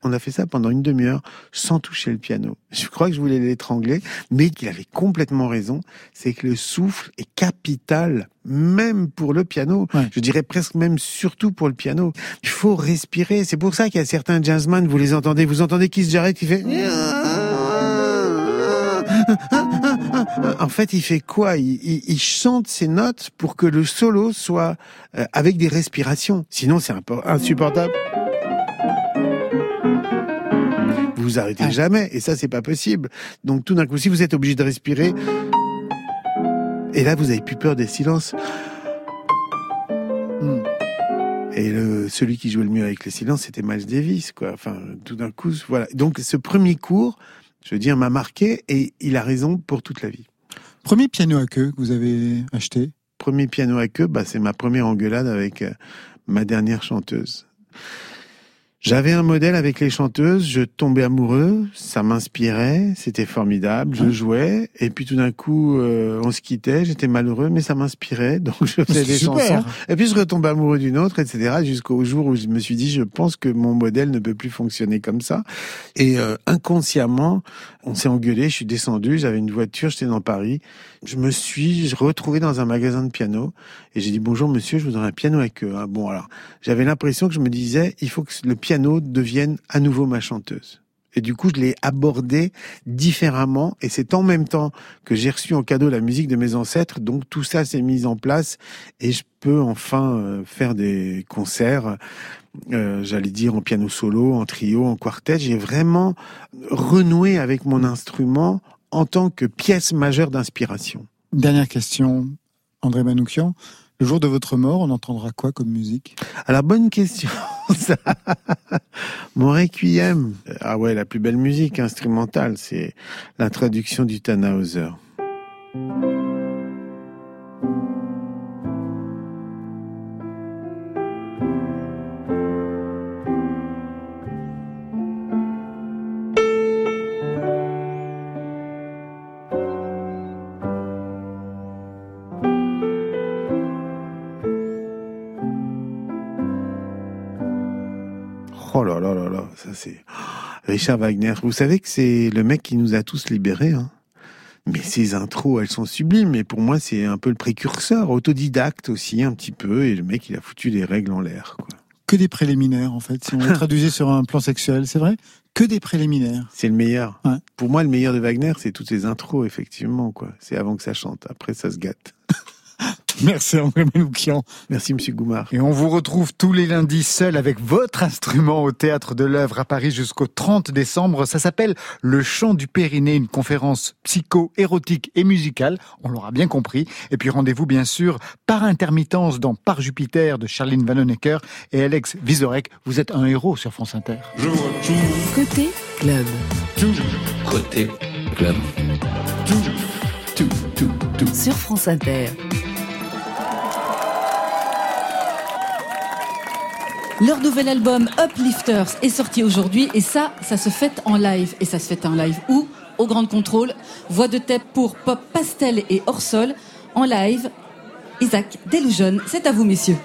On a fait ça pendant une demi-heure sans toucher le piano. Je crois que je voulais l'étrangler, mais qu'il avait complètement raison. C'est que le souffle est capital, même pour le piano. Je dirais presque même surtout pour le piano. Il faut respirer. C'est pour ça qu'il y a certains jazzman, vous les entendez, vous entendez Keith Jarrett qui fait en fait, il fait quoi? Il, il- il chante ses notes pour que le solo soit euh, avec des respirations. Sinon, c'est insupportable. Vous vous arrêtez jamais, et ça, c'est pas possible. Donc, tout d'un coup, si vous êtes obligé de respirer, et là, vous avez plus peur des silences. Et le, celui qui jouait le mieux avec les silences, c'était Miles Davis, quoi. Enfin, tout d'un coup, voilà. Donc, ce premier cours, je veux dire, m'a marqué, et il a raison pour toute la vie. Premier piano à queue que vous avez acheté? Premier piano à queue, bah, c'est ma première engueulade avec euh, ma dernière chanteuse. J'avais un modèle avec les chanteuses, je tombais amoureux, ça m'inspirait, c'était formidable, je jouais, et puis tout d'un coup, euh, on se quittait, j'étais malheureux, mais ça m'inspirait, donc je faisais des super. chansons, et puis je retombais amoureux d'une autre, etc., jusqu'au jour où je me suis dit, je pense que mon modèle ne peut plus fonctionner comme ça, et euh, inconsciemment, on s'est engueulé, je suis descendu, j'avais une voiture, j'étais dans Paris, je me suis retrouvé dans un magasin de piano, et j'ai dit, bonjour monsieur, je voudrais un piano à queue. Ah, bon, alors, j'avais l'impression que je me disais, il faut que le piano devienne à nouveau ma chanteuse. Et du coup, je l'ai abordé différemment. Et c'est en même temps que j'ai reçu en cadeau la musique de mes ancêtres. Donc tout ça s'est mis en place et je peux enfin euh, faire des concerts. euh, J'allais dire en piano solo, en trio, en quartet. J'ai vraiment renoué avec mon instrument en tant que pièce majeure d'inspiration. Dernière question, André Manoukian. Le jour de votre mort, on entendra quoi comme musique? Alors, bonne question. ça. Mon requiem. Ah ouais, la plus belle musique instrumentale, c'est l'introduction du Tannhauser. Ça c'est Richard Wagner. Vous savez que c'est le mec qui nous a tous libérés. Hein mais ces intros, elles sont sublimes. Mais pour moi, c'est un peu le précurseur, autodidacte aussi un petit peu. Et le mec, il a foutu des règles en l'air. quoi. Que des préliminaires, en fait, si on le traduisait sur un plan sexuel, c'est vrai Que des préliminaires. C'est le meilleur. Pour moi, le meilleur de Wagner, c'est toutes ces intros, effectivement. quoi. C'est avant que ça chante. Après, ça se gâte. Merci André Manoukian. Merci Monsieur Goumard. Et on vous retrouve tous les lundis seul avec votre instrument au Théâtre de l'œuvre à Paris jusqu'au 30 décembre. Ça s'appelle Le chant du périnée, une conférence psycho-érotique et musicale. On l'aura bien compris. Et puis rendez-vous bien sûr par intermittence dans Par Jupiter de Charline Vanhoenacker et Alex Vizorek. Vous êtes un héros sur France Inter. Côté club. Côté club. Sur France Inter. Leur nouvel album Uplifters est sorti aujourd'hui et ça, ça se fête en live. Et ça se fête en live où? Au Grand Contrôle, voix de tête pour Pop Pastel et Hors-Sol. En live, Isaac Delusion, c'est à vous messieurs.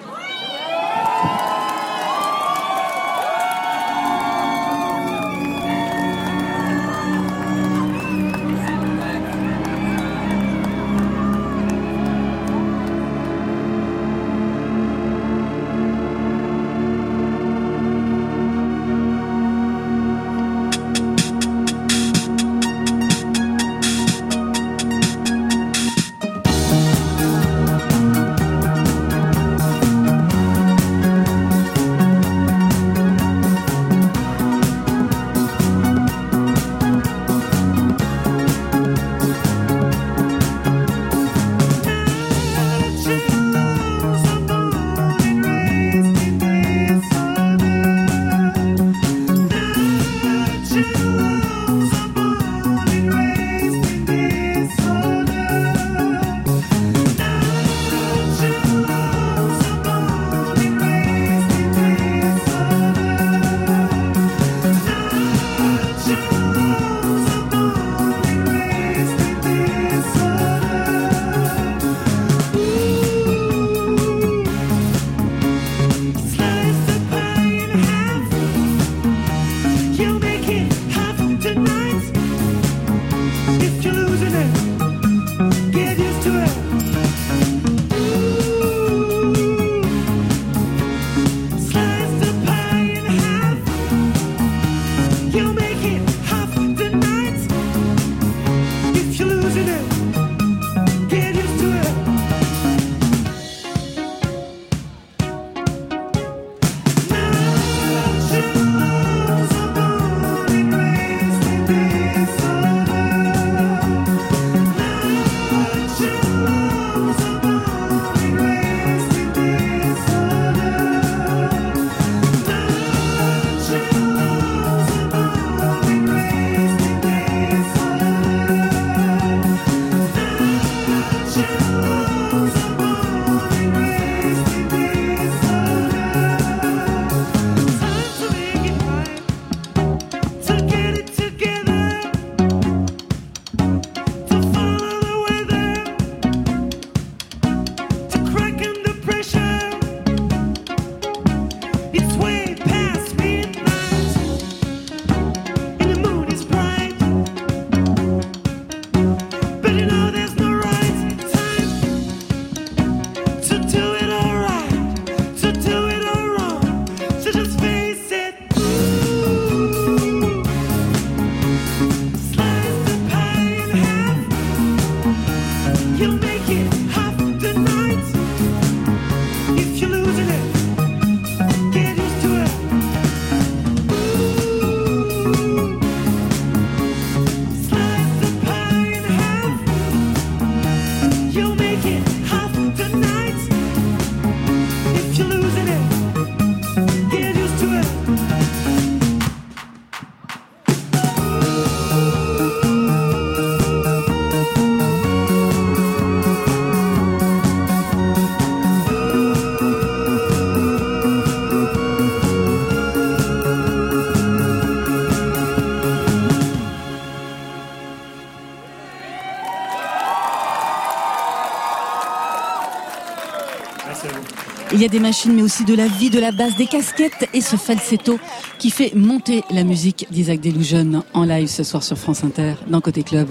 Il y a des machines, mais aussi de la vie, de la basse, des casquettes et ce falsetto qui fait monter la musique d'Isaac Delusion en live ce soir sur France Inter dans Côté Club.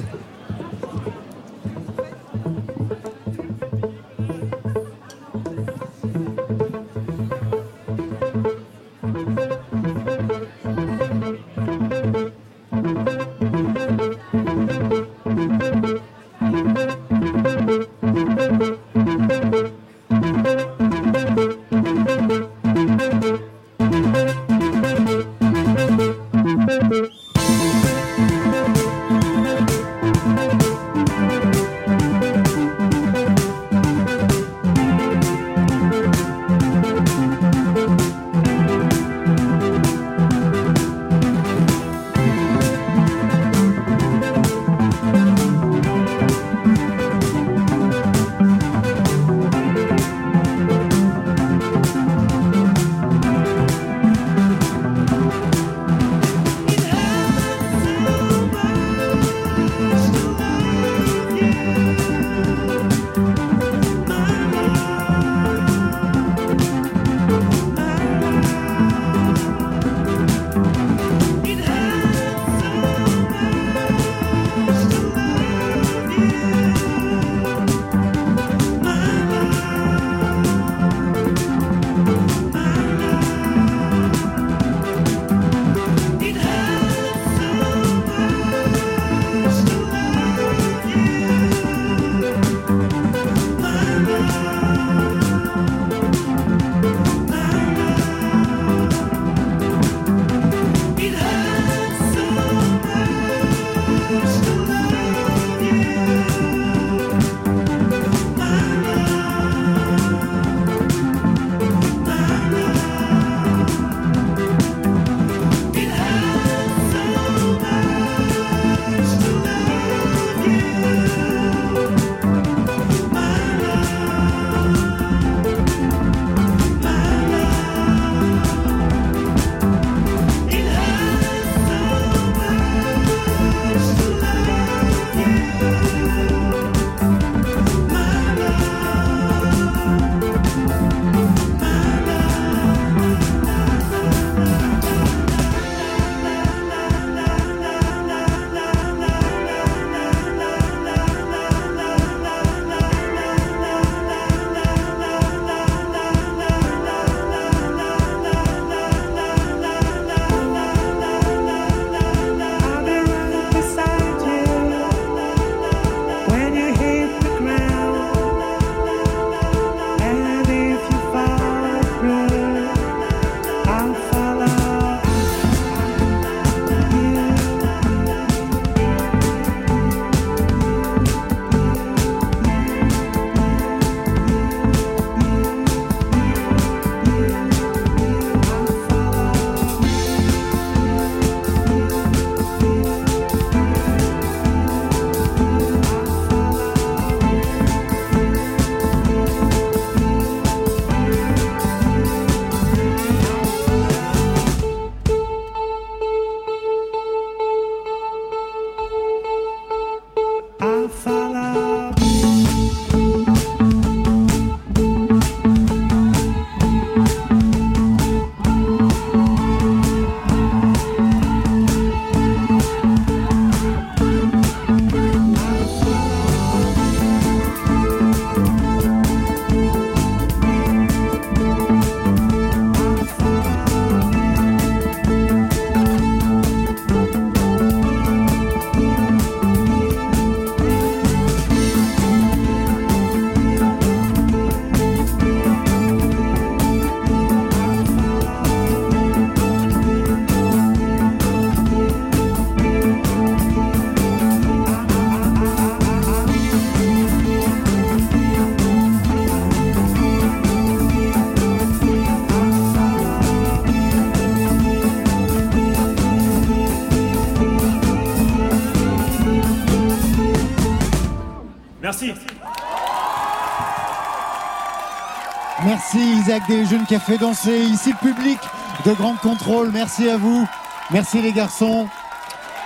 Isaac Desjeunes qui a fait danser ici le public de Grand Contrôle. Merci à vous. Merci les garçons.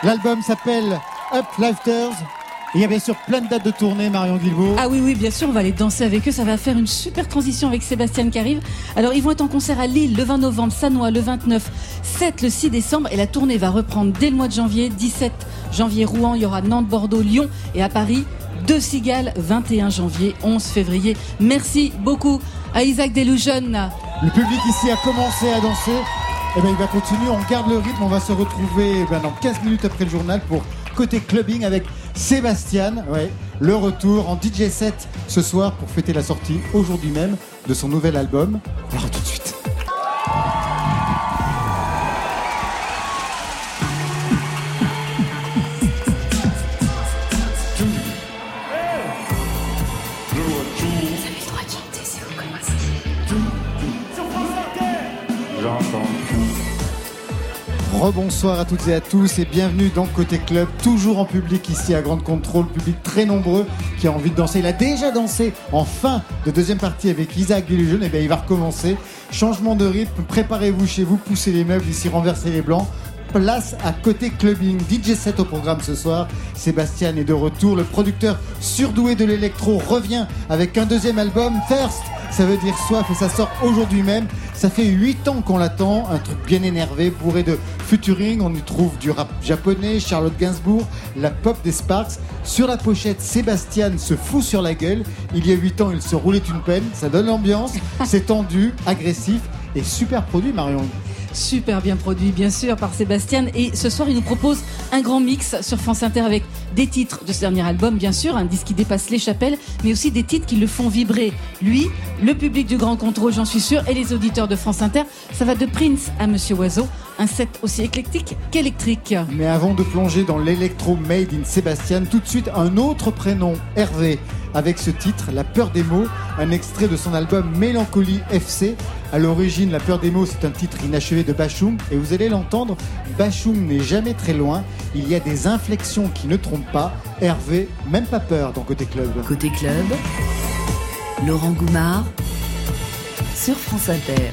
L'album s'appelle Uplifters Et il y a bien sûr plein de dates de tournée, Marion Guilbault. Ah oui, oui, bien sûr, on va aller danser avec eux. Ça va faire une super transition avec Sébastien qui arrive. Alors, ils vont être en concert à Lille le 20 novembre, Sanois le 29, 7 le 6 décembre. Et la tournée va reprendre dès le mois de janvier. 17 janvier, Rouen. Il y aura Nantes, Bordeaux, Lyon. Et à Paris, deux Cigales, 21 janvier, 11 février. Merci beaucoup à Isaac Delusion. Le public ici a commencé à danser. Et ben il va continuer, on garde le rythme, on va se retrouver ben, dans 15 minutes après le journal pour côté clubbing avec Sébastien. Ouais, le retour en DJ set ce soir pour fêter la sortie aujourd'hui même de son nouvel album. Rebonsoir à toutes et à tous et bienvenue dans Côté Club, toujours en public ici à Grande Contrôle, public très nombreux qui a envie de danser. Il a déjà dansé en fin de deuxième partie avec Isaac Illusion, et bien il va recommencer. Changement de rythme, préparez-vous chez vous, poussez les meubles, ici renversez les blancs. Place à côté clubbing, DJ 7 au programme ce soir. Sébastien est de retour, le producteur surdoué de l'électro revient avec un deuxième album, First. Ça veut dire soif et ça sort aujourd'hui même. Ça fait 8 ans qu'on l'attend, un truc bien énervé, bourré de futuring. On y trouve du rap japonais, Charlotte Gainsbourg, la pop des Sparks. Sur la pochette, Sébastien se fout sur la gueule. Il y a 8 ans, il se roulait une peine. Ça donne l'ambiance, c'est tendu, agressif et super produit, Marion. Super bien produit, bien sûr, par Sébastien. Et ce soir, il nous propose un grand mix sur France Inter avec des titres de ce dernier album, bien sûr, un disque qui dépasse les chapelles, mais aussi des titres qui le font vibrer. Lui, le public du Grand Contrôle, j'en suis sûr, et les auditeurs de France Inter. Ça va de Prince à Monsieur Oiseau. Un set aussi éclectique qu'électrique. Mais avant de plonger dans l'électro made in Sébastien, tout de suite un autre prénom, Hervé, avec ce titre, La peur des mots, un extrait de son album Mélancolie FC. À l'origine, La peur des mots, c'est un titre inachevé de Bachung, et vous allez l'entendre, Bachung n'est jamais très loin, il y a des inflexions qui ne trompent pas. Hervé, même pas peur dans Côté Club. Côté Club, Laurent Goumard sur France Inter.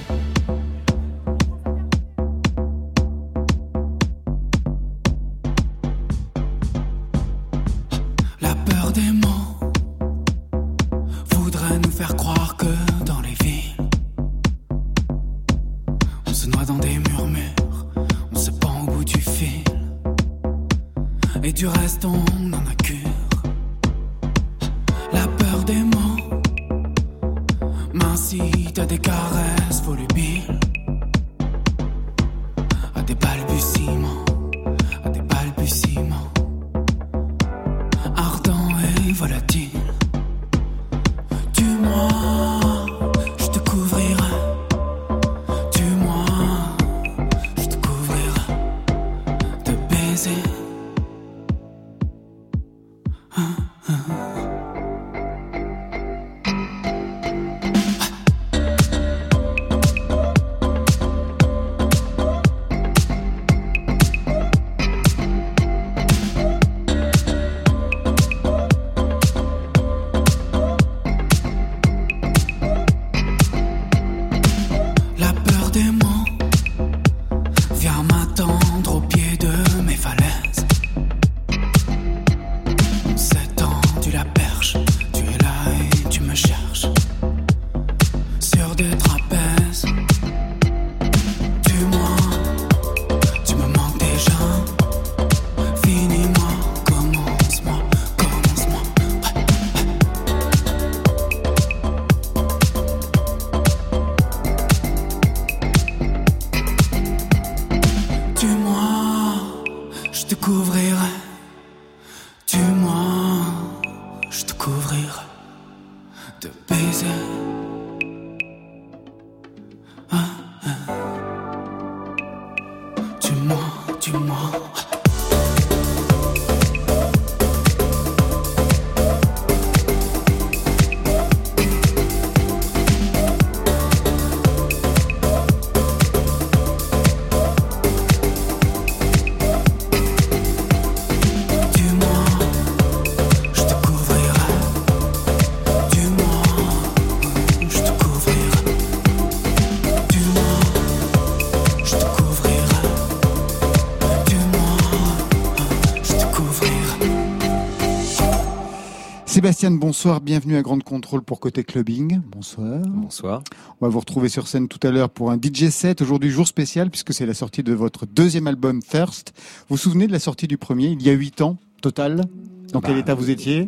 Sébastien, bonsoir, bienvenue à Grande Contrôle pour Côté Clubbing. Bonsoir. Bonsoir. On va vous retrouver sur scène tout à l'heure pour un DJ set. Aujourd'hui, jour spécial, puisque c'est la sortie de votre deuxième album, Thirst. Vous vous souvenez de la sortie du premier, il y a huit ans, total? Dans quel Bah, état vous étiez?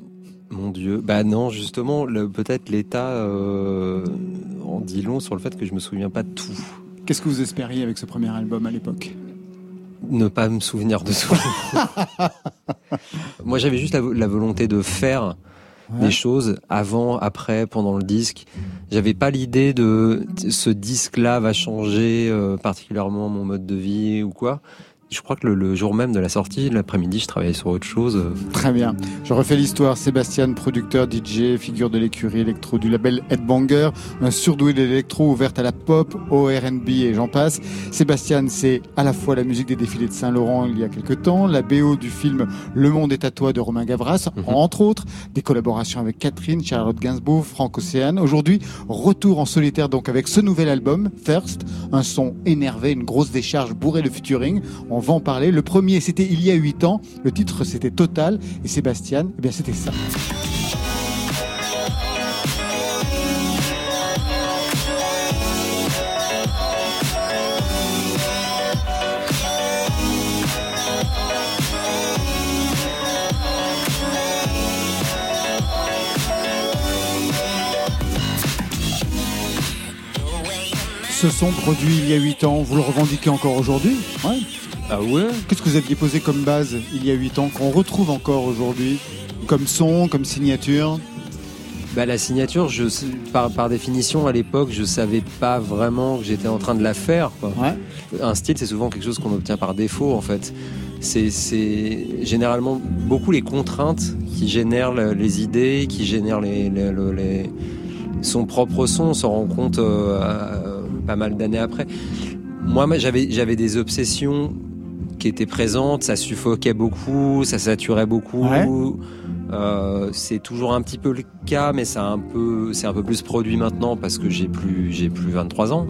Mon Dieu. Bah non, justement, peut-être l'état euh, en dit long sur le fait que je me souviens pas de tout. Qu'est-ce que vous espériez avec ce premier album à l'époque? Ne pas me souvenir de tout. Moi, j'avais juste la volonté de faire Ouais. des choses avant, après, pendant le disque. J'avais pas l'idée de ce disque-là va changer euh, particulièrement mon mode de vie ou quoi. Je crois que le, le jour même de la sortie, l'après-midi, je travaillais sur autre chose. Très bien. Je refais l'histoire. Sébastien, producteur, DJ, figure de l'écurie électro du label Headbanger, un surdoué de l'électro ouverte à la pop, au R&B et j'en passe. Sébastien, c'est à la fois la musique des défilés de Saint-Laurent il y a quelque temps, la BO du film Le Monde est à toi de Romain Gavras, entre autres, des collaborations avec Catherine, Charlotte Gainsbourg, Franck Océane. Aujourd'hui, retour en solitaire donc avec ce nouvel album, Thirst, un son énervé, une grosse décharge bourrée de featuring. On va en parler. Le premier, c'était il y a 8 ans. Le titre, c'était Total. Et Sébastien, eh bien, c'était ça. Ce son produit il y a 8 ans, vous le revendiquez encore aujourd'hui? Ouais. Ah ouais Qu'est-ce que vous aviez posé comme base il y a 8 ans, qu'on retrouve encore aujourd'hui Comme son, comme signature Bah, la signature, je, par, par définition, à l'époque, je savais pas vraiment que j'étais en train de la faire. quoi. Un style, c'est souvent quelque chose qu'on obtient par défaut, en fait. C'est- généralement beaucoup les contraintes qui génèrent le- les idées, qui génèrent les, les- le- les- son propre son. On s'en rend compte euh, euh, pas mal d'années après. Moi, j'avais des obsessions qui étaient présentes. Ça suffoquait beaucoup, ça saturait beaucoup. Ouais. Euh, c'est toujours un petit peu le cas, mais c'est un peu, c'est un peu plus produit maintenant parce que j'ai plus, j'ai plus 23 ans.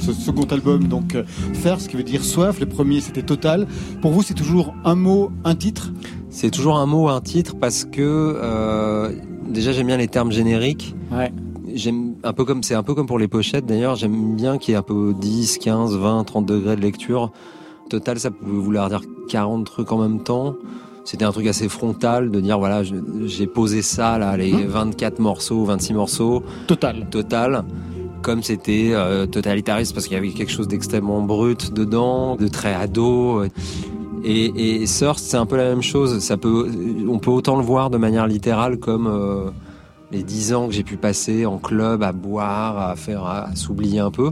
Ce second album, donc euh, Faire, ce qui veut dire soif. Le premier, c'était Total. Pour vous, c'est toujours un mot, un titre? C'est toujours un mot, un titre parce que euh, déjà j'aime bien les termes génériques. Ouais. J'aime un peu comme c'est un peu comme pour les pochettes d'ailleurs. J'aime bien qu'il y ait un peu 10, 15, 20, 30 degrés de lecture. Total, ça pouvait vouloir dire 40 trucs en même temps. C'était un truc assez frontal de dire voilà, j'ai posé ça là, les 24 morceaux, 26 morceaux. Total. Total. Comme c'était euh, totalitariste parce qu'il y avait quelque chose d'extrêmement brut dedans, de très ado. Et, et Thirst, c'est un peu la même chose. Ça peut, on peut autant le voir de manière littérale comme euh, les 10 ans que j'ai pu passer en club à boire, à faire, à, s'oublier un peu.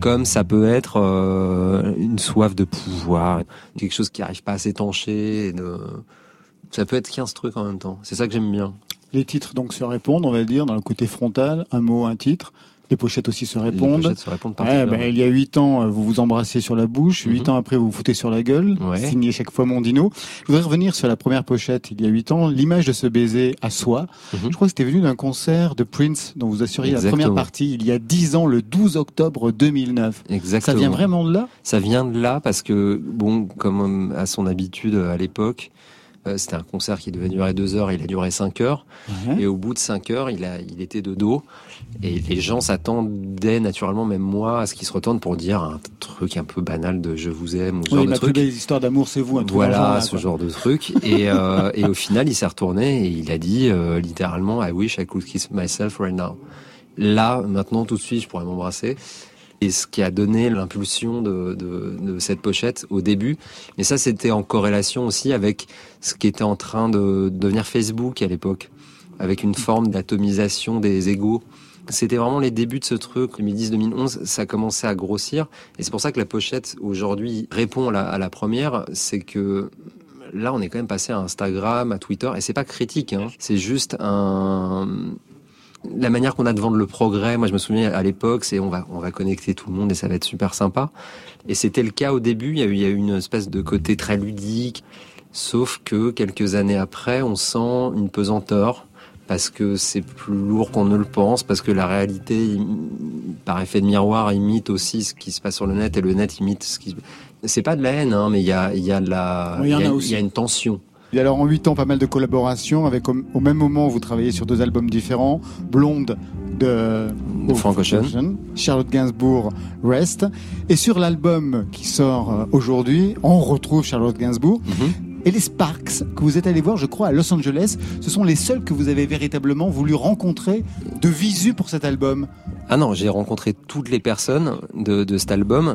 Comme ça peut être euh, une soif de pouvoir, quelque chose qui n'arrive pas à s'étancher. Ça peut être 15 trucs en même temps. C'est ça que j'aime bien. Les titres donc se répondent, on va dire, dans le côté frontal, un mot, un titre. Les pochettes aussi se répondent. se répondent Ouais, particulièrement. ben, il y a 8 ans, euh, vous vous embrassez sur la bouche. 8 ans après, vous vous foutez sur la gueule. Ouais. Signé chaque fois Mondino. Je voudrais revenir sur la première pochette il y a 8 ans. L'image de ce baiser à soi. Je crois que c'était venu d'un concert de Prince dont vous assuriez la première partie il y a 10 ans, le 12 octobre 2009. Exactement. Ça vient vraiment de là? Ça vient de là parce que, bon, comme euh, à son habitude euh, à l'époque, c'était un concert qui devait durer deux heures, il a duré cinq heures. Et au bout de cinq heures, il, a, il était de dos. Et les gens s'attendaient naturellement, même moi, à ce qu'il se retourne pour dire un truc un peu banal de je vous aime ou ce Oui, genre de truc. belle histoire d'amour, c'est vous. Un Voilà, ce genre de truc. Et, euh, et au final, il s'est retourné et il a dit euh, littéralement I wish I could kiss myself right now. Là, maintenant, tout de suite, je pourrais m'embrasser. Et ce qui a donné l'impulsion de, de, de cette pochette au début. Mais ça, c'était en corrélation aussi avec ce qui était en train de devenir Facebook à l'époque, avec une forme d'atomisation des égaux. C'était vraiment les débuts de ce truc. 2010-2011, ça commençait à grossir. Et c'est pour ça que la pochette, aujourd'hui, répond à la, première. C'est que là, on est quand même passé à Instagram, à Twitter. Et c'est pas critique, hein. C'est juste la manière qu'on a de vendre le progrès, moi je me souviens à l'époque, c'est on va, on va connecter tout le monde et ça va être super sympa. Et c'était le cas au début, il y a eu une espèce de côté très ludique, sauf que quelques années après, on sent une pesanteur parce que c'est plus lourd qu'on ne le pense, parce que la réalité, par effet de miroir, imite aussi ce qui se passe sur le net et le net imite ce qui. C'est pas de la haine, hein, mais il y a, il y a de la, Oui, il y en a il y a- aussi. il y a une tension. Et alors en 8 ans, pas mal de collaborations avec au, au même moment vous travaillez sur deux albums différents, Blonde de De Frank Ocean. Charlotte Gainsbourg, Rest. Et sur l'album qui sort euh, aujourd'hui, on retrouve Charlotte Gainsbourg. Et les Sparks, que vous êtes allé voir, je crois, à Los Angeles, ce sont les seuls que vous avez véritablement voulu rencontrer de visu pour cet album. Ah non, j'ai rencontré toutes les personnes de, cet album.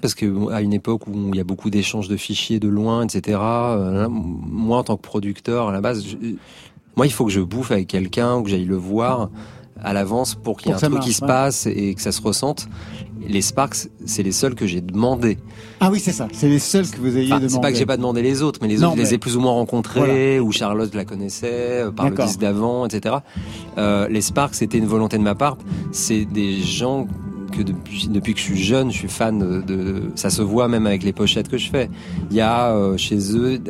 Parce que à une époque où il y a beaucoup d'échanges de fichiers de loin, etc. euh, moi, en tant que producteur, à la base, moi, il faut que je bouffe avec quelqu'un, ou que j'aille le voir à l'avance pour qu'il y ait un truc qui marche, se ouais. passe et que ça se ressente. Les Sparks, c'est les seuls que j'ai demandé. Ah oui, c'est ça. C'est les seuls que vous ayez Enfin, demandé. c'est pas que j'ai pas demandé les autres, mais les Non, autres, je les ai plus ou moins rencontrés, ou Charlotte la connaissait euh, par le disque d'avant, etc. Euh, les Sparks, c'était une volonté de ma part. C'est des gens que depuis, depuis que je suis jeune, je suis fan de, de- Ça se voit même avec les pochettes que je fais. Il y a euh, chez eux...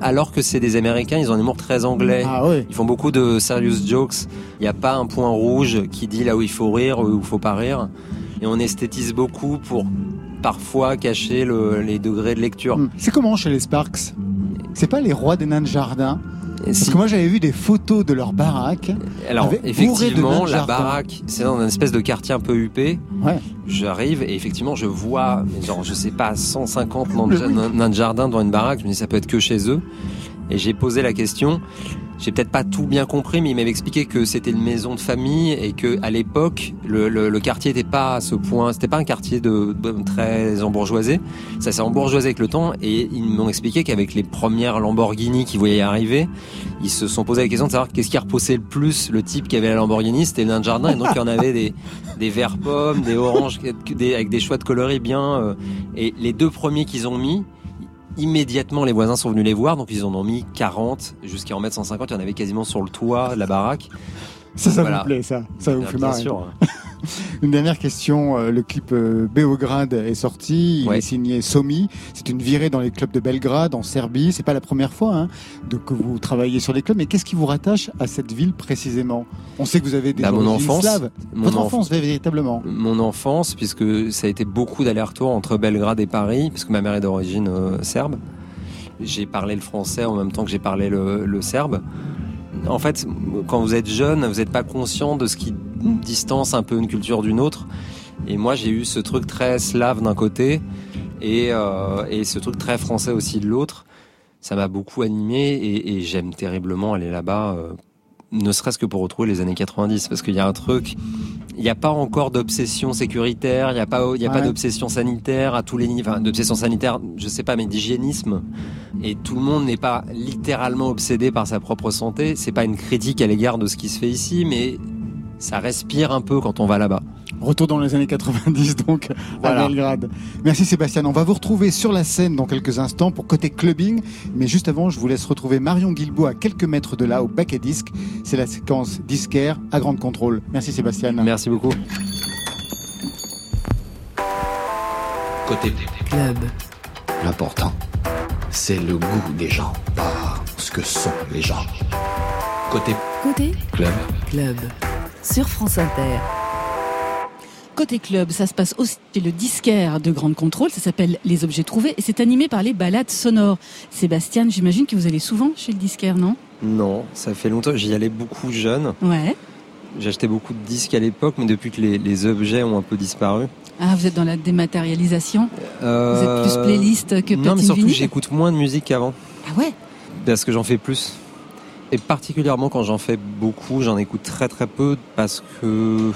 Alors que c'est des Américains, ils ont un humour très anglais. Ah oui. Ils font beaucoup de serious jokes. Il n'y a pas un point rouge qui dit là où il faut rire ou où il faut pas rire. Et on esthétise beaucoup pour parfois cacher le- les degrés de lecture. Hmm. C'est comment chez les Sparks? C'est pas les rois des nains de jardin? Parce que moi j'avais vu des photos de leur baraque. Alors avec- effectivement, de la baraque, c'est dans une espèce de quartier un peu huppé. Ouais. J'arrive et effectivement, je vois, mais genre, je sais pas, 150 nains de, nains- nains de jardin dans une baraque. Je me dis, ça peut être que chez eux. Et j'ai posé la question. J'ai peut-être pas tout bien compris, mais il m'avait expliqué que c'était une maison de famille et que à l'époque, le, quartier n'était pas à ce point. C'était pas un quartier de, de- très embourgeoisé. Ça s'est embourgeoisé avec le temps et ils m'ont expliqué qu'avec les premières Lamborghini qui voyaient arriver, ils se sont posé la question de savoir qu'est-ce qui repoussait le plus le type qui avait la Lamborghini, c'était le nain de jardin. Et donc il y en avait des, des verts pommes, des oranges, avec des choix de coloris bien. euh, et les deux premiers qu'ils ont mis, immédiatement les voisins sont venus les voir, donc ils en ont mis 40 jusqu'à en mettre 150. Il y en avait quasiment sur le toit de la baraque. Ça, ça Voilà. vous plaît, ça Ça vous fait marrer sûr. Une dernière question. euh, Le clip euh, Beograd est sorti. Il Ouais. est signé Somi. C'est une virée dans les clubs de Belgrade, en Serbie. C'est pas la première fois hein, que vous travaillez sur les clubs. Mais qu'est-ce qui vous rattache à cette ville précisément? On sait que vous avez des Bah, mon enfance. slaves. Mon Votre enf- enfance, véritablement. Mon enfance, puisque ça a été beaucoup d'allers-retours entre Belgrade et Paris, puisque ma mère est d'origine euh, serbe. J'ai parlé le français en même temps que j'ai parlé le, le serbe. En fait, quand vous êtes jeune, vous n'êtes pas conscient de ce qui distance un peu une culture d'une autre. Et moi, j'ai eu ce truc très slave d'un côté et, euh, ce truc très français aussi de l'autre. Ça m'a beaucoup animé et, et j'aime terriblement aller là-bas, euh, ne serait-ce que pour retrouver les années 90, parce qu'il y a un truc il n'y a pas encore d'obsession sécuritaire, il n'y a pas, il y a pas d'obsession sanitaire à tous les niveaux, enfin, d'obsession sanitaire, je sais pas, mais d'hygiénisme. Et tout le monde n'est pas littéralement obsédé par sa propre santé. C'est pas une critique à l'égard de ce qui se fait ici, mais ça respire un peu quand on va là-bas. Retour dans les années 90, donc, Voilà. à Belgrade. Merci Sébastien. On va vous retrouver sur la scène dans quelques instants pour côté clubbing. Mais juste avant, je vous laisse retrouver Marion Guilbault à quelques mètres de là, au bac à disque. C'est la séquence disquaire à grande contrôle. Merci Sébastien. Merci beaucoup. Côté Club. L'important, c'est le goût des gens, pas ce que sont les gens. Côté Côté club. Club. Sur France Inter. Côté club, ça se passe aussi chez le disquaire de Grande Contrôle, ça s'appelle Les Objets Trouvés et c'est animé par les balades sonores. Sébastien, j'imagine que vous allez souvent chez le disquaire, non? Non, ça fait longtemps. J'y allais beaucoup jeune. Ouais. J'achetais beaucoup de disques à l'époque, mais depuis que les, les objets ont un peu disparu. Ah, vous êtes dans la dématérialisation? Euh, Vous êtes plus playlist que Non, mais surtout, j'écoute moins de musique qu'avant. Ah ouais? Parce que j'en fais plus. Et particulièrement quand j'en fais beaucoup, j'en écoute très très peu parce que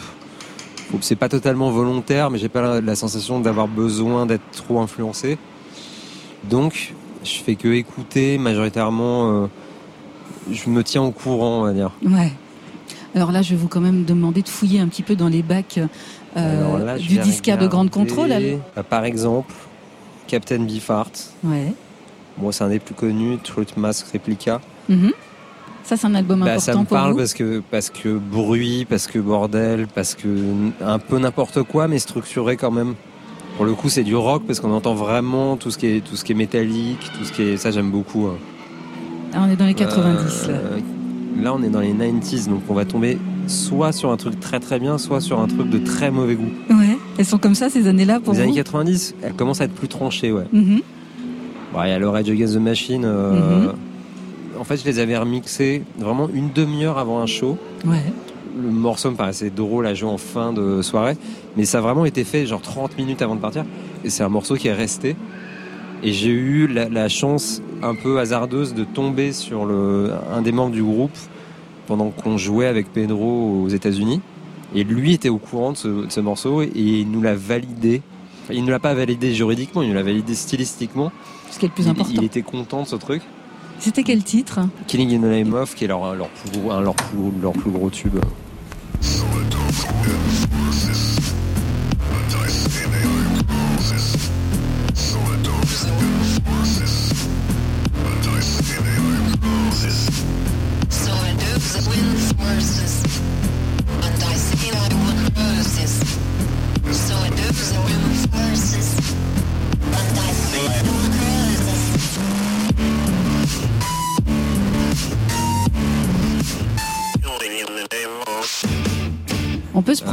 bon, c'est pas totalement volontaire, mais j'ai pas la, sensation d'avoir besoin d'être trop influencé. Donc, je fais que écouter majoritairement. euh, je me tiens au courant, on va dire. Ouais. Alors là, je vais vous quand même demander de fouiller un petit peu dans les bacs euh, là, du disquaire de Grande Contrôle. euh, Par exemple, Captain Beefheart. Ouais. Moi, c'est un des plus connus, Truth Mask Replica. Mhm. Ça, c'est un album Bah, important ça me pour parle vous. parce que parce que bruit, parce que bordel, parce que un peu n'importe quoi, mais structuré quand même. Pour le coup, c'est du rock parce qu'on entend vraiment tout ce qui est tout ce qui est métallique, tout ce qui est ça j'aime beaucoup. hein. Ah, on est dans les 90 là. Euh, là, on est dans les 90s, donc on va tomber soit sur un truc très très bien, soit sur un truc de très mauvais goût. Ouais. Elles sont comme ça ces années-là pour Les vous années 90, elles commencent à être plus tranchées, ouais. Mhm. Bon, il y a le Rage Against the Machine. euh, Mhm. En fait, je les avais remixés vraiment une demi-heure avant un show. Ouais. Le morceau me paraissait drôle à jouer en fin de soirée, mais ça a vraiment été fait genre 30 minutes avant de partir. Et c'est un morceau qui est resté. Et j'ai eu la, la chance un peu hasardeuse de tomber sur le, un des membres du groupe pendant qu'on jouait avec Pedro aux États-Unis. Et lui était au courant de ce, de ce morceau et il nous l'a validé. Il ne l'a pas validé juridiquement, il nous l'a validé stylistiquement. Ce qui est le plus Il- important. Il, était content de ce truc. C'était quel titre? Killing in the Name of, qui est leur, leur, plus, gros, leur, plus, leur plus gros tube.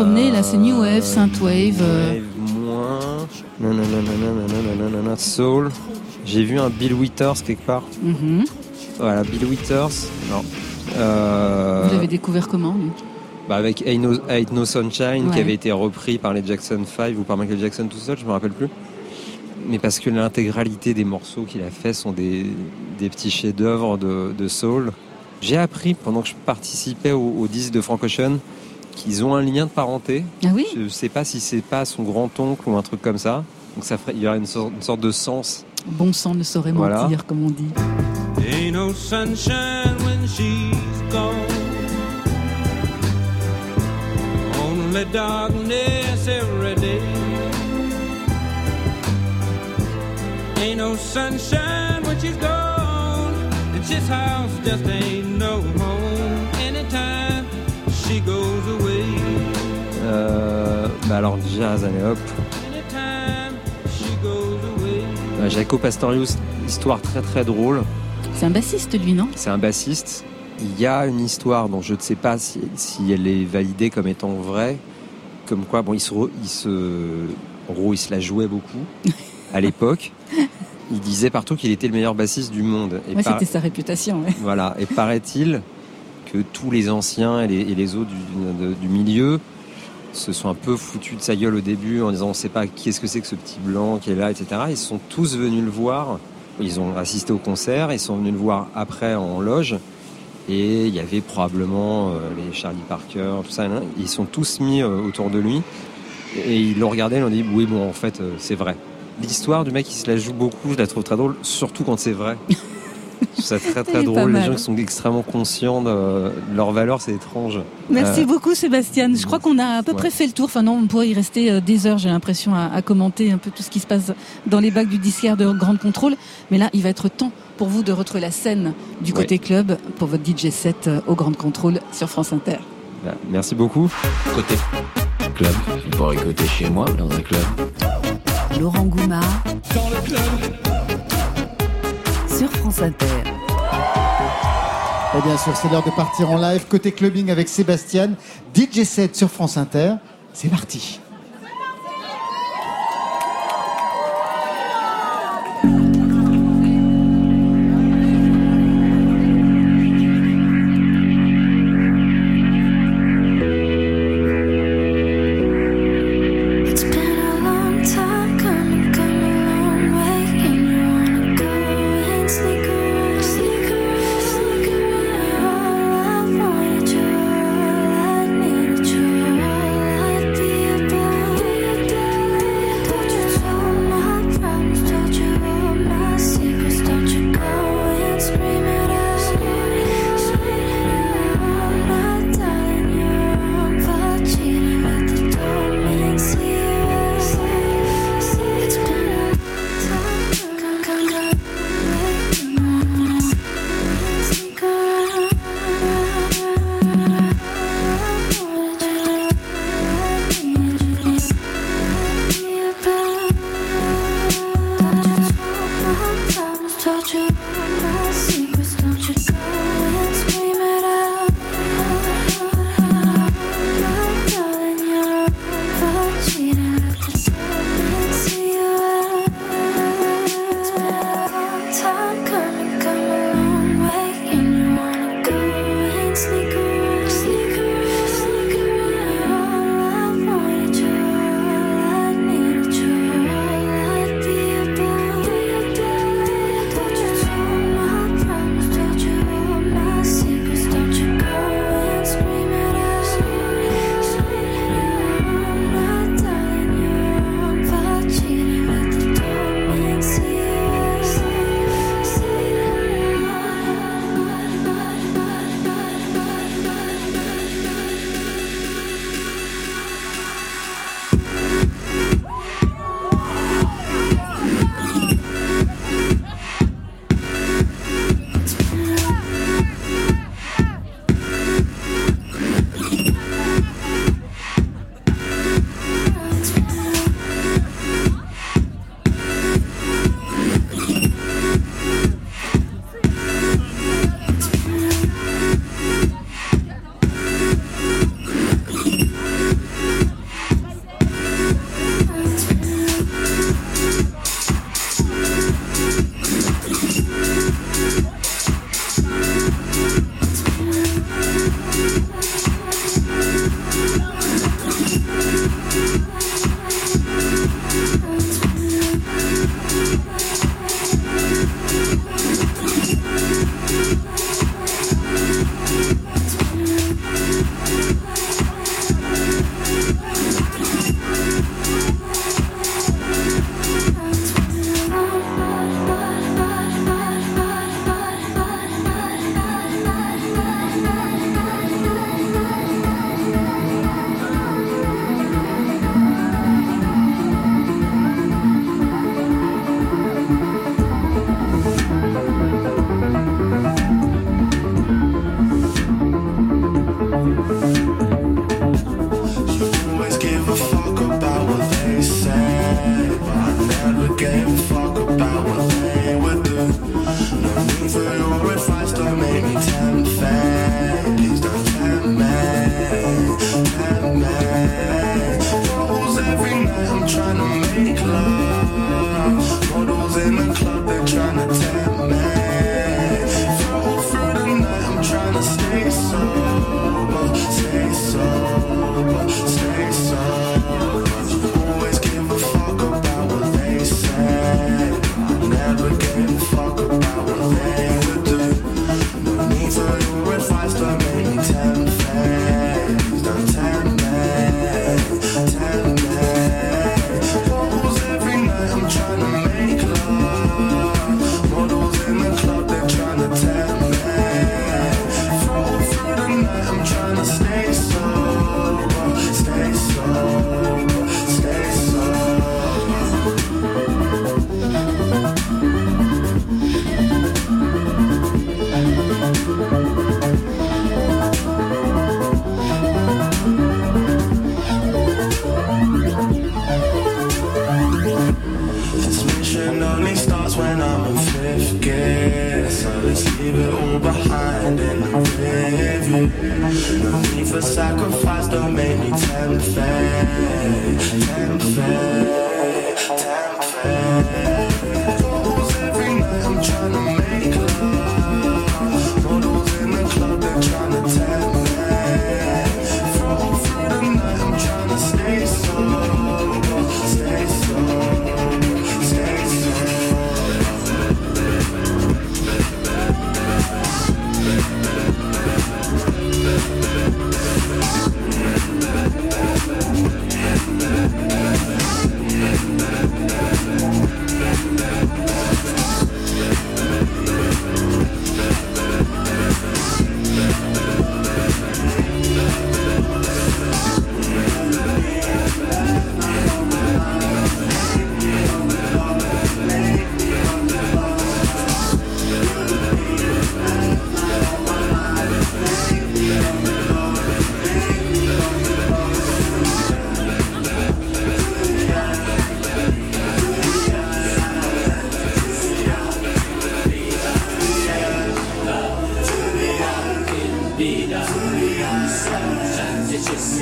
Promener, là c'est New Wave, Synthwave. euh, Wave, moins. Soul. J'ai vu un Bill Withers quelque part. mhm. Voilà, Bill Withers. Non. Euh, Vous l'avez découvert comment bah, avec Ain't No, Ain't No Sunshine Ouais. qui avait été repris par les Jackson 5 ou par Michael Jackson tout seul, je me rappelle plus. Mais parce que l'intégralité des morceaux qu'il a fait sont des, des petits chefs-d'œuvre de, de soul. J'ai appris pendant que je participais au, au disque de Frank Ocean qu'ils ont un lien de parenté. Ah oui Je sais pas si c'est pas son grand-oncle ou un truc comme ça. Donc ça ferait, il y aurait une sorte, une sorte de sens. Bon sang ne saurait Voilà. mentir, comme on dit. Ain't no sunshine when she's gone. Only darkness every day. Ain't no sunshine when she's gone. And this house just ain't Euh, bah alors goes away. Euh, Jaco Pastorius, histoire très très drôle. C'est un bassiste lui, non? C'est un bassiste. Il y a une histoire dont je ne sais pas si, si elle est validée comme étant vraie. Comme quoi, bon, il se, il se, en gros, il se la jouait beaucoup à l'époque. Il disait partout qu'il était le meilleur bassiste du monde. Et Ouais, par- C'était sa réputation. ouais. voilà. Et paraît-il que tous les anciens et les, et les autres du milieu se sont un peu foutus de sa gueule au début en disant on sait pas qui est-ce que c'est que ce petit blanc qui est là, etc. Ils sont tous venus le voir. Ils ont assisté au concert, ils sont venus le voir après en loge. Et il y avait probablement euh, les Charlie Parker, tout ça. Ils sont tous mis euh, autour de lui. Et ils l'ont regardé, ils ont dit oui, bon, en fait, euh, c'est vrai. L'histoire du mec qui se la joue beaucoup, je la trouve très drôle, surtout quand c'est vrai. Je trouve ça très très drôle. Les gens qui sont extrêmement conscients de leur valeur, c'est étrange. Merci Euh, beaucoup Sébastien. Je crois qu'on a à peu Ouais. près fait le tour. Enfin non, on pourrait y rester euh, des heures, j'ai l'impression, à, à commenter un peu tout ce qui se passe dans les bacs du disquaire de Grande Contrôle. Mais là, il va être temps pour vous de retrouver la scène du côté club pour votre DJ set euh, au Grande Contrôle sur France Inter. Bah, Merci beaucoup. Côté club, vous pourrez écouter chez moi dans un club. Laurent Goumard Dans le club. Et bien sûr, c'est l'heure de partir en live côté clubbing avec Sébastien, DJ 7 sur France Inter. C'est parti.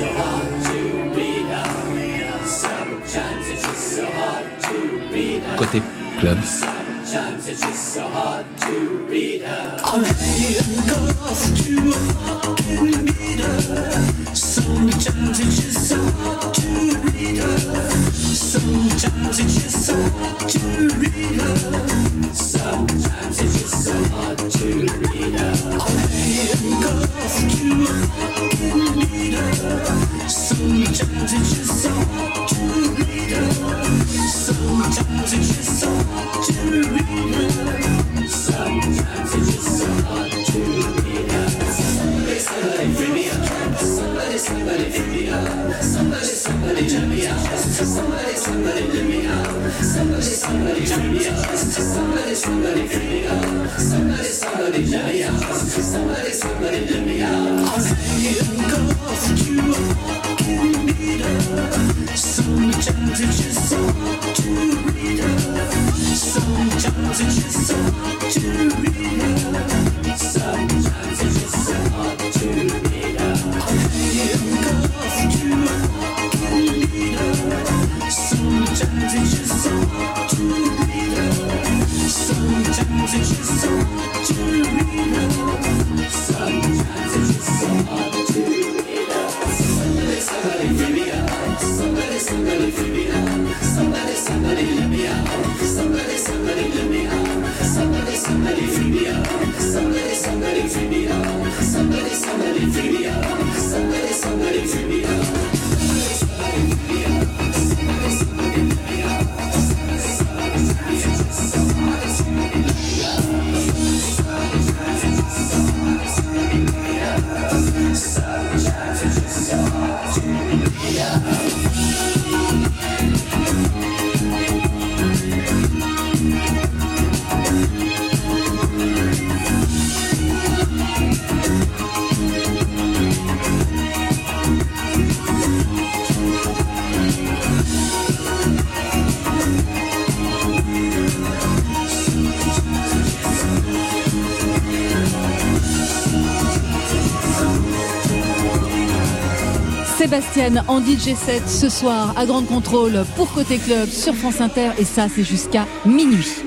just so hard to. Côté club. Somebody, somebody, let me out. Sébastien en DJ7 ce soir à Grande Contrôle pour Côté Club sur France Inter et ça c'est jusqu'à minuit.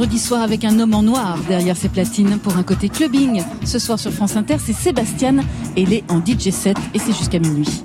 Vendredi soir avec un homme en noir derrière ses platines pour un côté clubbing. Ce soir sur France Inter, c'est Sébastien et il est en DJ 7 et c'est jusqu'à minuit.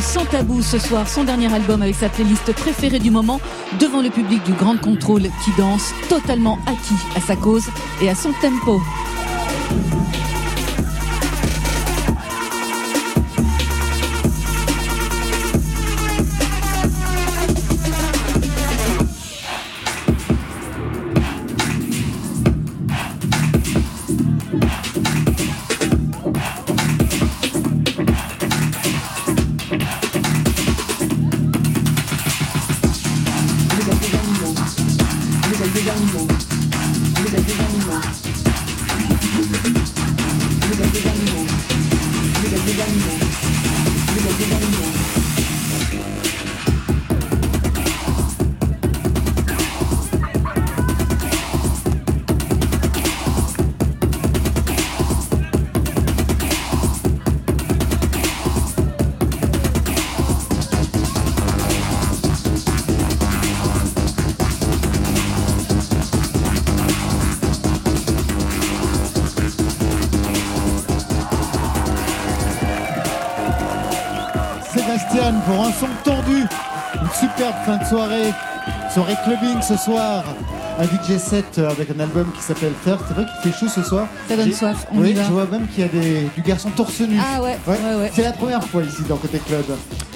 Sans tabou ce soir son dernier album avec sa playlist préférée du moment devant le public du Grand Contrôle qui danse totalement acquis à sa cause et à son tempo. Soirée clubbing ce soir. Un DJ set avec un album qui s'appelle Thirst. C'est vrai qu'il fait chaud ce soir. Ça donne soif, on oui, y va. je vois même qu'il y a des, du garçon torse nu. Ah ouais, ouais, ouais. C'est la première fois ici dans Côté Club.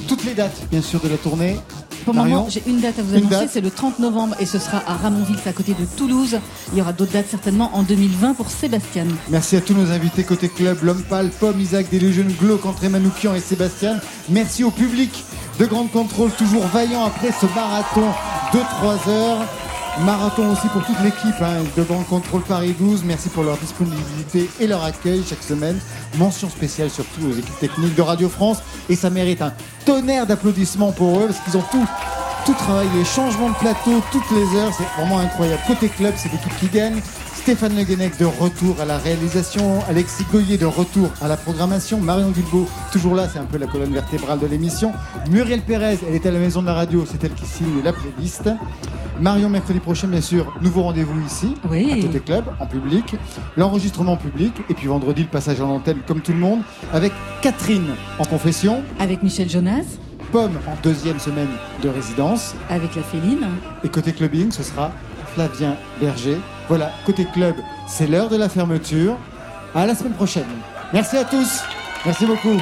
Toutes les dates, bien sûr, de la tournée. Pour le moment, j'ai une date à vous annoncer, c'est le 30 novembre et ce sera à Ramonville, c'est à côté de Toulouse. Il y aura d'autres dates certainement en 2020 pour Sébastien. Merci à tous nos invités côté club, L'Homme Pâle, Pomme, Isaac, Delusion, Glauque, André Manoukian et Sébastien. Merci au public de Grande Contrôle, toujours vaillant après ce marathon de 3 heures. Marathon aussi pour toute l'équipe hein, de Contrôle Paris 12. Merci pour leur disponibilité et leur accueil chaque semaine. Mention spéciale surtout aux équipes techniques de Radio France. Et ça mérite un tonnerre d'applaudissements pour eux parce qu'ils ont tout, tout travaillé. Les changements de plateau toutes les heures, c'est vraiment incroyable. Côté club, c'est l'équipe qui gagne. Stéphane Le Guenec de retour à la réalisation, Alexis Goyer de retour à la programmation, Marion Guilbeault toujours là, c'est un peu la colonne vertébrale de l'émission, Muriel Pérez, elle est à la maison de la radio, c'est elle qui signe la playlist. Marion, mercredi prochain, bien sûr, nouveau rendez-vous ici, Oui. à Côté Club, en public, l'enregistrement public, et puis vendredi, le passage en antenne, comme tout le monde, avec Catherine en confession. Avec Michel Jonas. Pomme en deuxième semaine de résidence. Avec la Féline. Et côté clubbing, ce sera Flavien Berger. Voilà, côté club, c'est l'heure de la fermeture. À la semaine prochaine. Merci à tous. Merci beaucoup.